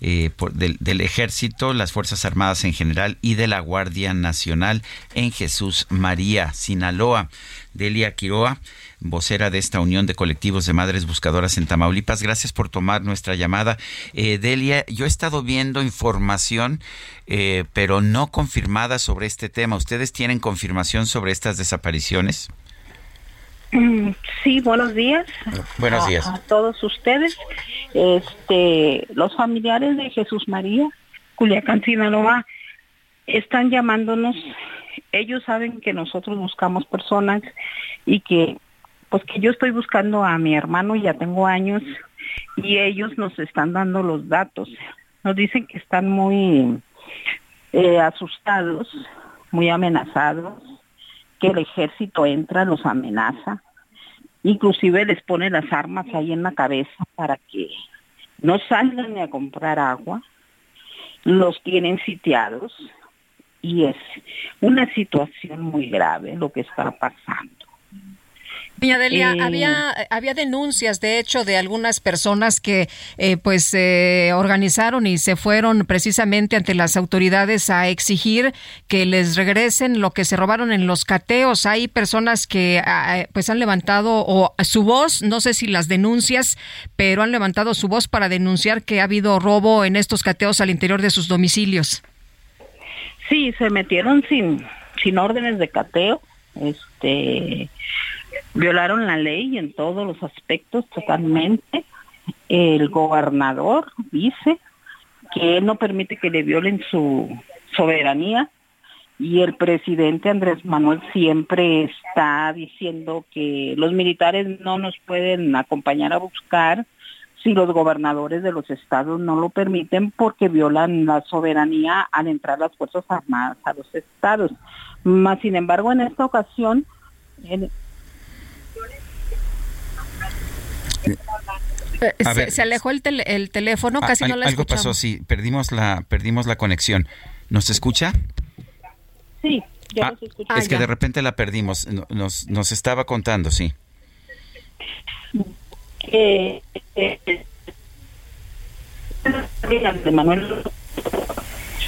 eh, del, del ejército, las Fuerzas Armadas en general y de la Guardia Nacional en Jesús María, Sinaloa. Delia Quiroa vocera de esta Unión de Colectivos de Madres Buscadoras en Tamaulipas. Gracias por tomar nuestra llamada. Eh, Delia, yo he estado viendo información, eh, pero no confirmada sobre este tema. ¿Ustedes tienen confirmación sobre estas desapariciones? Mm, sí, buenos días. Buenos días. A, todos ustedes. Este, los familiares de Jesús María, Culiacán, Sinaloa, están llamándonos. Ellos saben que nosotros buscamos personas y que pues que yo estoy buscando a mi hermano, ya tengo años, y ellos nos están dando los datos. Nos dicen que están muy eh, asustados, muy amenazados, que el ejército entra, los amenaza, inclusive les pone las armas ahí en la cabeza para que no salgan ni a comprar agua, los tienen sitiados y es una situación muy grave lo que está pasando. Doña Delia, Eh, había, había denuncias, de hecho, de algunas personas que eh, pues se organizaron y se fueron precisamente ante las autoridades a exigir que les regresen lo que se robaron en los cateos. Hay personas que ah, pues han levantado o su voz, no sé si las denuncias, pero han levantado su voz para denunciar que ha habido robo en estos cateos al interior de sus domicilios. Sí, se metieron sin, sin órdenes de cateo, este, violaron la ley en todos los aspectos totalmente. El gobernador dice que él no permite que le violen su soberanía y el presidente Andrés Manuel siempre está diciendo que los militares no nos pueden acompañar a buscar si los gobernadores de los estados no lo permiten porque violan la soberanía al entrar las Fuerzas Armadas a los estados. Más sin embargo, en esta ocasión, Eh, A se, ver. se alejó el, tel- el teléfono, casi Ah, no la algo escuchamos. pasó, sí, perdimos la, perdimos la conexión. ¿Nos escucha? sí, yo Ah, los escucho. es que de repente la perdimos. No- Nos, nos estaba contando, sí. Eh, eh, eh,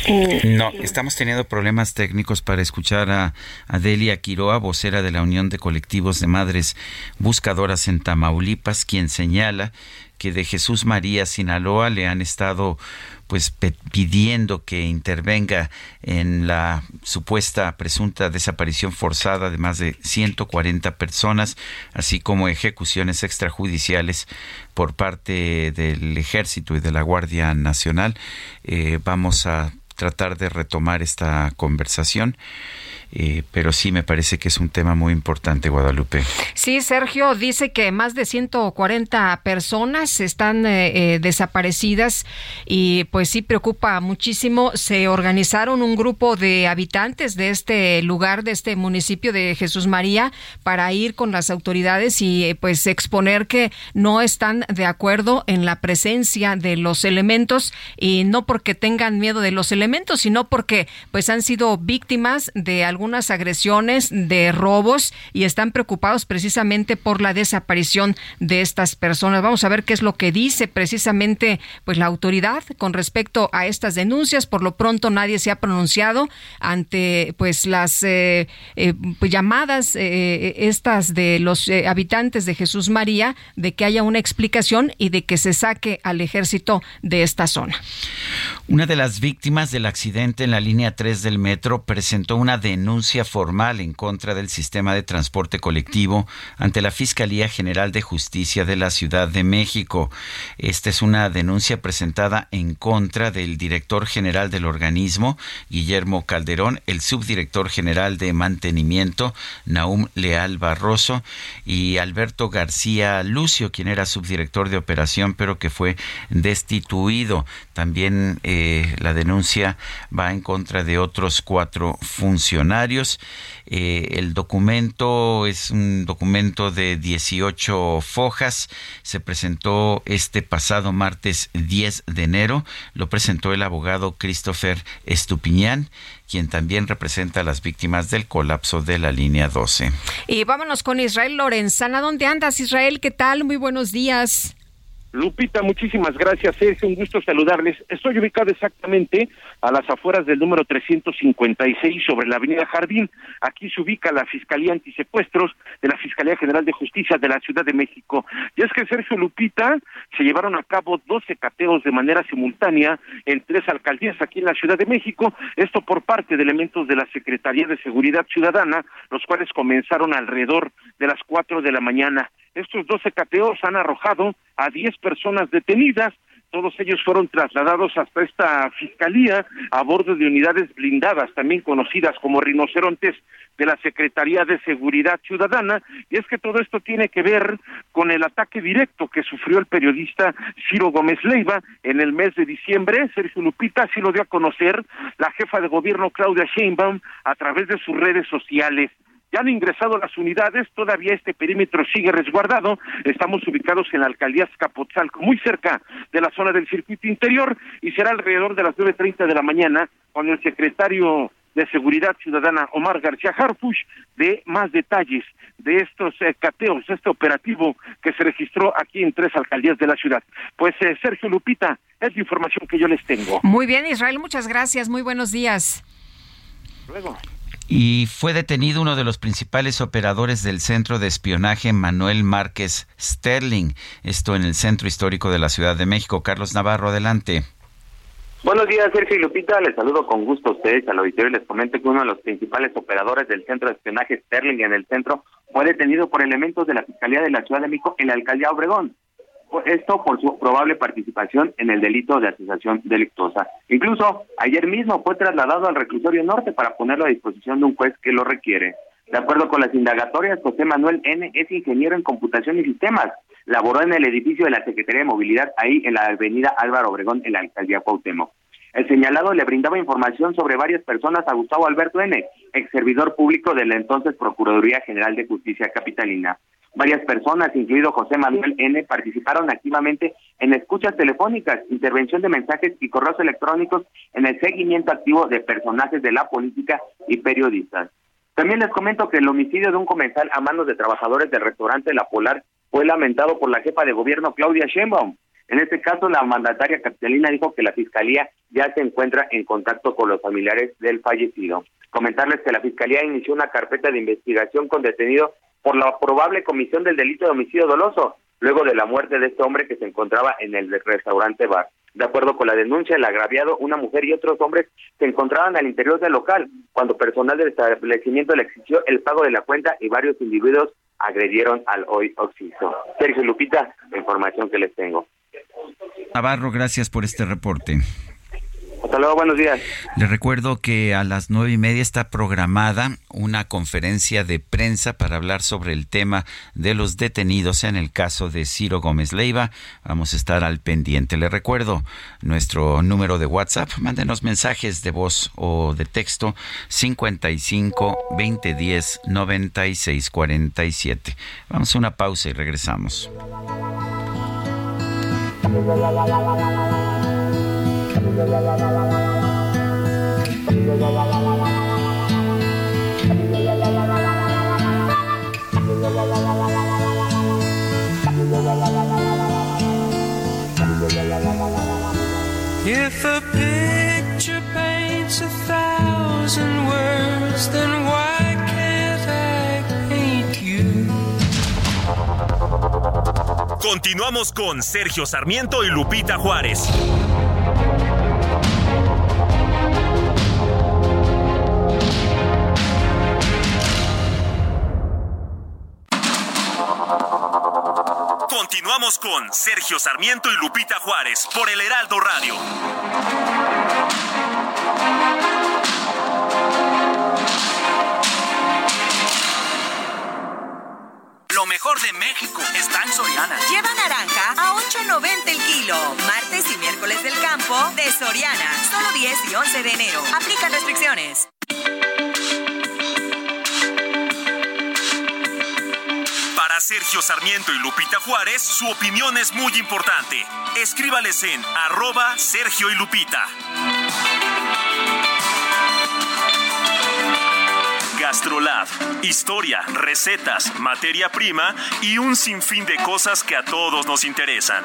No, estamos teniendo problemas técnicos para escuchar a Adelia Quiroa, vocera de la Unión de Colectivos de Madres Buscadoras en Tamaulipas, quien señala que de Jesús María Sinaloa le han estado pues pidiendo que intervenga en la supuesta presunta desaparición forzada de más de 140 personas, así como ejecuciones extrajudiciales por parte del Ejército y de la Guardia Nacional. Eh, vamos a tratar de retomar esta conversación, eh, pero sí me parece que es un tema muy importante, Guadalupe. Sí, Sergio dice que más de 140 personas están eh, eh, desaparecidas y pues sí preocupa muchísimo. Se organizaron un grupo de habitantes de este lugar, de este municipio de Jesús María, para ir con las autoridades y eh, pues exponer que no están de acuerdo en la presencia de los elementos y no porque tengan miedo de los elementos, sino porque pues han sido víctimas de algunas agresiones, de robos y están preocupados precisamente por la desaparición de estas personas. Vamos a ver qué es lo que dice precisamente pues la autoridad con respecto a estas denuncias. Por lo pronto nadie se ha pronunciado ante pues las eh, eh, pues, llamadas eh, estas de los habitantes de Jesús María de que haya una explicación y de que se saque al ejército de esta zona. Una de las víctimas del accidente en la línea 3 del metro presentó una denuncia formal en contra del sistema de transporte colectivo ante la Fiscalía General de Justicia de la Ciudad de México. Esta es una denuncia presentada en contra del director general del organismo, Guillermo Calderón, el subdirector general de mantenimiento, Naum Leal Barroso, y Alberto García Lucio, quien era subdirector de operación, pero que fue destituido. También eh, la denuncia va en contra de otros cuatro funcionarios. Eh, el documento es un documento de 18 fojas. Se presentó este pasado martes 10 de enero. Lo presentó el abogado Christopher Estupiñán, quien también representa a las víctimas del colapso de la línea 12. Y vámonos con Israel Lorenzana. ¿Dónde andas, Israel? ¿Qué tal? Muy buenos días. Lupita, muchísimas gracias. Es un gusto saludarles. Estoy ubicado exactamente a las afueras del número 356 sobre la avenida Jardín. Aquí se ubica la Fiscalía Antisecuestros de la Fiscalía General de Justicia de la Ciudad de México. Y es que Sergio Lupita se llevaron a cabo 12 cateos de manera simultánea en tres alcaldías aquí en la Ciudad de México. Esto por parte de elementos de la Secretaría de Seguridad Ciudadana, los cuales comenzaron alrededor de las 4 de la mañana. Estos 12 cateos han arrojado a 10 personas detenidas. Todos ellos fueron trasladados hasta esta fiscalía a bordo de unidades blindadas, también conocidas como rinocerontes de la Secretaría de Seguridad Ciudadana. Y es que todo esto tiene que ver con el ataque directo que sufrió el periodista Ciro Gómez Leiva en el mes de diciembre. Sergio Lupita así lo dio a conocer la jefa de gobierno Claudia Sheinbaum a través de sus redes sociales. Ya han ingresado las unidades, todavía este perímetro sigue resguardado. Estamos ubicados en la alcaldía Escapotzalco, muy cerca de la zona del circuito interior, y será alrededor de las 9.30 de la mañana cuando el secretario de Seguridad Ciudadana Omar García Harfush de más detalles de estos eh, cateos, este operativo que se registró aquí en tres alcaldías de la ciudad. Pues eh, Sergio Lupita, es la información que yo les tengo. Muy bien, Israel, muchas gracias. Muy buenos días. Luego. Y fue detenido uno de los principales operadores del centro de espionaje, Manuel Márquez Sterling. Esto en el centro histórico de la Ciudad de México. Carlos Navarro, adelante. Buenos días, Sergio y Lupita. Les saludo con gusto a ustedes al auditorio y les comento que uno de los principales operadores del centro de espionaje Sterling en el centro fue detenido por elementos de la Fiscalía de la Ciudad de México en la alcaldía Obregón. Esto por su probable participación en el delito de asociación delictuosa. Incluso ayer mismo fue trasladado al reclusorio norte para ponerlo a disposición de un juez que lo requiere. De acuerdo con las indagatorias, José Manuel N. es ingeniero en computación y sistemas. Laboró en el edificio de la Secretaría de Movilidad, ahí en la avenida Álvaro Obregón, en la alcaldía Cuauhtémoc. El señalado le brindaba información sobre varias personas a Gustavo Alberto N., ex servidor público de la entonces Procuraduría General de Justicia Capitalina. Varias personas, incluido José Manuel N., participaron activamente en escuchas telefónicas, intervención de mensajes y correos electrónicos en el seguimiento activo de personajes de la política y periodistas. También les comento que el homicidio de un comensal a manos de trabajadores del restaurante La Polar fue lamentado por la jefa de gobierno Claudia Sheinbaum. En este caso, la mandataria capitalina dijo que la fiscalía ya se encuentra en contacto con los familiares del fallecido. Comentarles que la fiscalía inició una carpeta de investigación con detenido por la probable comisión del delito de homicidio doloso, luego de la muerte de este hombre que se encontraba en el restaurante bar. De acuerdo con la denuncia, el agraviado, una mujer y otros hombres se encontraban al interior del local cuando personal del establecimiento le exigió el pago de la cuenta y varios individuos agredieron al hoy occiso. Sergio Lupita, la información que les tengo. Navarro, gracias por este reporte. Hasta luego, buenos días. Le recuerdo que a las nueve y media está programada una conferencia de prensa para hablar sobre el tema de los detenidos en el caso de Ciro Gómez Leiva. Vamos a estar al pendiente. Le recuerdo nuestro número de WhatsApp. Mándenos mensajes de voz o de texto 55 2010 96 47. Vamos a una pausa y regresamos. If a picture paints a thousand words, then why can't I paint you? Continuamos con Sergio Sarmiento y Lupita Juárez. Continuamos con Sergio Sarmiento y Lupita Juárez por el Heraldo Radio. Lo mejor de México está en Soriana. Lleva naranja a 8.90 el kilo. Martes y miércoles del campo de Soriana. Solo 10 y 11 de enero. Aplican restricciones. Sergio Sarmiento y Lupita Juárez, su opinión es muy importante. Escríbales en arroba Sergio y Lupita. Gastrolab. Historia, recetas, materia prima y un sinfín de cosas que a todos nos interesan.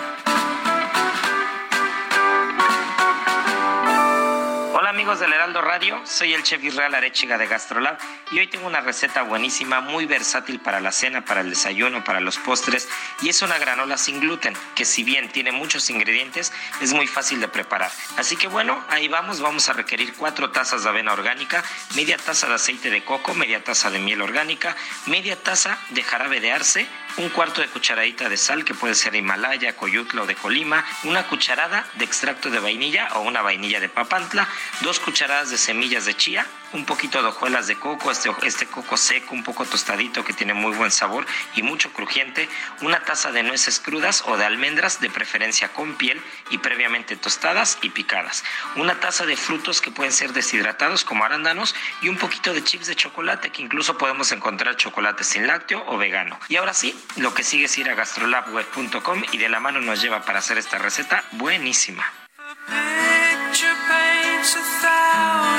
Amigos del Heraldo Radio, soy el chef Israel Arechiga de Gastrolab y hoy tengo una receta buenísima, muy versátil para la cena, para el desayuno, para los postres y es una granola sin gluten que si bien tiene muchos ingredientes es muy fácil de preparar. Así que bueno, ahí vamos, vamos a requerir cuatro tazas de avena orgánica, media taza de aceite de coco, media taza de miel orgánica, media taza de jarabe de arce, un cuarto de cucharadita de sal que puede ser Himalaya, Coyutla o de Colima, una cucharada de extracto de vainilla o una vainilla de papantla, dos cucharadas de semillas de chía, un poquito de hojuelas de coco, este, este coco seco, un poco tostadito que tiene muy buen sabor y mucho crujiente, una taza de nueces crudas o de almendras, de preferencia con piel y previamente tostadas y picadas, una taza de frutos que pueden ser deshidratados como arándanos y un poquito de chips de chocolate que incluso podemos encontrar chocolate sin lácteo o vegano. Y ahora sí, lo que sigue es ir a gastrolabweb.com y de la mano nos lleva para hacer esta receta buenísima.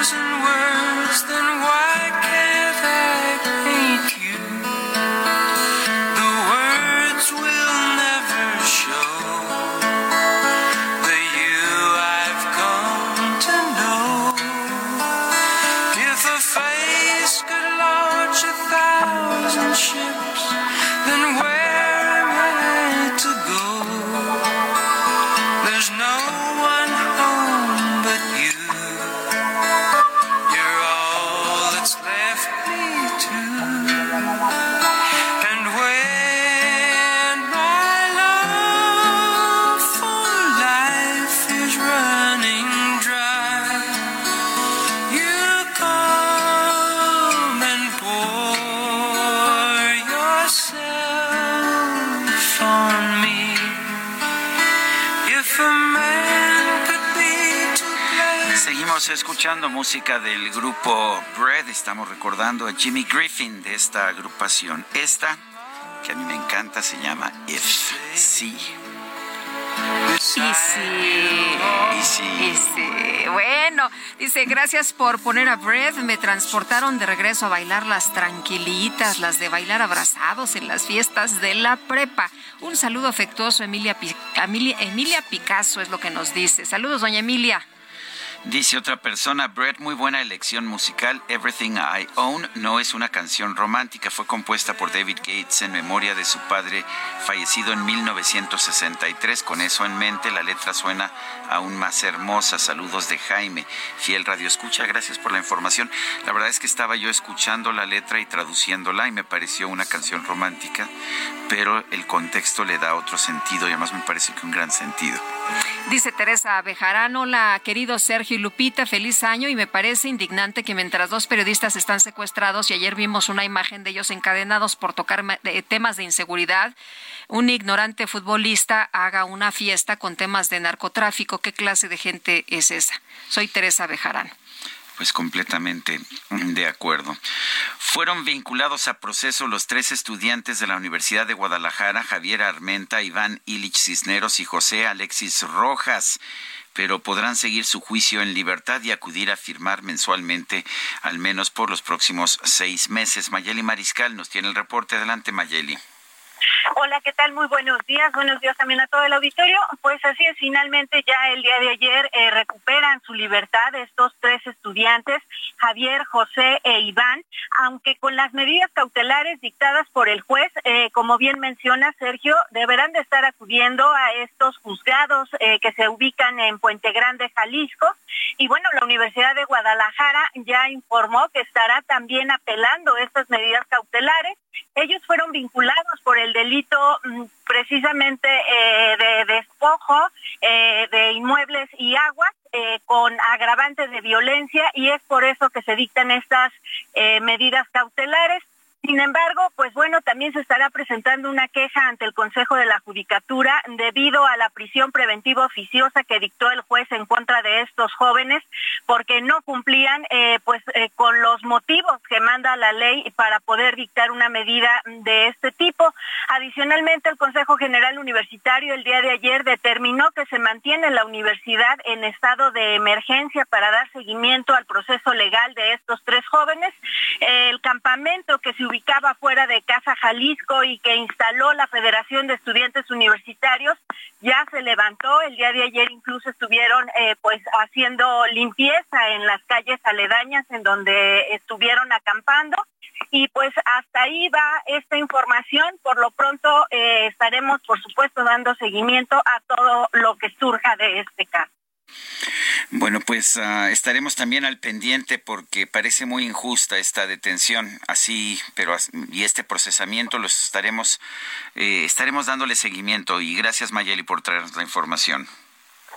thousand words, then why escuchando música del grupo Bread. Estamos recordando a Jimmy Griffin de esta agrupación. Esta, que a mí me encanta, se llama If Sí. Y sí. Bueno, dice, gracias por poner a Bread. Me transportaron de regreso a bailar las tranquilitas, las de bailar abrazados en las fiestas de la prepa. Un saludo afectuoso, Emilia, Emilia, Emilia Picasso es lo que nos dice. Saludos, doña Emilia. Dice otra persona, Brett, muy buena elección musical. Everything I Own no es una canción romántica, fue compuesta por David Gates en memoria de su padre fallecido en 1963. Con eso en mente, la letra suena aún más hermosa. Saludos de Jaime, fiel radio escucha. Gracias por la información. La verdad es que estaba yo escuchando la letra y traduciéndola y me pareció una canción romántica, pero el contexto le da otro sentido y además me parece que un gran sentido. Dice Teresa Bejarán, hola querido Sergio y Lupita, feliz año y me parece indignante que mientras dos periodistas están secuestrados y ayer vimos una imagen de ellos encadenados por tocar temas de inseguridad, un ignorante futbolista haga una fiesta con temas de narcotráfico. ¿Qué clase de gente es esa? Soy Teresa Bejarán. Pues completamente de acuerdo. Fueron vinculados a proceso los tres estudiantes de la Universidad de Guadalajara, Javier Armenta, Iván Ilich Cisneros y José Alexis Rojas pero podrán seguir su juicio en libertad y acudir a firmar mensualmente, al menos por los próximos seis meses. Mayeli Mariscal nos tiene el reporte. Adelante, Mayeli. Hola, ¿qué tal? Muy buenos días. Buenos días también a todo el auditorio. Pues así es, finalmente ya el día de ayer eh, recuperan su libertad estos tres estudiantes, Javier, José e Iván, aunque con las medidas cautelares dictadas por el juez, eh, como bien menciona Sergio, deberán de estar acudiendo a estos juzgados eh, que se ubican en Puente Grande, Jalisco. Y bueno, la Universidad de Guadalajara ya informó que estará también apelando estas medidas cautelares ellos fueron vinculados por el delito mm, precisamente eh, de despojo eh, de inmuebles y aguas eh, con agravantes de violencia y es por eso que se dictan estas medidas cautelares. Sin embargo, pues bueno, también se estará presentando una queja ante el Consejo de la Judicatura debido a la prisión preventiva oficiosa que dictó el juez en contra de estos jóvenes porque no cumplían eh, pues eh, con los motivos que manda la ley para poder dictar una medida de este tipo. Adicionalmente, el Consejo General Universitario el día de ayer determinó que se mantiene la universidad en estado de emergencia para dar seguimiento al proceso legal de estos tres jóvenes. El campamento que se ubicaba fuera de Casa Jalisco y que instaló la Federación de Estudiantes Universitarios, ya se levantó. El día de ayer incluso estuvieron eh, pues haciendo limpieza en las calles aledañas en donde estuvieron acampando. Y pues hasta ahí va esta información. Por lo pronto eh, estaremos, por supuesto, dando seguimiento a todo lo que surja de este caso. Bueno, pues ah, estaremos también al pendiente porque parece muy injusta esta detención, así, pero y este procesamiento los estaremos eh, estaremos dándole seguimiento y gracias Mayeli por traernos la información.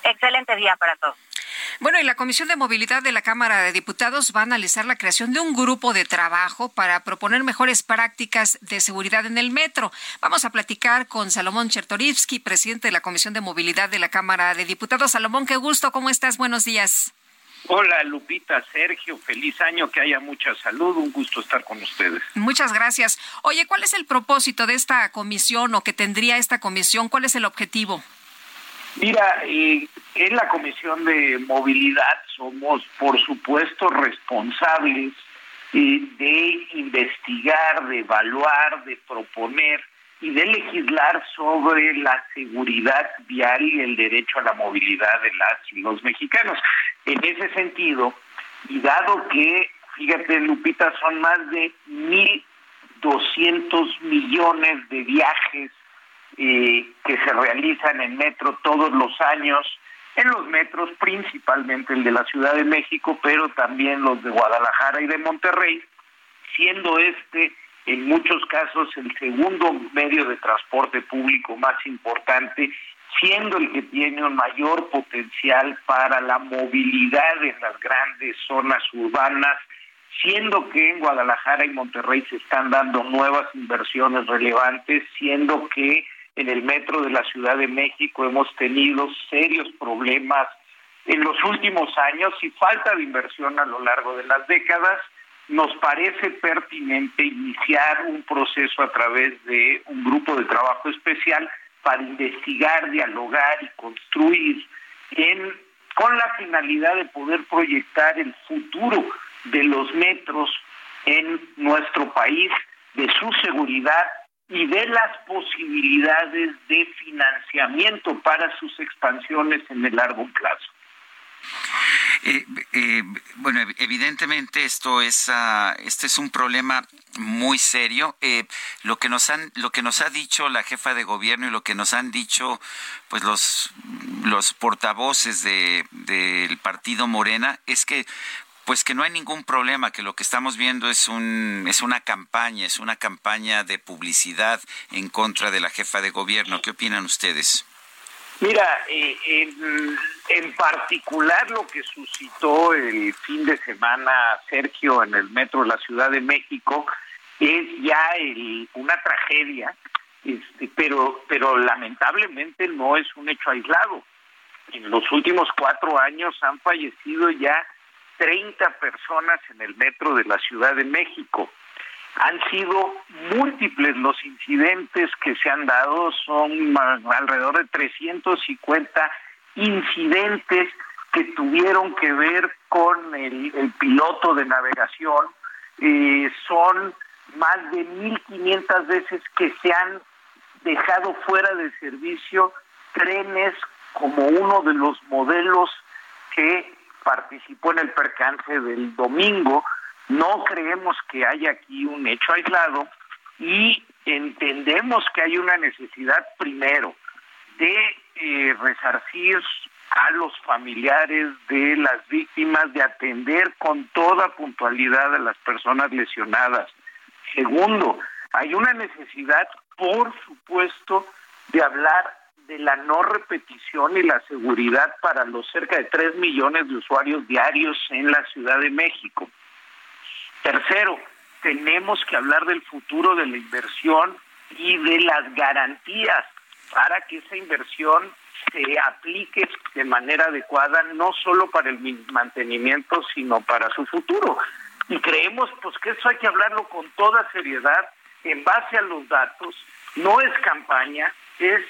Excelente día para todos. Bueno, y la Comisión de Movilidad de la Cámara de Diputados va a analizar la creación de un grupo de trabajo para proponer mejores prácticas de seguridad en el metro. Vamos a platicar con Salomón Chertorivsky, presidente de la Comisión de Movilidad de la Cámara de Diputados. Salomón, qué gusto, ¿cómo estás? Buenos días. Hola Lupita, Sergio, feliz año, que haya mucha salud, un gusto estar con ustedes. Muchas gracias. Oye, ¿cuál es el propósito de esta comisión o que tendría esta comisión? ¿Cuál es el objetivo? Mira, eh, en la Comisión de Movilidad somos, por supuesto, responsables eh, de investigar, de evaluar, de proponer y de legislar sobre la seguridad vial y el derecho a la movilidad de las y los mexicanos. En ese sentido, y dado que, fíjate, Lupita, son más de 1.200 millones de viajes eh, que se realizan en metro todos los años, en los metros, principalmente el de la Ciudad de México, pero también los de Guadalajara y de Monterrey, siendo este en muchos casos el segundo medio de transporte público más importante, siendo el que tiene un mayor potencial para la movilidad en las grandes zonas urbanas, siendo que en Guadalajara y Monterrey se están dando nuevas inversiones relevantes, siendo que en el metro de la Ciudad de México hemos tenido serios problemas en los últimos años y falta de inversión a lo largo de las décadas. Nos parece pertinente iniciar un proceso a través de un grupo de trabajo especial para investigar, dialogar y construir con la finalidad de poder proyectar el futuro de los metros en nuestro país, de su seguridad y de las posibilidades de financiamiento para sus expansiones en el largo plazo. Eh, eh, bueno, evidentemente esto es uh, este es un problema muy serio. Eh, lo que nos han lo que nos ha dicho la jefa de gobierno y lo que nos han dicho pues los los portavoces de del partido Morena es que pues que no hay ningún problema, que lo que estamos viendo es un es una campaña, es una campaña de publicidad en contra de la jefa de gobierno. ¿Qué opinan ustedes? Mira, eh, en, particular lo que suscitó el fin de semana Sergio en el metro de la Ciudad de México es ya una tragedia, este, pero, pero lamentablemente no es un hecho aislado. En los últimos cuatro años han fallecido ya 30 personas en el metro de la Ciudad de México. Han sido múltiples los incidentes que se han dado, son alrededor de 350 incidentes que tuvieron que ver con el, piloto de navegación. Eh, son más de 1.500 veces que se han dejado fuera de servicio trenes como uno de los modelos que participó en el percance del domingo no creemos que haya aquí un hecho aislado y entendemos que hay una necesidad primero de eh, resarcir a los familiares de las víctimas, de atender con toda puntualidad a las personas lesionadas. Segundo, hay una necesidad, por supuesto, de hablar de la no repetición y la seguridad para los cerca de 3 millones de usuarios diarios en la Ciudad de México. Tercero, tenemos que hablar del futuro de la inversión y de las garantías para que esa inversión se aplique de manera adecuada no solo para el mantenimiento, sino para su futuro. Y creemos pues que eso hay que hablarlo con toda seriedad, en base a los datos, no es campaña, es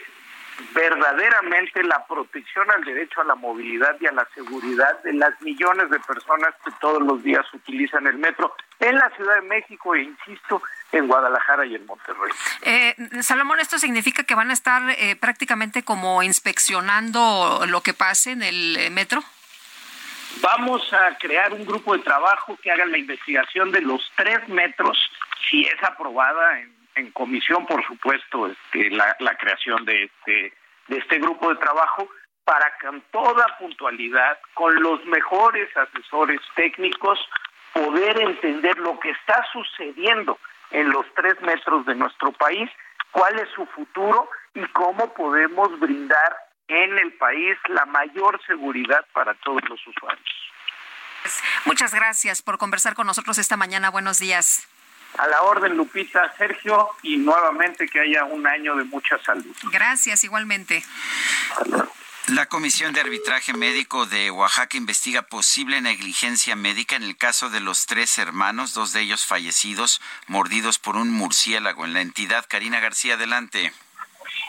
verdaderamente la protección al derecho a la movilidad y a la seguridad de las millones de personas que todos los días utilizan el metro en la Ciudad de México e, insisto, en Guadalajara y en Monterrey. Eh, Salomón, ¿esto significa que van a estar eh, prácticamente como inspeccionando lo que pase en el eh, metro? Vamos a crear un grupo de trabajo que haga la investigación de los tres metros, si es aprobada en en comisión, por supuesto, este, la, creación de este, de este grupo de trabajo para con toda puntualidad, con los mejores asesores técnicos, poder entender lo que está sucediendo en los tres metros de nuestro país, cuál es su futuro y cómo podemos brindar en el país la mayor seguridad para todos los usuarios. Muchas gracias por conversar con nosotros esta mañana. Buenos días. A la orden, Lupita, Sergio, y nuevamente que haya un año de mucha salud. Gracias, igualmente. La Comisión de Arbitraje Médico de Oaxaca investiga posible negligencia médica en el caso de los tres hermanos, dos de ellos fallecidos, mordidos por un murciélago en la entidad. Karina García, adelante.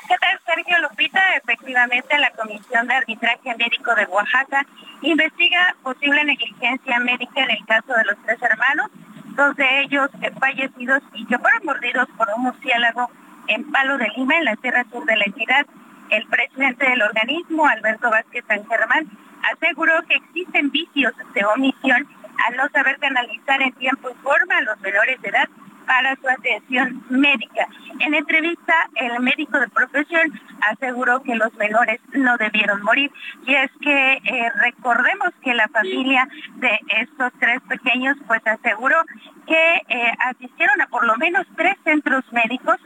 ¿Qué tal, Sergio Lupita? Efectivamente, la Comisión de Arbitraje Médico de Oaxaca investiga posible negligencia médica en el caso de los tres hermanos, dos de ellos fallecidos y que fueron mordidos por un murciélago en Palo de Lima, en la Sierra Sur de la entidad. El presidente del organismo, Alberto Vázquez San Germán, aseguró que existen vicios de omisión al no saber canalizar en tiempo y forma a los menores de edad para su atención médica. En entrevista, el médico de profesión aseguró que los menores no debieron morir. Y es que eh, recordemos que la familia de estos tres pequeños pues aseguró que eh, asistieron a por lo menos tres centros médicos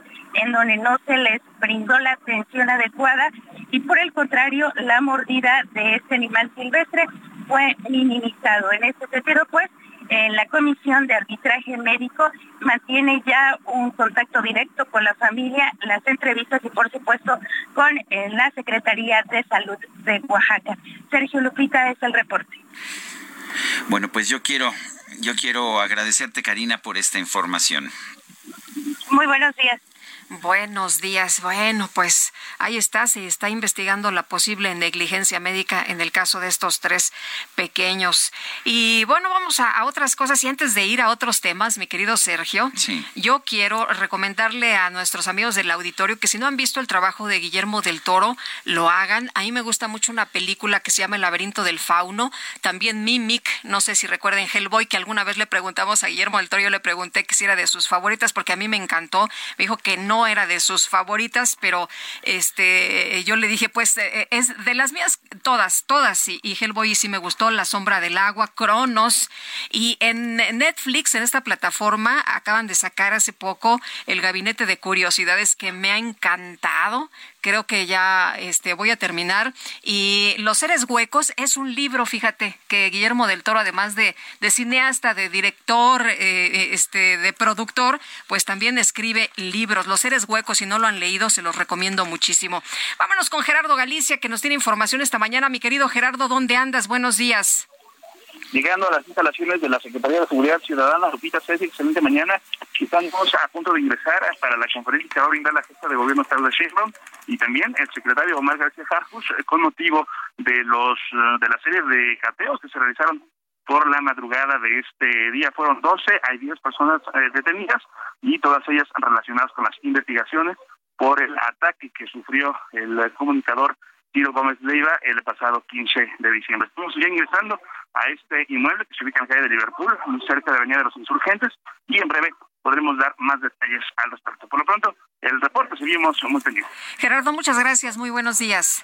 en donde no se les brindó la atención adecuada y por el contrario la mordida de este animal silvestre fue minimizado. En este sentido, pues, la Comisión de Arbitraje Médico mantiene ya un contacto directo con la familia, las entrevistas y por supuesto con eh, la Secretaría de Salud de Oaxaca. Sergio Lupita es el reporte. Bueno, pues yo quiero, yo quiero agradecerte, Karina, por esta información. Muy buenos días. Buenos días. Bueno, pues ahí está, se está investigando la posible negligencia médica en el caso de estos tres pequeños. Y bueno, vamos a, otras cosas. Y antes de ir a otros temas, mi querido Sergio, yo quiero recomendarle a nuestros amigos del auditorio que si no han visto el trabajo de Guillermo del Toro, lo hagan. A mí me gusta mucho una película que se llama El laberinto del fauno. También Mimic, no sé si recuerden Hellboy, que alguna vez le preguntamos a Guillermo del Toro, yo le pregunté que si era de sus favoritas porque a mí me encantó. Me dijo que no no era de sus favoritas, pero este yo le dije, pues eh, es de las mías todas, todas, y, y Hellboy sí me gustó, La sombra del agua, Cronos, y en Netflix, en esta plataforma, acaban de sacar hace poco El Gabinete de Curiosidades, que me ha encantado, creo que ya este, voy a terminar. Y Los seres huecos es un libro, fíjate, que Guillermo del Toro, además de, de cineasta, de director, eh, eh, este, de productor, pues también escribe libros. Los seres huecos, si no lo han leído, se los recomiendo muchísimo. Vámonos con Gerardo Galicia, que nos tiene información esta mañana. Mi querido Gerardo, ¿dónde andas? Buenos días llegando a las instalaciones de la Secretaría de Seguridad Ciudadana, Lupita César, excelente mañana. Estamos a punto de ingresar para la conferencia que va a brindar la jefa de gobierno Carlos Sheinbaum y también el secretario Omar García Jarjus eh, con motivo de los eh, de la serie de cateos que se realizaron por la madrugada de este día. Fueron 12, hay 10 personas eh, detenidas y todas ellas relacionadas con las investigaciones por el ataque que sufrió el comunicador Tiro Gómez Leiva el pasado 15 de diciembre. Estamos ya ingresando a este inmueble que se ubica en la calle de Liverpool, muy cerca de la Avenida de los Insurgentes, y en breve podremos dar más detalles al respecto. Por lo pronto, el reporte seguimos muy pendientes. Gerardo, muchas gracias, muy buenos días.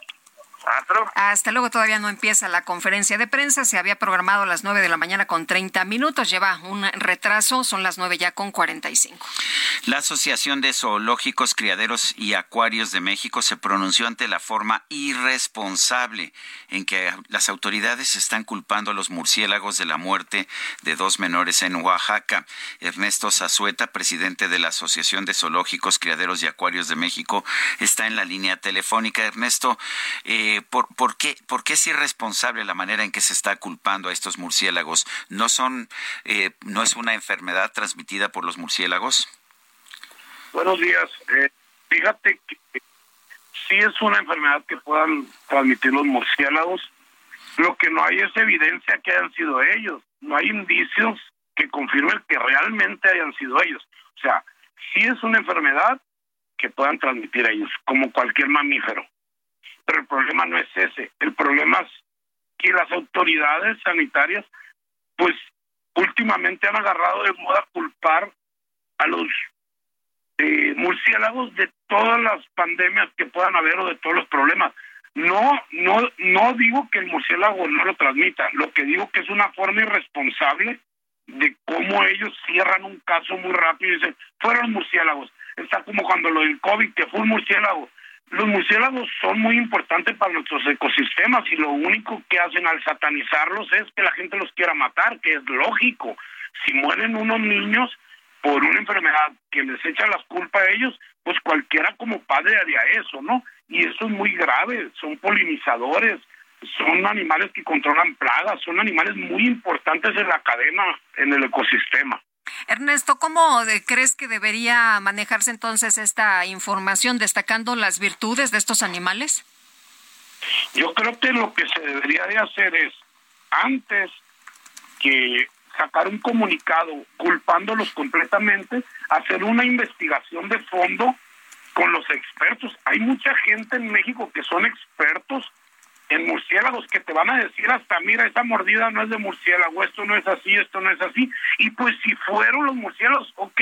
Hasta luego. todavía no empieza la conferencia de prensa. Se había programado a las 9 de la mañana con 30 minutos. Lleva un retraso. Son las 9 ya con 45. La Asociación de Zoológicos, Criaderos y Acuarios de México se pronunció ante la forma irresponsable en que las autoridades están culpando a los murciélagos de la muerte de dos menores en Oaxaca. Ernesto Zazueta, presidente de la Asociación de Zoológicos, Criaderos y Acuarios de México, está en la línea telefónica. Ernesto, eh, eh, ¿por, qué, ¿por qué es irresponsable la manera en que se está culpando a estos murciélagos? ¿No, son, eh, ¿no es una enfermedad transmitida por los murciélagos? Buenos días. Eh, fíjate que sí es una enfermedad que puedan transmitir los murciélagos. Lo que no hay es evidencia que hayan sido ellos. No hay indicios que confirmen que realmente hayan sido ellos. O sea, sí es una enfermedad que puedan transmitir ellos, como cualquier mamífero. Pero el problema no es ese. El problema es que las autoridades sanitarias, pues últimamente han agarrado de moda culpar a los eh, murciélagos de todas las pandemias que puedan haber o de todos los problemas. No, no, no digo que el murciélago no lo transmita, lo que digo que es una forma irresponsable de cómo ellos cierran un caso muy rápido y dicen, fueron murciélagos. Está como cuando lo del COVID, que fue un murciélago los murciélagos son muy importantes para nuestros ecosistemas y lo único que hacen al satanizarlos es que la gente los quiera matar, que es lógico. Si mueren unos niños por una enfermedad que les echa las culpas a ellos, pues cualquiera como padre haría eso, ¿no? Y eso es muy grave, son polinizadores, son animales que controlan plagas, son animales muy importantes en la cadena, en el ecosistema. Ernesto, ¿cómo crees que debería manejarse entonces esta información destacando las virtudes de estos animales? Yo creo que lo que se debería de hacer es, antes que sacar un comunicado culpándolos completamente, hacer una investigación de fondo con los expertos. Hay mucha gente en México que son expertos en murciélagos que te van a decir hasta, mira, esa mordida no es de murciélago, esto no es así, esto no es así. Y pues si fueron los murciélagos, ok,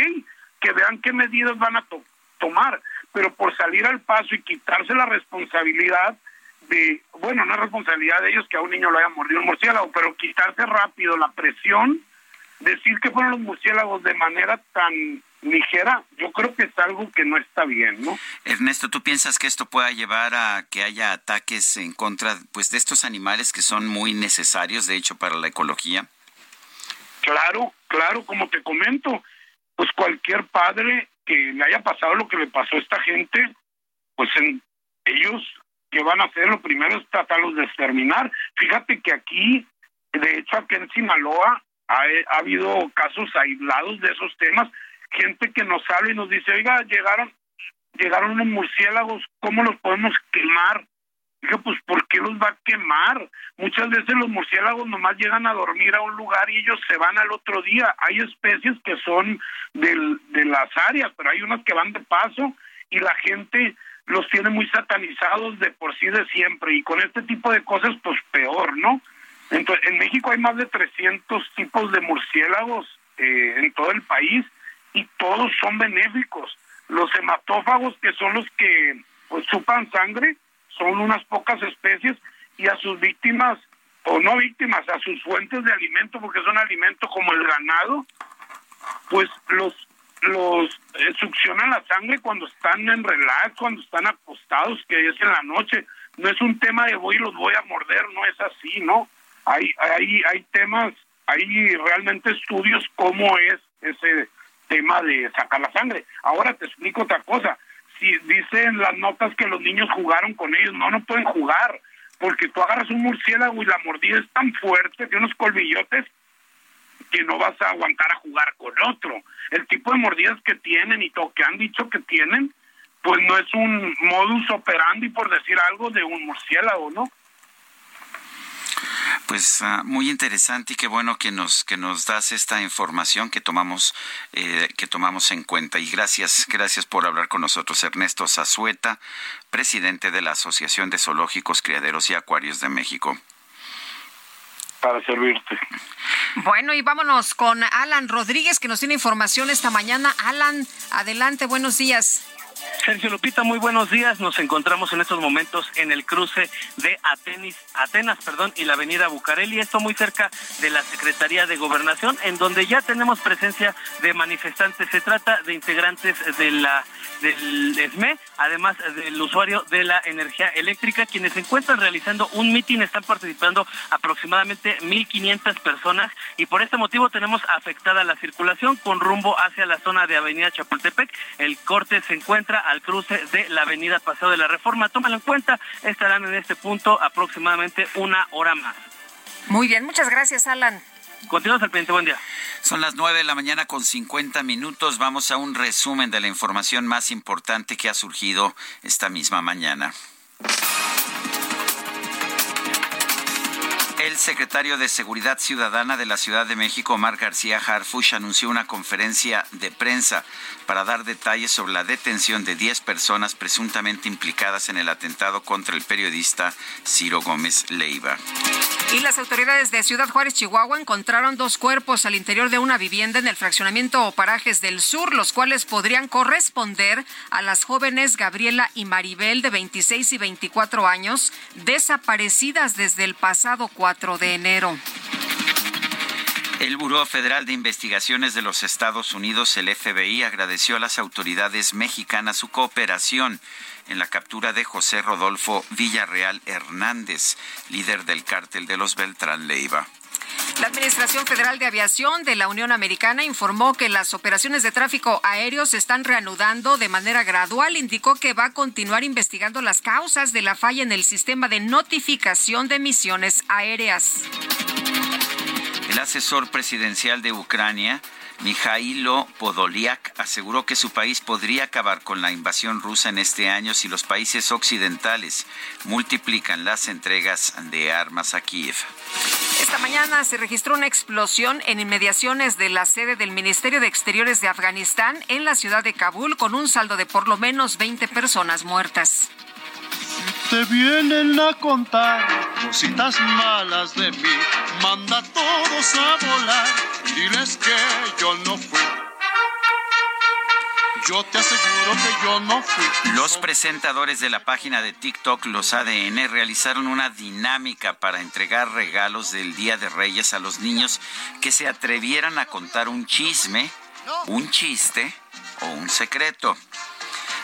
que vean qué medidas van a tomar, pero por salir al paso y quitarse la responsabilidad de, bueno, no es responsabilidad de ellos que a un niño lo haya mordido un murciélago, pero quitarse rápido la presión, decir que fueron los murciélagos de manera tan ligera, yo creo que es algo que no está bien, ¿no? Ernesto, ¿tú piensas que esto pueda llevar a que haya ataques en contra pues de estos animales que son muy necesarios, de hecho, para la ecología? Claro, claro, como te comento, pues cualquier padre que le haya pasado lo que le pasó a esta gente, pues en ellos que van a hacer lo primero es tratarlos de exterminar. Fíjate que aquí, de hecho aquí en Sinaloa, ha, ha habido casos aislados de esos temas, gente que nos habla y nos dice, oiga, llegaron, llegaron unos murciélagos, ¿cómo los podemos quemar? Dije, pues, ¿por qué los va a quemar? Muchas veces los murciélagos nomás llegan a dormir a un lugar y ellos se van al otro día. Hay especies que son del, de las áreas, pero hay unas que van de paso y la gente los tiene muy satanizados de por sí de siempre. Y con este tipo de cosas, pues peor, ¿no? Entonces, en México hay más de 300 tipos de murciélagos eh, en todo el país y todos son benéficos. Los hematófagos, que son los que pues, sangre, son unas pocas especies y a sus víctimas, o no víctimas, a sus fuentes de alimento, porque son alimentos como el ganado, pues los los eh, succionan la sangre cuando están en relax, cuando están acostados, que es en la noche. No es un tema de voy y los voy a morder, no es así, ¿no? Hay, hay, hay temas, hay realmente estudios cómo es ese tema de sacar la sangre. Ahora te explico otra cosa. Si dicen las notas que los niños jugaron con ellos, no, no pueden jugar, porque tú agarras un murciélago y la mordida es tan fuerte, tiene unos colmillotes, que no vas a aguantar a jugar con otro. El tipo de mordidas que tienen y todo que han dicho que tienen, pues no es un modus operandi, por decir algo, de un murciélago, ¿no? Pues uh, muy interesante y qué bueno que nos que nos das esta información que tomamos eh, que tomamos en cuenta y gracias gracias por hablar con nosotros Ernesto Zazueta, presidente de la Asociación de Zoológicos, Criaderos y Acuarios de México. Para servirte. Bueno, y vámonos con Alan Rodríguez, que nos tiene información esta mañana. Alan, adelante, buenos días. Sergio Lupita, muy buenos días. Nos encontramos en estos momentos en el cruce de Atenis, Atenas perdón, y la avenida Bucareli, esto muy cerca de la Secretaría de Gobernación, en donde ya tenemos presencia de manifestantes. Se trata de integrantes de del ESME, además del usuario de la energía eléctrica, quienes se encuentran realizando un mitin, están participando aproximadamente 1.500 personas y por este motivo tenemos afectada la circulación con rumbo hacia la zona de Avenida Chapultepec. El corte se encuentra al cruce de la Avenida Paseo de la Reforma. Tómalo en cuenta, estarán en este punto aproximadamente una hora más. Muy bien, muchas gracias, Alan. Continuamos al pendiente, buen día. Son las nueve de la mañana con 50 minutos. Vamos a un resumen de la información más importante que ha surgido esta misma mañana. El secretario de Seguridad Ciudadana de la Ciudad de México, Omar García Harfush, anunció una conferencia de prensa para dar detalles sobre la detención de 10 personas presuntamente implicadas en el atentado contra el periodista Ciro Gómez Leiva. Y las autoridades de Ciudad Juárez, Chihuahua, encontraron dos cuerpos al interior de una vivienda en el fraccionamiento o Parajes del Sur, los cuales podrían corresponder a las jóvenes Gabriela y Maribel de 26 y 24 años, desaparecidas desde el pasado 4 de enero. El Buró Federal de Investigaciones de los Estados Unidos, el FBI, agradeció a las autoridades mexicanas su cooperación en la captura de José Rodolfo Villarreal Hernández, líder del cártel de los Beltrán Leiva. La Administración Federal de Aviación de la Unión Americana informó que las operaciones de tráfico aéreo se están reanudando de manera gradual. Indicó que va a continuar investigando las causas de la falla en el sistema de notificación de misiones aéreas. El asesor presidencial de Ucrania, Mikhailo Podolyak, aseguró que su país podría acabar con la invasión rusa en este año si los países occidentales multiplican las entregas de armas a Kiev. Esta mañana se registró una explosión en inmediaciones de la sede del Ministerio de Exteriores de Afganistán en la ciudad de Kabul con un saldo de por lo menos 20 personas muertas. Te vienen a contar cositas malas de mí. Manda a todos a volar. Diles que yo no fui. Yo te aseguro que yo no fui. Los presentadores de la página de TikTok Los ADN realizaron una dinámica para entregar regalos del Día de Reyes a los niños que se atrevieran a contar un chisme, un chiste o un secreto.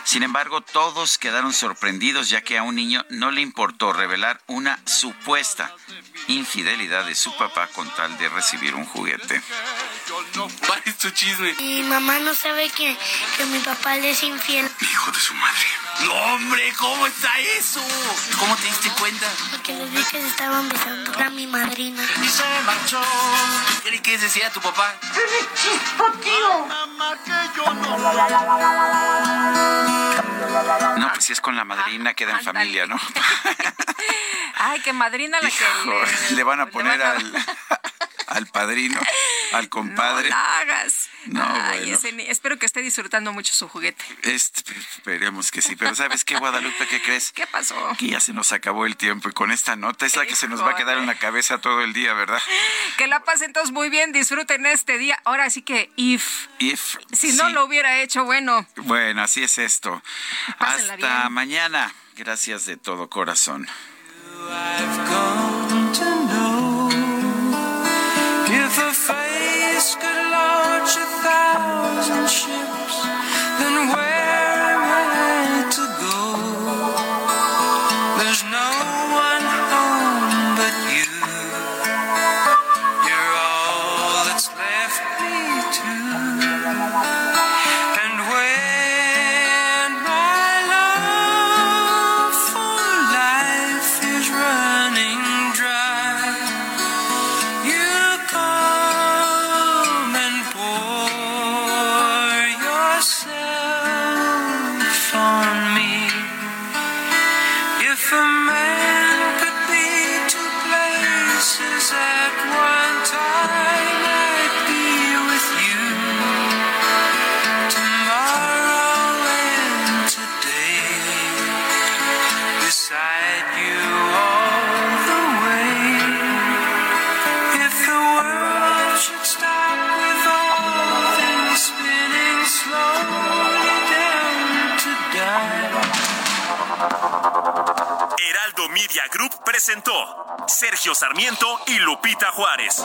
Sin embargo, todos quedaron sorprendidos ya que a un niño no le importó revelar una supuesta infidelidad de su papá con tal de recibir un juguete. ¿Cuál es tu chisme? Mi mamá no sabe que, que mi papá le es infiel. Hijo de su madre. No, hombre, ¿cómo está eso? ¿Cómo te diste cuenta? Porque les vi que se estaban besando a mi madrina. Y se marchó. ¿Qué quieres decir a tu papá? tío! No, pues si es con la madrina, queda en familia, ¿no? Ay, qué madrina la que le, le van a poner al, al padrino, al compadre. No la hagas. No, Ay, bueno. ese espero que esté disfrutando mucho su juguete. Este, esperemos que sí. Pero ¿sabes qué, Guadalupe? ¿Qué crees? ¿Qué pasó? Que ya se nos acabó el tiempo y con esta nota es la que se nos va a quedar en la cabeza todo el día, ¿verdad? Que la pasen todos muy bien, disfruten este día. Ahora sí que, if, If, si no lo hubiera hecho, bueno, Bueno, así es esto. Pásenla Hasta bien. mañana. Gracias de todo corazón. A thousand ships, then where Media Group presentó Sergio Sarmiento y Lupita Juárez.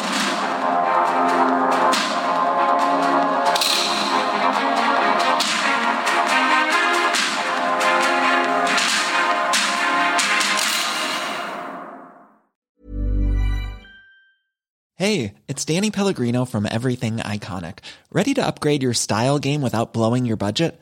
Hey, it's Danny Pellegrino from Everything Iconic. Ready to upgrade your style game without blowing your budget?